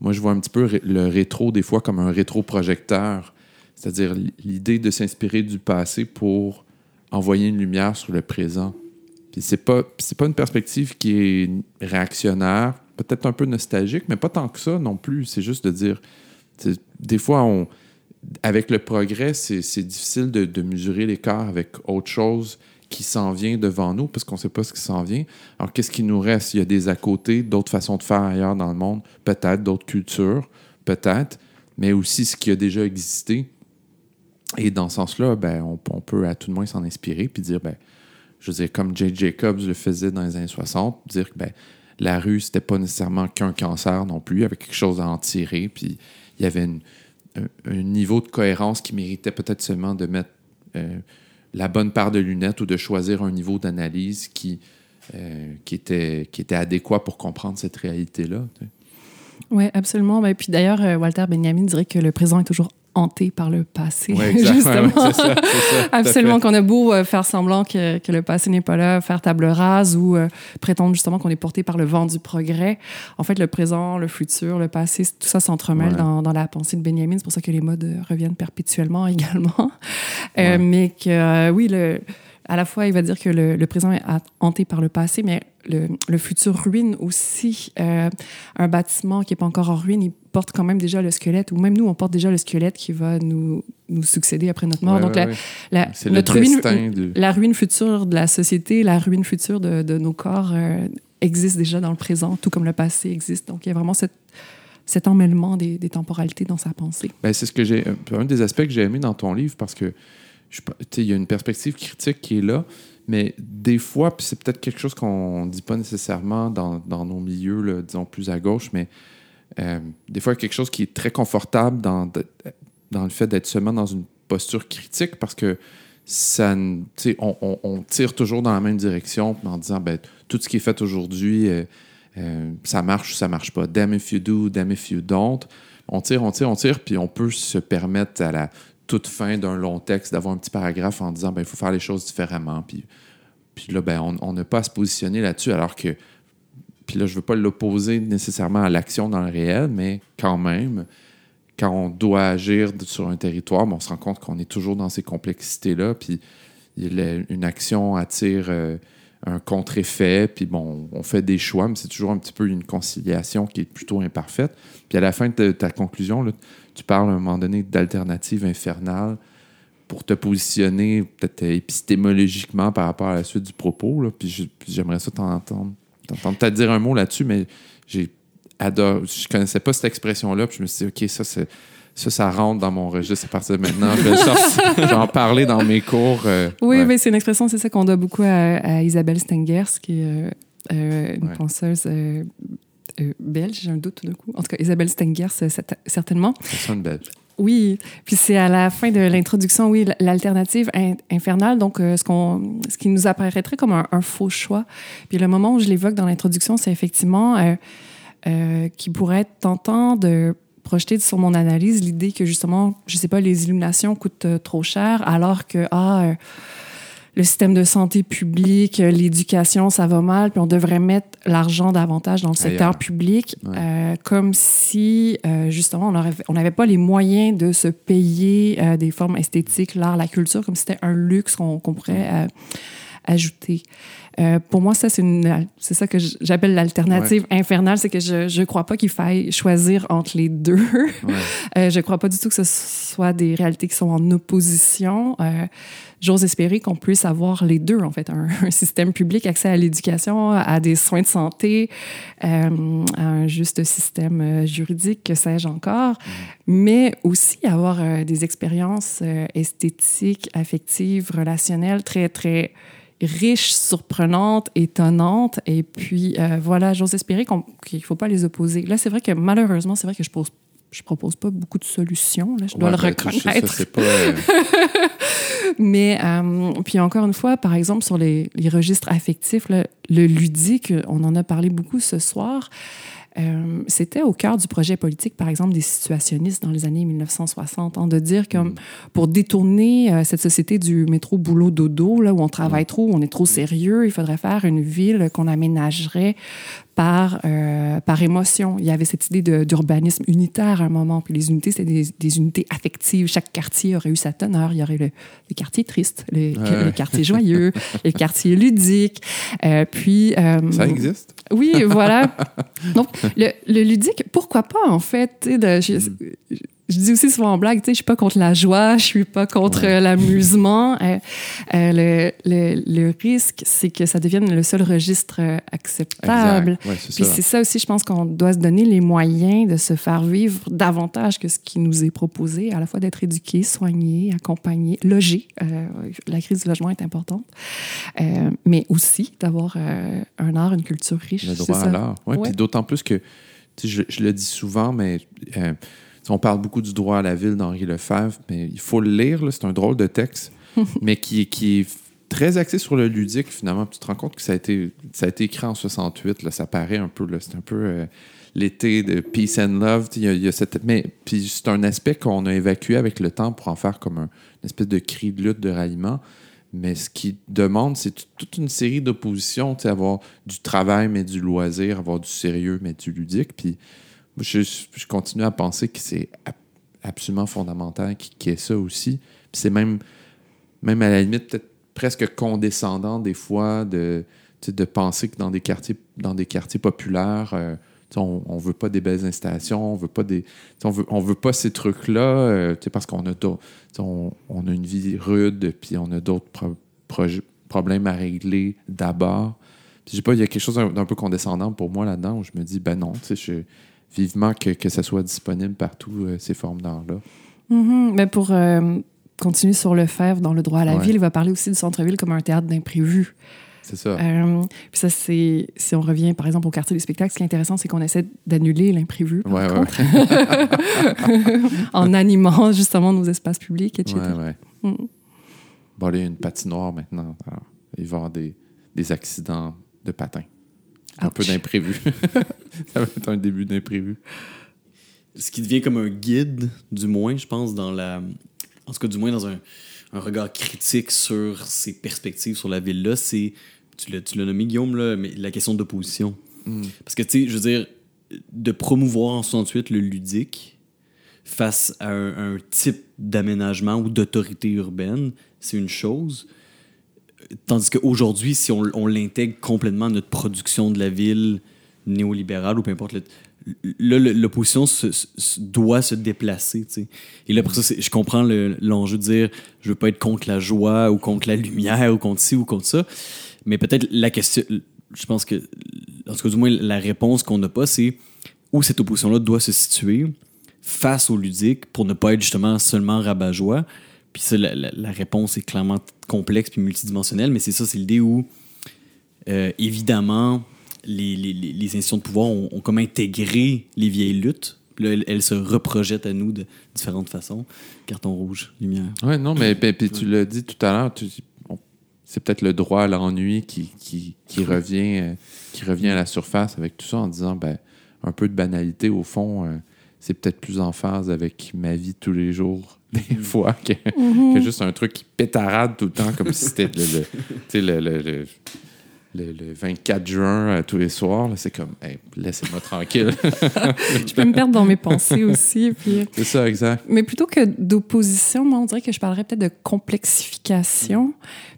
moi, je vois un petit peu le rétro, des fois, comme un rétro-projecteur. C'est-à-dire l'idée de s'inspirer du passé pour envoyer une lumière sur le présent. Puis c'est pas, c'est pas une perspective qui est réactionnaire, peut-être un peu nostalgique, mais pas tant que ça non plus. C'est juste de dire, des fois, on, avec le progrès, c'est difficile de, mesurer l'écart avec autre chose qui s'en vient devant nous parce qu'on ne sait pas ce qui s'en vient. Alors, qu'est-ce qui nous reste? Il y a des à côté, d'autres façons de faire ailleurs dans le monde, peut-être d'autres cultures, peut-être, mais aussi ce qui a déjà existé. Et dans ce sens-là, ben, on, peut à tout le moins s'en inspirer puis dire, ben, je veux dire, comme Jay Jacobs le faisait dans les années 60, dire que ben, la rue, c'était pas nécessairement qu'un cancer non plus, il y avait quelque chose à en tirer, puis il y avait un, niveau de cohérence qui méritait peut-être seulement de mettre euh, la bonne paire de lunettes ou de choisir un niveau d'analyse qui, euh, qui, était, qui était adéquat pour comprendre cette réalité-là. Oui, absolument. Et ben, puis d'ailleurs, euh, Walter Benjamin dirait que le présent est toujours hanté par le passé, justement. ça, Absolument, qu'on a beau euh, faire semblant que, que, le passé n'est pas là, faire table rase ou euh, prétendre justement qu'on est porté par le vent du progrès. En fait, le présent, le futur, le passé, tout ça s'entremêle dans, dans, la pensée de Benjamin. C'est pour ça que les modes euh, reviennent perpétuellement également. mais que, oui, le à la fois, il va dire que le, présent est hanté par le passé, mais le, le futur ruine aussi. Euh, un bâtiment qui n'est pas encore en ruine, il porte quand même déjà le squelette, ou même nous, on porte déjà le squelette qui va nous, nous succéder après notre mort. Donc, la, la, notre ruine, la ruine future de la société, la ruine future de, de nos corps euh, existe déjà dans le présent, tout comme le passé existe. Donc, il y a vraiment cette cet emmêlement des, des temporalités dans sa pensée. Ben, c'est ce que j'ai un des aspects que j'ai aimé dans ton livre parce que il y a une perspective critique qui est là, mais des fois, puis c'est peut-être quelque chose qu'on ne dit pas nécessairement dans, dans nos milieux, disons plus à gauche, mais euh, des fois, il y a quelque chose qui est très confortable dans, dans le fait d'être seulement dans une posture critique parce que ça, on, on, on, tire toujours dans la même direction en disant ben, tout ce qui est fait aujourd'hui, euh, euh, ça marche ou ça marche pas. Damn if you do, damn if you don't. On tire, on tire, on tire, puis on peut se permettre à la toute fin d'un long texte d'avoir un petit paragraphe en disant ben, il faut faire les choses différemment. Puis, puis là, ben, on n'a pas à se positionner là-dessus, alors que. Puis là, je ne veux pas l'opposer nécessairement à l'action dans le réel, mais quand même, quand on doit agir sur un territoire, ben, on se rend compte qu'on est toujours dans ces complexités-là. Puis une action attire euh, un contre-effet, puis bon, on fait des choix, mais c'est toujours un petit peu une conciliation qui est plutôt imparfaite. Puis à la fin de ta conclusion, là, tu parles à un moment donné d'alternative infernale pour te positionner peut-être épistémologiquement par rapport à la suite du propos. Là. Puis j'aimerais ça t'entendre. T'entendre peut-être dire un mot là-dessus, mais j'ai adoré. Je connaissais pas cette expression-là, puis je me suis dit, OK, ça, c'est. Ça, ça rentre dans mon registre à partir de maintenant. Je vais en parler dans mes cours. Euh, oui, mais c'est une expression, c'est ça qu'on doit beaucoup à, Isabelle Stengers, qui est euh, euh, une penseuse euh, belge, j'ai un doute tout d'un coup. En tout cas, Isabelle Stengers, certainement. Ça sonne belge. Oui, puis c'est à la fin de l'introduction, oui, l'alternative infernale, donc euh, ce, qu'on, ce qui nous apparaîtrait comme un, faux choix. Puis le moment où je l'évoque dans l'introduction, c'est effectivement euh, euh, qui pourrait être tentant de projeter sur mon analyse l'idée que justement, je sais pas, les illuminations coûtent trop cher, alors que, ah, le système de santé publique, euh, l'éducation, ça va mal, puis on devrait mettre l'argent davantage dans le secteur public, euh, comme si euh, justement on n'avait pas les moyens de se payer euh, des formes esthétiques, l'art, la culture, comme si c'était un luxe qu'on pourrait euh, ajouter. pour moi, ça, c'est c'est ça que j'appelle l'alternative infernale, c'est que je, je crois pas qu'il faille choisir entre les deux. Ouais. je crois pas du tout que ce soit des réalités qui sont en opposition j'ose espérer qu'on puisse avoir les deux, en fait, un, système public, accès à l'éducation, à des soins de santé, euh, un juste système euh, juridique, que sais-je encore, mais aussi avoir euh, des expériences euh, esthétiques, affectives, relationnelles très, très riches, surprenantes, étonnantes. Et puis, voilà, j'ose espérer qu'il ne faut pas les opposer. Là, c'est vrai que malheureusement, c'est vrai que je pose je propose pas beaucoup de solutions, là, je dois le ben, reconnaître. Ça, pas, Mais, euh, puis encore une fois, par exemple, sur les, les registres affectifs, le ludique, on en a parlé beaucoup ce soir. Euh, c'était au cœur du projet politique, par exemple, des situationnistes dans les années 1960, hein, de dire que mm. pour détourner euh, cette société du métro boulot dodo, là où on travaille mm. trop, on est trop sérieux, il faudrait faire une ville qu'on aménagerait par, euh, par émotion. Il y avait cette idée d'urbanisme unitaire à un moment. Puis les unités, c'était des, des, unités affectives. Chaque quartier aurait eu sa teneur. Il y aurait le, le quartier triste, le, le, quartier joyeux, le quartier ludique. Euh, puis... Euh, Ça existe? Oui, voilà. Donc, le, le, ludique, pourquoi pas, en fait? De, je, je dis aussi souvent en blague, tu sais, je suis pas contre la joie, je suis pas contre l'amusement. Euh, euh, le, le, le, risque, c'est que ça devienne le seul registre euh, acceptable. Ouais, Puis c'est ça aussi, je pense qu'on doit se donner les moyens de se faire vivre davantage que ce qui nous est proposé, à la fois d'être éduqué, soigné, accompagné, logé. Euh, la crise du logement est importante, mais aussi d'avoir un art, une culture riche. Le droit à l'art. Oui, puis d'autant plus que, je, je, le dis souvent, mais on parle beaucoup du droit à la ville d'Henri Lefebvre, mais il faut le lire. C'est un drôle de texte, mais qui, qui est très axé sur le ludique, finalement. tu te rends compte que ça a été, ça a été écrit en 68. Là, ça paraît un peu. C'est un peu euh, l'été de Peace and Love. Il y a, cette, mais puis c'est un aspect qu'on a évacué avec le temps pour en faire comme un, une espèce de cri de lutte, de ralliement. Mais ce qui demande, c'est toute une série d'oppositions, avoir du travail, mais du loisir, avoir du sérieux, mais du ludique. Puis je, continue à penser que c'est absolument fondamental qu'il y ait ça aussi. c'est même, même à la limite peut-être presque condescendant des fois de, de penser que dans des quartiers, dans des quartiers populaires, euh, on, ne veut pas des belles installations, on veut pas des, on veut, on veut pas ces trucs-là, euh, parce qu'on a, on, on, a une vie rude, puis on a d'autres problèmes à régler d'abord. Pas, il y a quelque chose d'un peu condescendant pour moi là-dedans où je me dis, ben non, je vivement que, que ça soit disponible partout, euh, ces formes d'art-là. Mm-hmm. Mais pour euh, continuer sur le faire dans le droit à la ville, il va parler aussi du centre-ville comme un théâtre d'imprévu. C'est ça. Euh, puis ça, c'est. Si on revient, par exemple, au quartier des spectacles, ce qui est intéressant, c'est qu'on essaie d'annuler l'imprévu. Ouais, ouais. en animant justement nos espaces publics, etc. Ouais. Mm. Bon, il y a une patinoire maintenant. il va y avoir des, des accidents de patins. Un peu d'imprévu. ça va être un début d'imprévu. Ce qui devient comme un guide, du moins, je pense, dans la. En tout cas, du moins, dans un, un regard critique sur ses perspectives sur la ville-là, c'est. Tu l'as nommé, Guillaume, là, mais la question d'opposition. Hmm. Parce que, tu sais, je veux dire, de promouvoir en 68 le ludique face à un, un type d'aménagement ou d'autorité urbaine, c'est une chose. Tandis qu'aujourd'hui, si on, l'intègre complètement à notre production de la ville néolibérale ou peu importe, l'opposition doit se déplacer. Et là, je comprends l'enjeu de dire je veux pas être contre la joie ou contre la lumière ou contre ci ou contre ça. Mais peut-être la question, je pense que, en tout cas, du moins, la réponse qu'on n'a pas, c'est où cette opposition-là doit se situer face au ludique pour ne pas être justement seulement rabat-joie, puis ça, la, réponse est clairement complexe puis multidimensionnelle, mais c'est ça, c'est l'idée où, euh, évidemment, les, les, les, institutions de pouvoir ont, comme intégré les vieilles luttes. Là, elles, se reprojettent à nous de différentes façons. Carton rouge, lumière. Oui, non, mais ben, puis tu l'as dit tout à l'heure, c'est peut-être le droit à l'ennui qui, qui, qui revient, euh, qui revient à la surface avec tout ça en disant, ben, un peu de banalité, au fond, euh, c'est peut-être plus en phase avec ma vie tous les jours des mm-hmm. fois que, mm-hmm. juste un truc qui pétarade tout le temps comme si c'était le, le, le, 24 juin euh, tous les soirs. C'est comme, laissez-moi tranquille. je peux me perdre dans mes pensées aussi. Puis... C'est ça, exact. Mais plutôt que d'opposition, moi, on dirait que je parlerais peut-être de complexification.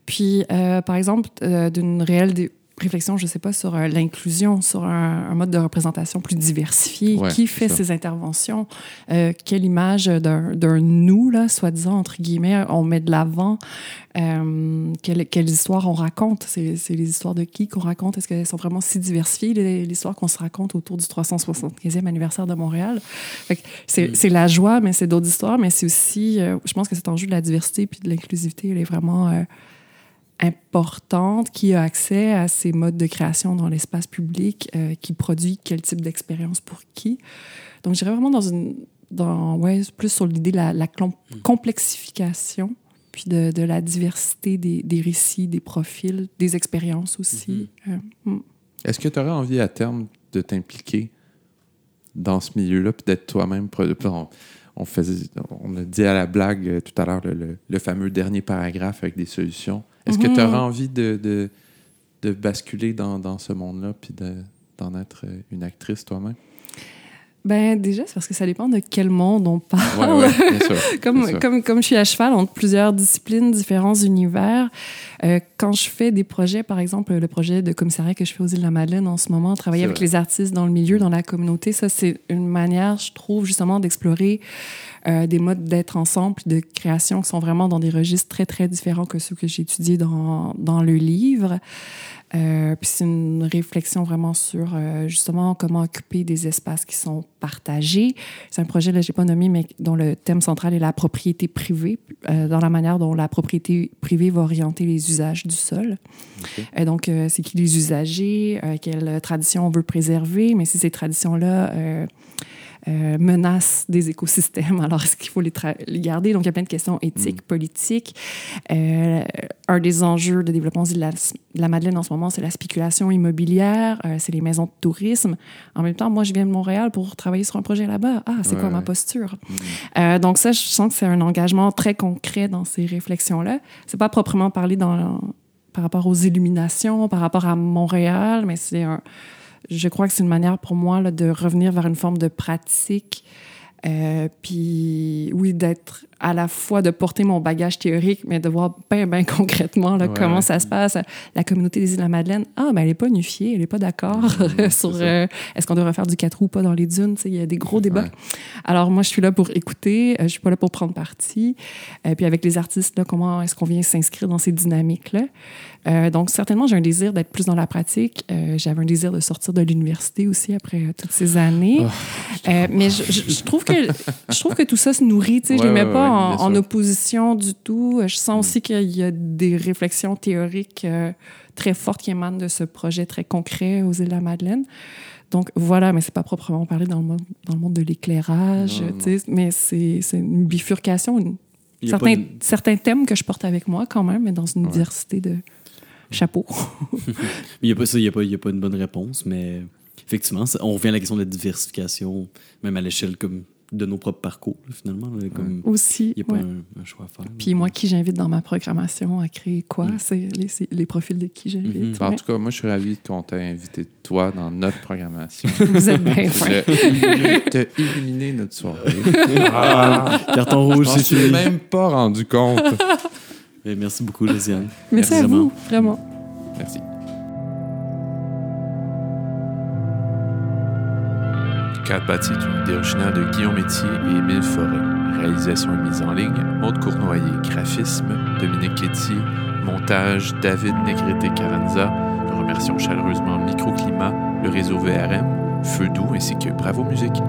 Puis, euh, par exemple, euh, d'une réelle réflexion, je sais pas, sur euh, l'inclusion, sur un, mode de représentation plus diversifié. qui fait ces interventions? Euh, quelle image d'un nous, là, soi-disant, entre guillemets, on met de l'avant? Euh, quelles, quelles, histoires on raconte? C'est les histoires de qui qu'on raconte? Est-ce qu'elles sont vraiment si diversifiées, les, histoires qu'on se raconte autour du 375e anniversaire de Montréal? Mm. C'est la joie, mais c'est d'autres histoires, mais c'est aussi, je pense que cet enjeu de la diversité puis de l'inclusivité, elle est vraiment importante qui a accès à ces modes de création dans l'espace public, euh, qui produit quel type d'expérience pour qui. Donc, j'irais vraiment dans une. Dans, ouais, plus sur l'idée de la, la mm. complexification, puis de, de la diversité des, des, récits, des profils, des expériences aussi. Mm-hmm. Euh, mm. Est-ce que tu aurais envie à terme de t'impliquer dans ce milieu-là, puis d'être toi-même. On, on, faisait, on a dit à la blague euh, tout à l'heure le, le, fameux dernier paragraphe avec des solutions. Est-ce que tu auras mhm. envie de, de, de basculer dans, dans ce monde-là puis d'en être euh, une actrice toi-même? Ben déjà, c'est parce que ça dépend de quel monde on parle. comme, comme, comme je suis à cheval entre plusieurs disciplines, différents univers, euh, quand je fais des projets, par exemple, le projet de commissariat que je fais aux îles de la Madeleine en ce moment, travailler avec les artistes dans le milieu, dans la communauté, ça, c'est une manière, je trouve, justement, d'explorer euh, des modes d'être ensemble, de création qui sont vraiment dans des registres très, très différents que ceux que j'ai étudiés dans, dans le livre. Euh, puis c'est une réflexion vraiment sur euh, justement comment occuper des espaces qui sont C'est un projet, là, j'ai pas nommé, mais dont le thème central est la propriété privée, euh, dans la manière dont la propriété privée va orienter les usages du sol. Okay. donc, c'est qui les usagers, quelles traditions on veut préserver, mais si ces traditions-là euh, menace des écosystèmes. Alors, est-ce qu'il faut les, les, garder? Donc, il y a plein de questions éthiques, mm. politiques. Euh, un des enjeux de développement de la, la Madeleine en ce moment, c'est la spéculation immobilière, euh, c'est les maisons de tourisme. En même temps, moi, je viens de Montréal pour travailler sur un projet là-bas. Ah, c'est quoi ma posture? Mm. Euh, donc, ça, je sens que c'est un engagement très concret dans ces réflexions-là. C'est pas proprement parlé dans, par rapport aux illuminations, par rapport à Montréal, mais c'est un je crois que c'est une manière pour moi là, de revenir vers une forme de pratique. Euh, puis oui, d'être à la fois de porter mon bagage théorique, mais de voir bien, bien concrètement là, comment ça se passe. La communauté des îles de la Madeleine, ah, ben elle n'est pas unifiée, elle n'est pas d'accord sur euh, est-ce qu'on devrait faire du 4 roues ou pas dans les dunes. Il y a des gros débats. Alors moi, je suis là pour écouter, euh, je suis pas là pour prendre parti. Et puis avec les artistes, là, comment est-ce qu'on vient s'inscrire dans ces dynamiques-là? Euh, donc, certainement, j'ai un désir d'être plus dans la pratique. Euh, J'avais un désir de sortir de l'université aussi après euh, toutes ces années. Oh, mais je, je, trouve que, je trouve que tout ça se nourrit. Tu sais, je ne les mets pas en, en, opposition du tout. Je sens aussi mm. qu'il y a des réflexions théoriques très fortes qui émanent de ce projet très concret aux îles de la Madeleine. Donc voilà, mais c'est pas proprement parlé dans le monde, dans le monde de l'éclairage, mais c'est une bifurcation, une, certains, certains thèmes que je porte avec moi quand même, mais dans une diversité de, chapeau. il n'y a, pas a, a, pas une bonne réponse, mais effectivement, on revient à la question de la diversification, même à l'échelle comme de nos propres parcours, finalement. comme, Aussi. Il n'y a pas un, choix à faire. Puis moi, qui j'invite dans ma programmation à créer quoi? Mm. C'est les, les, profils de qui j'invite. Mm-hmm. En tout cas, moi, je suis ravi qu'on t'ait invité, toi, dans notre programmation. Vous êtes bien fin. Tu as illuminé notre soirée. ah, carton rouge, je ne suis même pas rendu compte. merci beaucoup, Josiane. Merci, merci à vous, vraiment. Merci. Quatre bâti est une idée originale de Guillaume Métier et Émile Forêt. Réalisation et mise en ligne, Maude Cournoyer. Graphisme, Dominique Quétier. Montage, David Negrete-Caranza. Nous remercions chaleureusement Microclimat, le réseau VRM, Feu Doux ainsi que Bravo Musique.